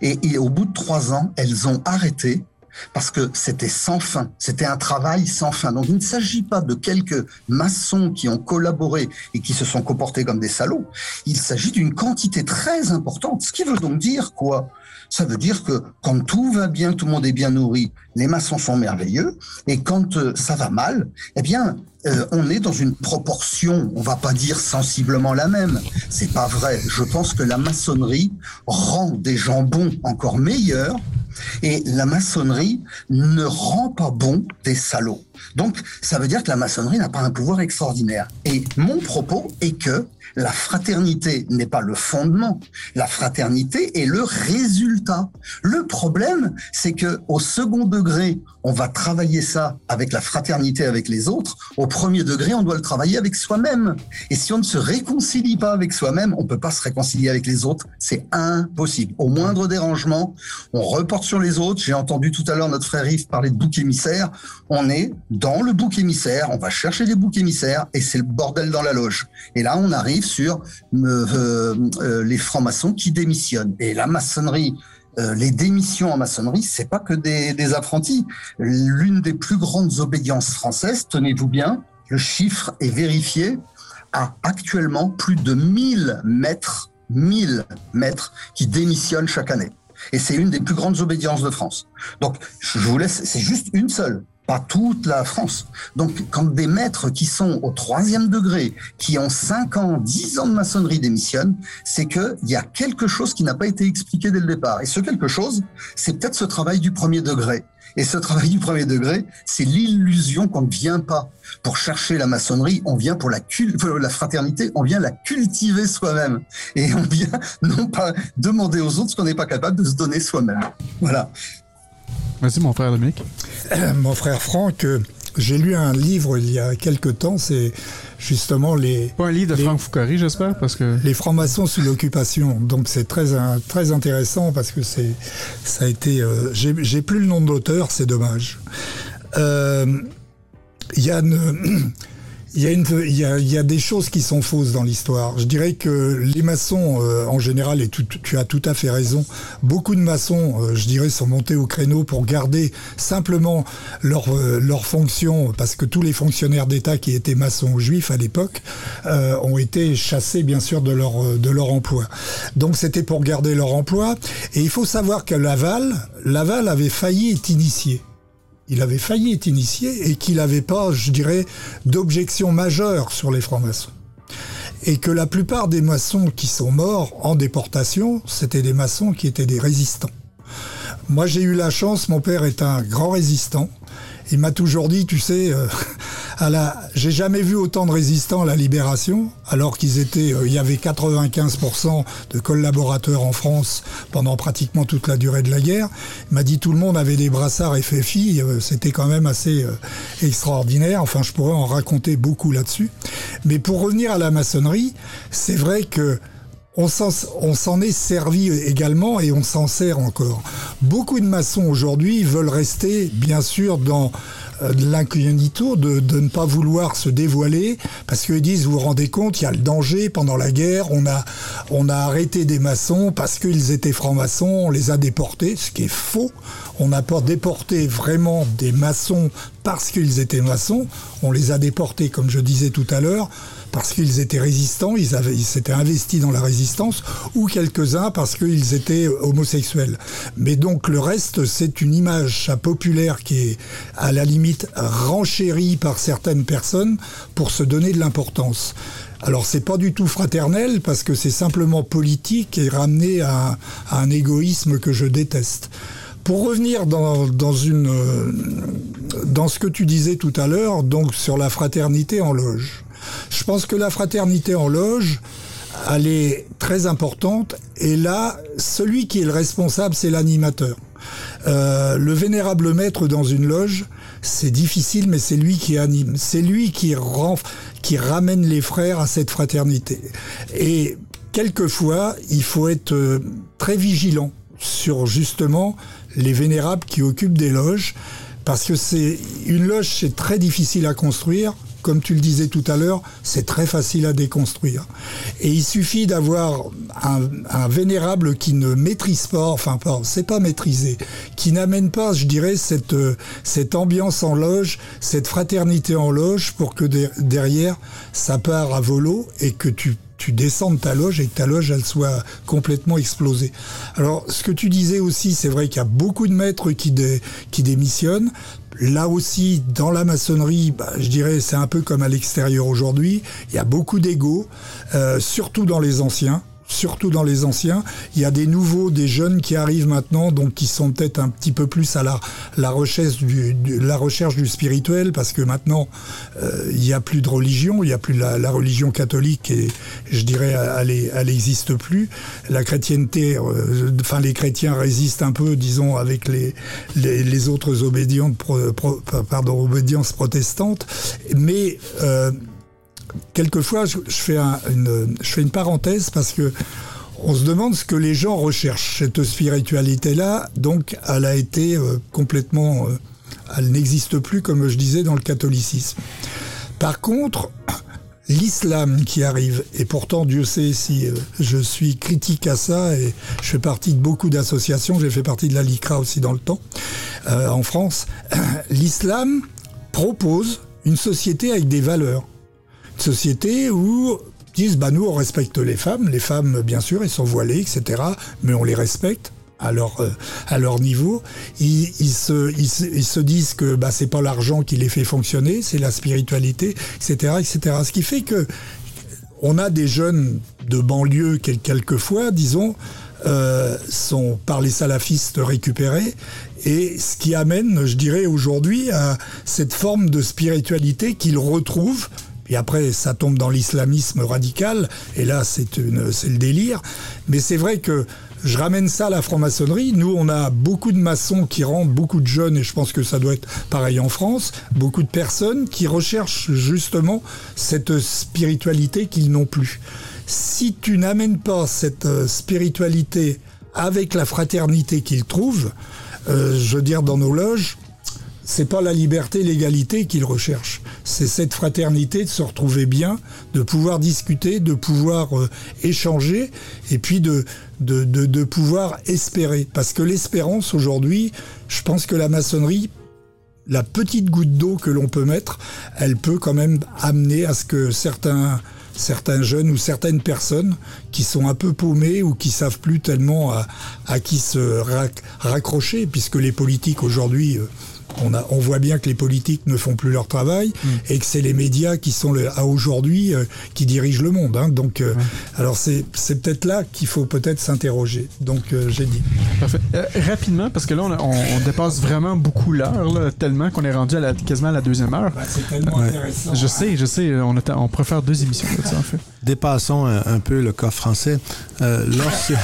Et, au bout de trois ans, elles ont arrêté parce que c'était sans fin, c'était un travail sans fin. Donc il ne s'agit pas de quelques maçons qui ont collaboré et qui se sont comportés comme des salauds, il s'agit d'une quantité très importante, ce qui veut donc dire quoi? Ça veut dire que quand tout va bien, tout le monde est bien nourri, les maçons sont merveilleux, et quand euh, ça va mal, eh bien, euh, on est dans une proportion, on va pas dire sensiblement la même, c'est pas vrai. Je pense que la maçonnerie rend des gens bons encore meilleurs et la maçonnerie ne rend pas bon des salauds. Donc, ça veut dire que la maçonnerie n'a pas un pouvoir extraordinaire. Et mon propos est que la fraternité n'est pas le fondement. La fraternité est le résultat. Le problème, c'est que au second degré, on va travailler ça avec la fraternité avec les autres. Au premier degré, on doit le travailler avec soi-même. Et si on ne se réconcilie pas avec soi-même, on peut pas se réconcilier avec les autres. C'est impossible. Au moindre dérangement, on reporte sur les autres. J'ai entendu tout à l'heure notre frère Yves parler de bouc émissaire. On est dans le bouc émissaire. On va chercher des boucs émissaires et c'est le bordel dans la loge. Et là, on arrive sur euh, euh, les francs-maçons qui démissionnent. Et la maçonnerie, euh, les démissions en maçonnerie, c'est pas que des, des apprentis. L'une des plus grandes obédiences françaises, tenez-vous bien, le chiffre est vérifié, a actuellement plus de 1000 maîtres, 1000 maîtres qui démissionnent chaque année. Et c'est une des plus grandes obédiences de France. Donc, je vous laisse, c'est juste une seule pas toute la France. Donc, quand des maîtres qui sont au troisième degré, qui ont 5 ans, 10 ans de maçonnerie démissionnent, c'est qu'il y a quelque chose qui n'a pas été expliqué dès le départ. Et ce quelque chose, c'est peut-être ce travail du premier degré. Et ce travail du premier degré, c'est l'illusion qu'on ne vient pas pour chercher la maçonnerie, on vient pour la, la fraternité, on vient la cultiver soi-même. Et on vient non pas demander aux autres ce qu'on n'est pas capable de se donner soi-même. Voilà. Vas-y, mon frère Dominique. mon frère Franck, euh, J'ai lu un livre il y a quelque temps, c'est justement les... Pas un livre de Franck Foucari, j'espère, parce que... Les francs-maçons sous l'occupation. Donc c'est très, très intéressant parce que c'est, ça a été... Euh, j'ai plus le nom de l'auteur, c'est dommage. Euh, il y a une... Il y, a des choses qui sont fausses dans l'histoire. Je dirais que les maçons, euh, en général, et tu, as tout à fait raison, beaucoup de maçons, euh, je dirais, sont montés au créneau pour garder simplement leur, euh, fonction, parce que tous les fonctionnaires d'État qui étaient maçons juifs à l'époque ont été chassés, bien sûr, de leur, de leur emploi. Donc c'était pour garder leur emploi. Et il faut savoir que Laval, Laval avait failli être initié il avait failli être initié et qu'il n'avait pas, je dirais, d'objection majeure sur les francs-maçons. Et que la plupart des maçons qui sont morts en déportation, c'était des maçons qui étaient des résistants. Moi, j'ai eu la chance, mon père est un grand résistant. Il m'a toujours dit, tu sais, euh, à la, j'ai jamais vu autant de résistants à la libération, alors qu'ils étaient, euh, il y avait 95% de collaborateurs en France pendant pratiquement toute la durée de la guerre. Il m'a dit tout le monde avait des brassards FFI, euh, c'était quand même assez extraordinaire. Enfin, je pourrais en raconter beaucoup là-dessus. Mais pour revenir à la maçonnerie, c'est vrai que on s'en est servi également et on s'en sert encore. Beaucoup de maçons aujourd'hui veulent rester, bien sûr, dans euh, l'incognito, de, de ne pas vouloir se dévoiler, parce qu'ils disent, vous vous rendez compte, il y a le danger pendant la guerre, on a, on a arrêté des maçons parce qu'ils étaient francs-maçons, on les a déportés, ce qui est faux. On n'a pas déporté vraiment des maçons parce qu'ils étaient maçons, on les a déportés, comme je disais tout à l'heure, parce qu'ils étaient résistants, ils avaient, ils s'étaient investis dans la résistance, ou quelques-uns parce qu'ils étaient homosexuels. Mais donc le reste, c'est une image populaire qui est à la limite renchérie par certaines personnes pour se donner de l'importance. Alors c'est pas du tout fraternel parce que c'est simplement politique et ramené à, un égoïsme que je déteste. Pour revenir dans, dans, une, dans ce que tu disais tout à l'heure, donc sur la fraternité en loge. Je pense que la fraternité en loge, elle est très importante. Et là, celui qui est le responsable, c'est l'animateur. Euh, le vénérable maître dans une loge, c'est difficile, mais c'est lui qui anime. C'est lui qui, qui ramène les frères à cette fraternité. Et quelquefois, il faut être euh, très vigilant sur justement les vénérables qui occupent des loges, parce que c'est une loge, c'est très difficile à construire comme tu le disais tout à l'heure, c'est très facile à déconstruire. Et il suffit d'avoir un, vénérable qui ne maîtrise pas, enfin c'est pas maîtrisé, qui n'amène pas, je dirais, cette, cette ambiance en loge, cette fraternité en loge pour que derrière, ça part à volo et que tu tu descends de ta loge et que ta loge elle soit complètement explosée. Alors ce que tu disais aussi, c'est vrai qu'il y a beaucoup de maîtres qui démissionnent. Là aussi, dans la maçonnerie, bah, je dirais c'est un peu comme à l'extérieur aujourd'hui. Il y a beaucoup d'ego, euh, surtout dans les anciens surtout dans les anciens. Il y a des nouveaux, des jeunes qui arrivent maintenant, donc qui sont peut-être un petit peu plus à la, la, recherche, du, la recherche du spirituel, parce que maintenant, euh, il n'y a plus de religion, il n'y a plus la, la, religion catholique, et je dirais, elle n'existe plus. La chrétienté, euh, enfin, les chrétiens résistent un peu, disons, avec les, les, autres obédiences, pro, pardon, obédiences protestantes, mais... Euh, quelquefois, je, fais une, parenthèse parce que on se demande ce que les gens recherchent. Cette spiritualité-là, donc, elle a été euh, complètement... Euh, elle n'existe plus, comme je disais, dans le catholicisme. Par contre, l'islam qui arrive, et pourtant Dieu sait si euh, je suis critique à ça, et je fais partie de beaucoup d'associations, j'ai fait partie de la LICRA aussi dans le temps, en France, l'islam propose une société avec des valeurs société où disent bah nous on respecte les femmes, les femmes bien sûr elles sont voilées etc. Mais on les respecte à leur euh, à leur niveau. Ils, ils, se, ils, se, disent que bah c'est pas l'argent qui les fait fonctionner, c'est la spiritualité etc etc. Ce qui fait que on a des jeunes de banlieue quelquefois disons euh, sont par les salafistes récupérés et ce qui amène, je dirais aujourd'hui, à cette forme de spiritualité qu'ils retrouvent et après, ça tombe dans l'islamisme radical, et là, c'est le délire. Mais c'est vrai que je ramène ça à la franc-maçonnerie. Nous, on a beaucoup de maçons qui rentrent, beaucoup de jeunes, et je pense que ça doit être pareil en France, beaucoup de personnes qui recherchent justement cette spiritualité qu'ils n'ont plus. Si tu n'amènes pas cette euh, spiritualité avec la fraternité qu'ils trouvent, euh, je veux dire, dans nos loges, c'est pas la liberté, l'égalité qu'ils recherchent. C'est cette fraternité de se retrouver bien, de pouvoir discuter, de pouvoir euh, échanger et puis de, de, de, de pouvoir espérer. Parce que l'espérance aujourd'hui, je pense que la maçonnerie, la petite goutte d'eau que l'on peut mettre, elle peut quand même amener à ce que certains certains jeunes ou certaines personnes qui sont un peu paumés ou qui savent plus tellement à, à qui se raccrocher, puisque les politiques aujourd'hui euh, on, voit bien que les politiques ne font plus leur travail mm. et que c'est les médias qui sont à aujourd'hui euh, qui dirigent le monde. Hein. Donc, euh, alors c'est peut-être là qu'il faut peut-être s'interroger. Donc, euh, j'ai dit. Parfait. rapidement, parce que là, on, dépasse vraiment beaucoup l'heure, tellement qu'on est rendu à la, quasiment à la deuxième heure. Bah, c'est tellement intéressant. Je sais, je sais. On, on préfère deux émissions de ça, en fait. Dépassons un, peu le cas français. lorsque,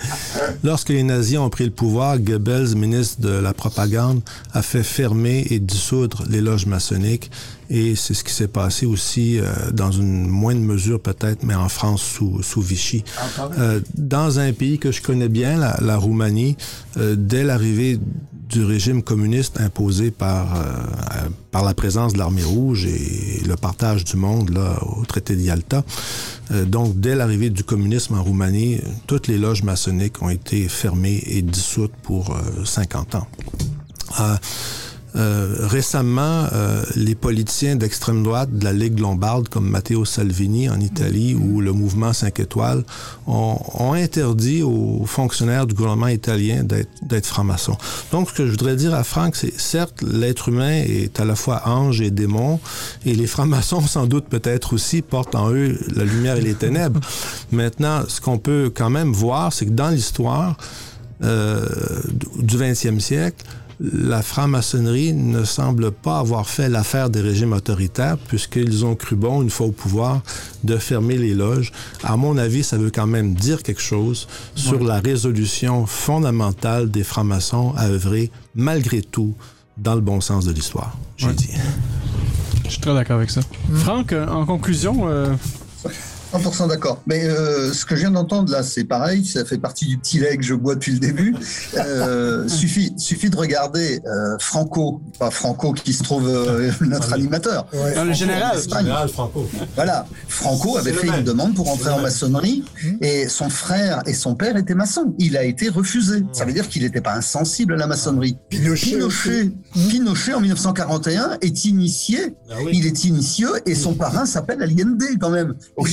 lorsque les nazis ont pris le pouvoir, Goebbels, ministre de la propagande, a fait fermer et dissoudre les loges maçonniques. Et c'est ce qui s'est passé aussi euh, dans une moindre mesure peut-être, mais en France sous, sous Vichy. Euh, dans un pays que je connais bien, la, la Roumanie, euh, dès l'arrivée du régime communiste imposé par, par la présence de l'armée rouge et le partage du monde là, au traité de Yalta. Donc, dès l'arrivée du communisme en Roumanie, toutes les loges maçonniques ont été fermées et dissoutes pour 50 ans. Euh, récemment, euh, les politiciens d'extrême droite de la Ligue lombarde, comme Matteo Salvini en Italie ou le mouvement 5 étoiles, ont, interdit aux fonctionnaires du gouvernement italien d'être francs-maçons. Donc, ce que je voudrais dire à Franck, c'est certes, l'être humain est à la fois ange et démon, et les francs-maçons, sans doute peut-être aussi, portent en eux la lumière et les ténèbres. Maintenant, ce qu'on peut quand même voir, c'est que dans l'histoire euh, du 20e siècle, la franc-maçonnerie ne semble pas avoir fait l'affaire des régimes autoritaires puisqu'ils ont cru bon, une fois au pouvoir, de fermer les loges. À mon avis, ça veut quand même dire quelque chose sur la résolution fondamentale des francs-maçons à œuvrer, malgré tout, dans le bon sens de l'histoire, j'ai dit. Je suis très d'accord avec ça. Franck, en conclusion, euh, 100% d'accord. Mais euh, ce que je viens d'entendre là, c'est pareil, ça fait partie du petit lait que je bois depuis le début. Euh, suffit, suffit de regarder euh, Franco, pas Franco qui se trouve euh, notre animateur. Ouais. le général. général Franco. Voilà, Franco avait fait une demande pour entrer en maçonnerie mmh. et son frère et son père étaient maçons. Il a été refusé. Ça veut dire qu'il n'était pas insensible à la maçonnerie. Pinochet, Pinochet, Pinochet en 1941 est initié. Ah oui. Il est initié et son parrain s'appelle Allende quand même. Au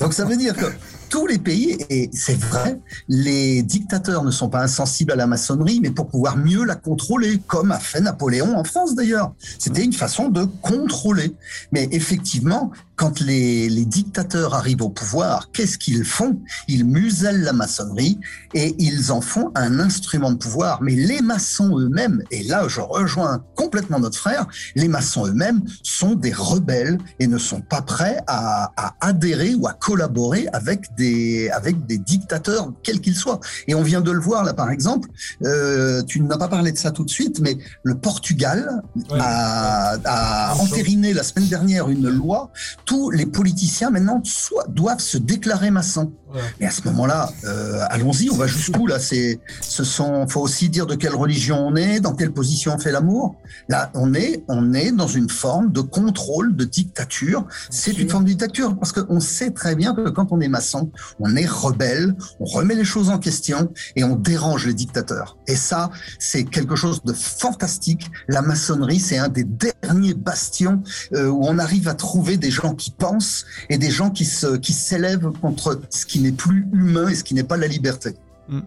donc ça veut dire que tous les pays, et c'est vrai, les dictateurs ne sont pas insensibles à la maçonnerie, mais pour pouvoir mieux la contrôler, comme a fait Napoléon en France d'ailleurs. C'était une façon de contrôler. Mais effectivement, quand les, les dictateurs arrivent au pouvoir, qu'est-ce qu'ils font? Ils musellent la maçonnerie et ils en font un instrument de pouvoir. Mais les maçons eux-mêmes, et là je rejoins complètement notre frère, les maçons eux-mêmes sont des rebelles et ne sont pas prêts à, à adhérer ou à collaborer avec des, avec des dictateurs, quels qu'ils soient. Et on vient de le voir là par exemple, euh, tu n'as pas parlé de ça tout de suite, mais le Portugal ouais. a, a entériné la semaine dernière une loi tous les politiciens maintenant doivent se déclarer maçons. Ouais. Mais à ce moment-là, euh, allons-y, on va jusqu'où là C'est, ce sont, faut aussi dire de quelle religion on est, dans quelle position on fait l'amour. Là, on est, on est dans une forme de contrôle, de dictature. C'est une forme de dictature parce qu'on sait très bien que quand on est maçon, on est rebelle, on remet les choses en question et on dérange les dictateurs. Et ça, c'est quelque chose de fantastique. La maçonnerie, c'est un des derniers bastions euh, où on arrive à trouver des gens qui pensent et des gens qui se, qui s'élèvent contre ce qui n'est plus humain et ce qui n'est pas la liberté. Mm.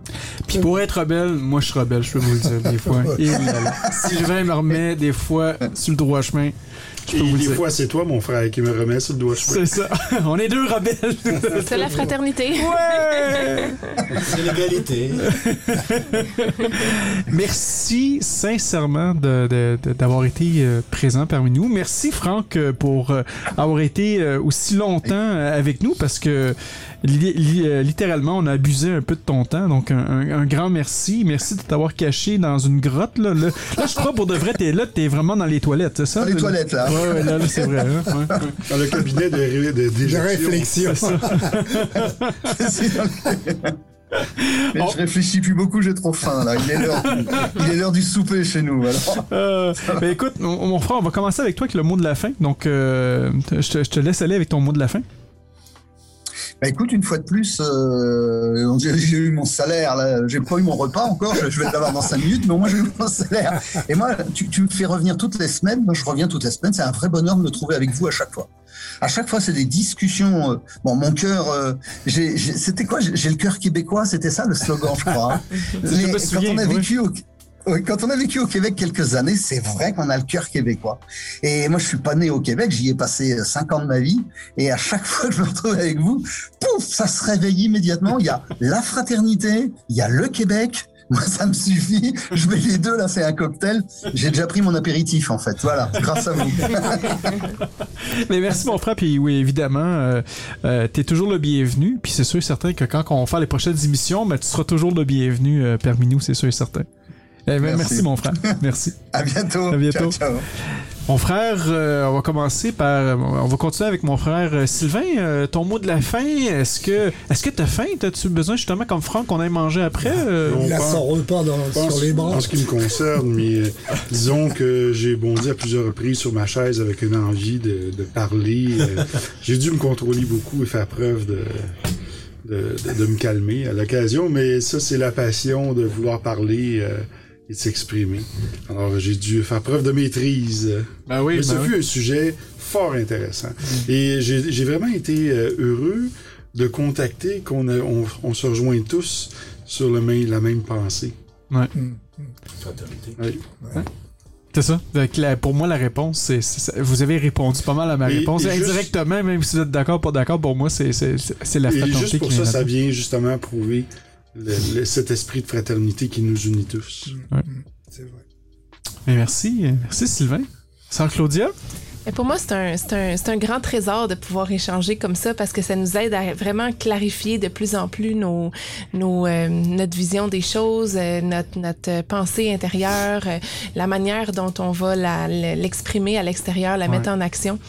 Puis pour être rebelle, moi je suis rebelle, je peux vous le dire des fois. Et. Si je vais me remettre des fois sur le droit chemin, Je peux vous des dire. fois, c'est toi, mon frère, qui me remet sur le doigt. C'est ça. On est deux rebelles. C'est la fraternité. Ouais! C'est l'égalité. Merci sincèrement d'avoir été euh, présent parmi nous. Merci Franck euh, pour euh, avoir été aussi longtemps avec nous parce que li- li- euh, littéralement on a abusé un peu de ton temps. Donc un, un- un grand merci. Merci de t'avoir caché dans une grotte. Là, là, Là, je crois pour de vrai, t'es là, t'es vraiment dans les toilettes, c'est ça? Dans les toilettes, là. Ouais, ouais, là, là, c'est vrai. hein? Ouais, ouais. Dans le cabinet de, de, De réflexion. Je réfléchis plus beaucoup, j'ai trop faim là. Il est l'heure, il est l'heure du souper chez nous. Alors. Euh, ben écoute, mon, mon frère, on va commencer avec toi avec le mot de la fin. Donc, euh, je, te, je te laisse aller avec ton mot de la fin. Bah, écoute, une fois de plus, euh, j'ai eu mon salaire. Là, j'ai pas eu mon repas encore. Je, vais l'avoir dans cinq minutes, mais au moins j'ai eu mon salaire. Et moi, tu, tu me fais revenir toutes les semaines. Moi, je reviens toutes les semaines. C'est un vrai bonheur de me trouver avec vous à chaque fois. À chaque fois, c'est des discussions. euh, bon, mon cœur, euh, j'ai- j'ai- c'était quoi? J'ai le cœur québécois. C'était ça le slogan, je crois. hein. Je Mais me quand souviens, on a oui. vécu au oui, quand on a vécu au Québec quelques années, c'est vrai qu'on a le cœur québécois. Et moi, je suis pas né au Québec, j'y ai passé cinq ans de ma vie. Et à chaque fois que je me retrouve avec vous, pouf, ça se réveille immédiatement. Il y a la fraternité, il y a le Québec. Moi, ça me suffit. Je mets les deux, là, c'est un cocktail. J'ai déjà pris mon apéritif, en fait. Voilà, grâce à vous. Mais merci mon frère, puis oui, évidemment, euh, euh, t'es toujours le bienvenu, puis c'est sûr et certain que quand on va faire les prochaines émissions, ben, tu seras toujours le bienvenu euh, parmi nous, c'est sûr et certain. Eh ben, merci. Merci. mon frère, merci. À bientôt. À bientôt. Ciao, ciao. Mon frère, euh, on va commencer par, on va continuer avec mon frère euh, Sylvain. Euh, ton mot de la fin, est-ce que, est-ce que t'as faim? T'as-tu besoin justement comme Franck qu'on aille manger après Euh. Il a son repas dans- pense- sur les bras. En ce qui me concerne, mais euh, disons que j'ai bondi à plusieurs reprises sur ma chaise avec une envie de, de parler. euh, j'ai dû me contrôler beaucoup et faire preuve de, de, de- de me calmer à l'occasion, mais ça, c'est la passion de vouloir parler euh, et de s'exprimer. Alors, j'ai dû faire preuve de maîtrise. Ben oui, Mais ce ben oui. fut un sujet fort intéressant. Et j'ai vraiment été euh, heureux de contacter qu'on a- on, on se rejoint tous sur le même, la même pensée. Fraternité. Oui. C'est ça. Donc, la- pour moi, la réponse, c'est, vous avez répondu pas mal à ma Et- réponse. et juste- Indirectement, même si vous êtes d'accord, pas d'accord, pour moi, c'est, c'est, la Et fraternité juste pour ça, vient ça vient justement prouver le- le- cet esprit de fraternité qui nous unit tous. C'est vrai. Mais merci, merci Sylvain. Sœur Claudia? Et pour moi, c'est un, c'est un, c'est un grand trésor de pouvoir échanger comme ça parce que ça nous aide à vraiment clarifier de plus en plus nos, nos, euh, notre vision des choses, euh, notre, notre pensée intérieure, euh, la manière dont on va la- l'exprimer à l'extérieur, la mettre en action.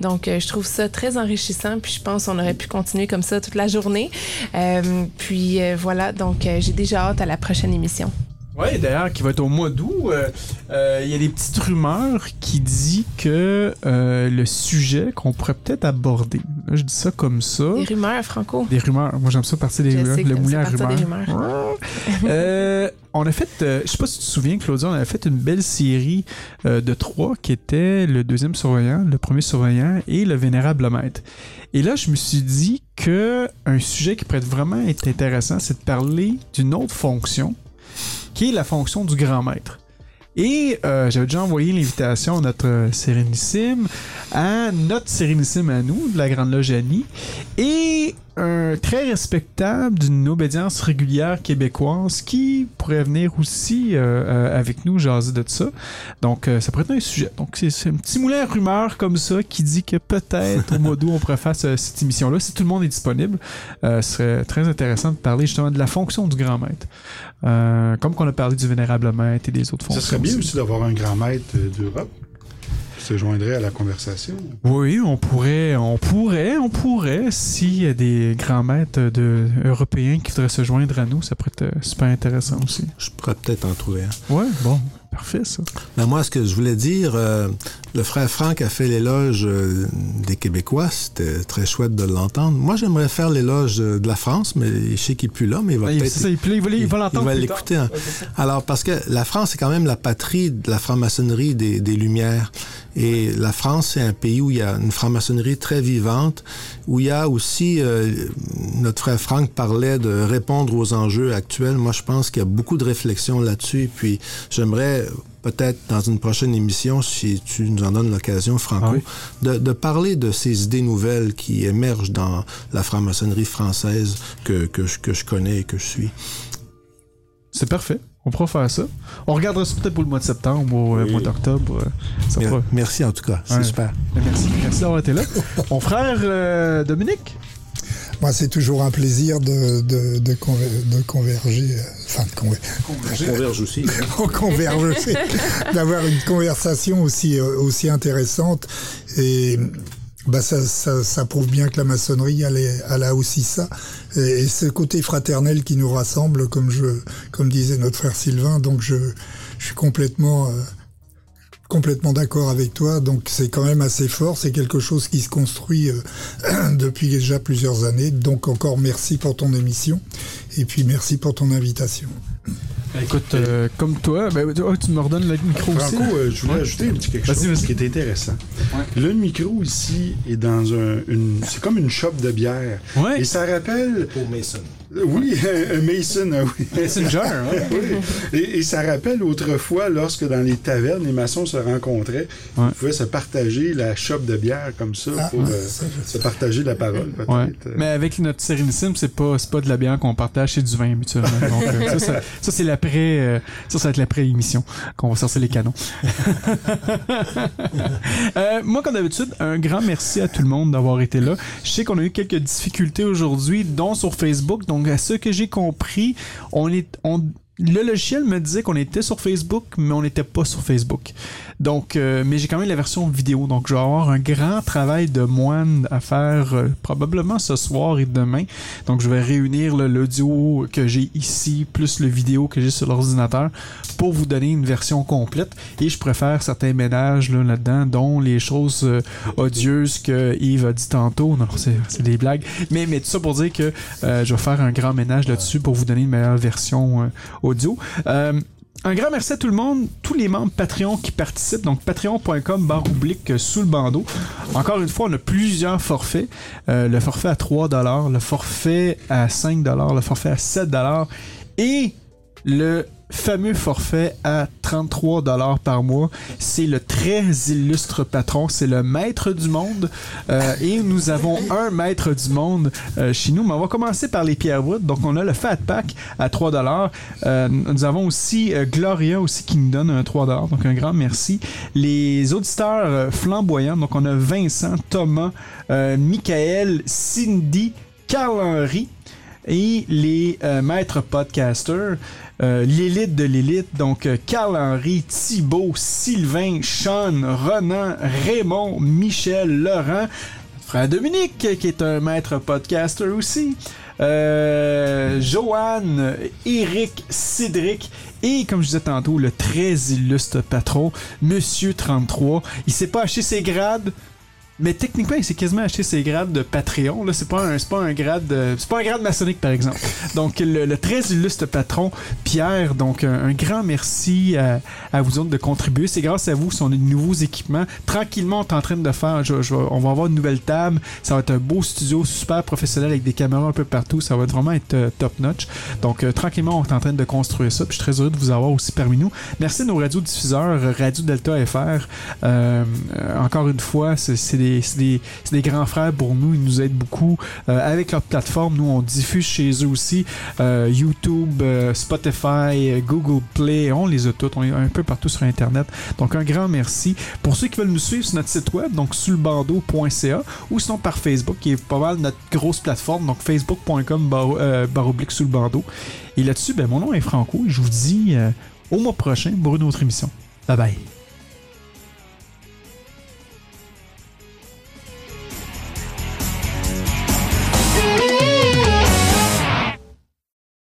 Donc, euh, je trouve ça très enrichissant. Puis, je pense qu'on aurait pu continuer comme ça toute la journée. Euh, puis, euh, voilà. Donc, euh, j'ai déjà hâte à la prochaine émission. Oui, d'ailleurs, qui va être au mois d'août. euh, euh, Il y a des petites rumeurs qui disent que euh, le sujet qu'on pourrait peut-être aborder, là, je dis ça comme ça. Des rumeurs, Franco. Des rumeurs. Moi, j'aime ça partir des Je rumeurs. sais que Le moulin à rumeurs. des rumeurs. Euh, on a fait, je sais pas si tu te souviens, Claudia, on avait fait une belle série de trois qui était le deuxième surveillant, le premier surveillant et le vénérable maître. Et là, je me suis dit que un sujet qui pourrait vraiment être intéressant, c'est de parler d'une autre fonction, qui est la fonction du grand maître. Et euh, j'avais déjà envoyé l'invitation à notre euh, Sérénissime, à notre Sérénissime à nous, de la Grande Loge Annie, et un très respectable d'une obédience régulière québécoise qui pourrait venir aussi euh, avec nous jaser de ça. Donc, ça pourrait être un sujet. Donc, c'est un petit moulin à rumeurs comme ça qui dit que peut-être au mois d'août, on pourrait faire ce- cette émission-là. Si tout le monde est disponible, ce serait très intéressant de parler justement de la fonction du grand maître. Euh, comme qu'on a parlé du vénérable maître et des autres fonctions. Ça serait bien aussi d'avoir un grand maître euh, d'Europe qui se joindrait à la conversation. Oui, on pourrait, on pourrait, on pourrait, s'il y a des grands maîtres de, européens qui voudraient se joindre à nous, ça pourrait être super intéressant aussi. Je pourrais peut-être en trouver un. Ouais, bon, parfait ça. Mais moi, ce que je voulais dire, euh, le frère Franck a fait l'éloge euh, des Québécois. C'était très chouette de l'entendre. Moi, j'aimerais faire l'éloge euh, de la France, mais je sais qu'il n'est plus là, mais il va Ah, il- peut-être... va, l'entendre. L'écouter. hein. Alors, parce que la France est quand même la patrie de la franc-maçonnerie des, des Lumières. Et la France, c'est un pays où il y a une franc-maçonnerie très vivante, où il y a aussi, euh, notre frère Franck parlait de répondre aux enjeux actuels. Moi, je pense qu'il y a beaucoup de réflexions là-dessus. Et puis, j'aimerais peut-être dans une prochaine émission, si tu nous en donnes l'occasion, Franco, Ah de, parler de ces idées nouvelles qui émergent dans la franc-maçonnerie française que, que, je, que je connais et que je suis. C'est parfait. On pourra faire ça. On regardera ça peut-être pour le mois de septembre ou le mois d'octobre. Ça Mer- Merci en tout cas, c'est Ouais. super. Merci, merci d'avoir été là. Mon frère euh, Dominique? Moi, c'est toujours un plaisir de, de, de, conver- de converger, euh, enfin de conver- Converge aussi. on converge aussi, d'avoir une conversation aussi, euh, aussi intéressante. Et bah, ça, prouve bien que la maçonnerie, elle, a aussi ça. Et, ce côté fraternel qui nous rassemble, comme, je, comme disait notre frère Sylvain. Donc je, suis complètement... euh, complètement d'accord avec toi. Donc c'est quand même assez fort. C'est quelque chose qui se construit euh, depuis déjà plusieurs années. Donc encore merci pour ton émission et puis merci pour ton invitation. Écoute, euh, comme toi, ben, oh, tu me redonnes le micro aussi. Franco, euh, je voulais Ouais. ajouter un petit quelque Vas-y, chose vas-y. qui est intéressant. Le micro ici est dans un, une, c'est comme une shop de bière. Ouais. Et ça rappelle, Pour Mason. Oui, un Mason, ah oui. Messenger, ouais. Oui. Et, et ça rappelle autrefois, lorsque dans les tavernes, les maçons se rencontraient, Ouais. ils pouvaient se partager la chope de bière comme ça Ah, pour ouais, euh, se partager la parole, peut-être. Ouais. Euh, Mais avec notre sérénissime, c'est pas, c'est pas de la bière qu'on partage, c'est du vin habituellement. Donc, euh, ça, ça, ça, c'est l'après. euh, ça, ça va être l'après-émission qu'on va sortir les canons. Euh, moi, comme d'habitude, un grand merci à tout le monde d'avoir été là. Je sais qu'on a eu quelques difficultés aujourd'hui, dont sur Facebook. Donc, à ce que j'ai compris, on le logiciel me disait qu'on était sur Facebook, mais on n'était pas sur Facebook. Donc, euh, mais j'ai quand même la version vidéo. Donc, je vais avoir un grand travail de moine à faire euh, probablement ce soir et demain. Donc, je vais réunir l'audio que j'ai ici plus le vidéo que j'ai sur l'ordinateur pour vous donner une version complète. Et je préfère certains ménages là, là-dedans, dont les choses euh, odieuses que Yves a dit tantôt. Non, c'est des blagues. Mais, mais tout ça pour dire que euh, je vais faire un grand ménage là-dessus pour vous donner une meilleure version audio. Un grand merci à tout le monde, tous les membres Patreon qui participent, donc patreon.com barre oblique euh, sous le bandeau. Encore une fois, on a plusieurs forfaits. Euh, le forfait à 3$, le forfait à 5$, le forfait à 7$ et le fameux forfait à 33 dollars par mois. C'est le très illustre patron, c'est le maître du monde. Euh, et nous avons un maître du monde euh, chez nous. Mais on va commencer par les Pierrewood. Donc on a le Fat Pack à 3 dollars. Euh, nous avons aussi Gloria aussi qui nous donne un 3 dollars. Donc un grand merci. Les auditeurs flamboyants. Donc on a Vincent, Thomas, Michael, Cindy, Carl-Henri et les maîtres podcasters, euh, l'élite de l'élite, donc euh, Carl-Henri, Thibault, Sylvain, Sean, Ronan, Raymond, Michel, Laurent, frère Dominique, qui est un maître podcaster aussi, euh, Joanne, Eric, Cédric, et comme je disais tantôt, le très illustre patron, Monsieur 33. Il s'est pas acheté ses grades, mais techniquement, il s'est quasiment acheté ses grades de Patreon. Là, c'est pas un, c'est pas un grade, de- c'est pas un grade maçonnique par exemple. Donc le, le très illustre patron Pierre, donc un, grand merci à, à vous autres de contribuer. C'est grâce à vous, a de nouveaux équipements. Tranquillement, on est en train de faire. je- je- on va avoir une nouvelle table. Ça va être un beau studio super professionnel avec des caméras un peu partout. Ça va vraiment être euh, top notch. Donc euh, tranquillement, on est en train de construire ça. Puis je suis très heureux de vous avoir aussi parmi nous. Merci à nos radiodiffuseurs, euh, Radio Delta FR. Euh, encore une fois, c'est c'est des, des, c'est des grands frères pour nous. Ils nous aident beaucoup. Euh, avec leur plateforme, nous, on diffuse chez eux aussi. Euh, YouTube, euh, Spotify, Google Play, on les a toutes. On est un peu partout sur Internet. Donc, un grand merci. Pour ceux qui veulent nous suivre sur notre site web, donc sulbandeau.ca, ou sinon par Facebook, qui est pas mal notre grosse plateforme, donc facebook.com bar, barre oblique sous le bandeau. Et là-dessus, ben, mon nom est Franco et je vous dis au mois prochain pour une autre émission. Bye bye.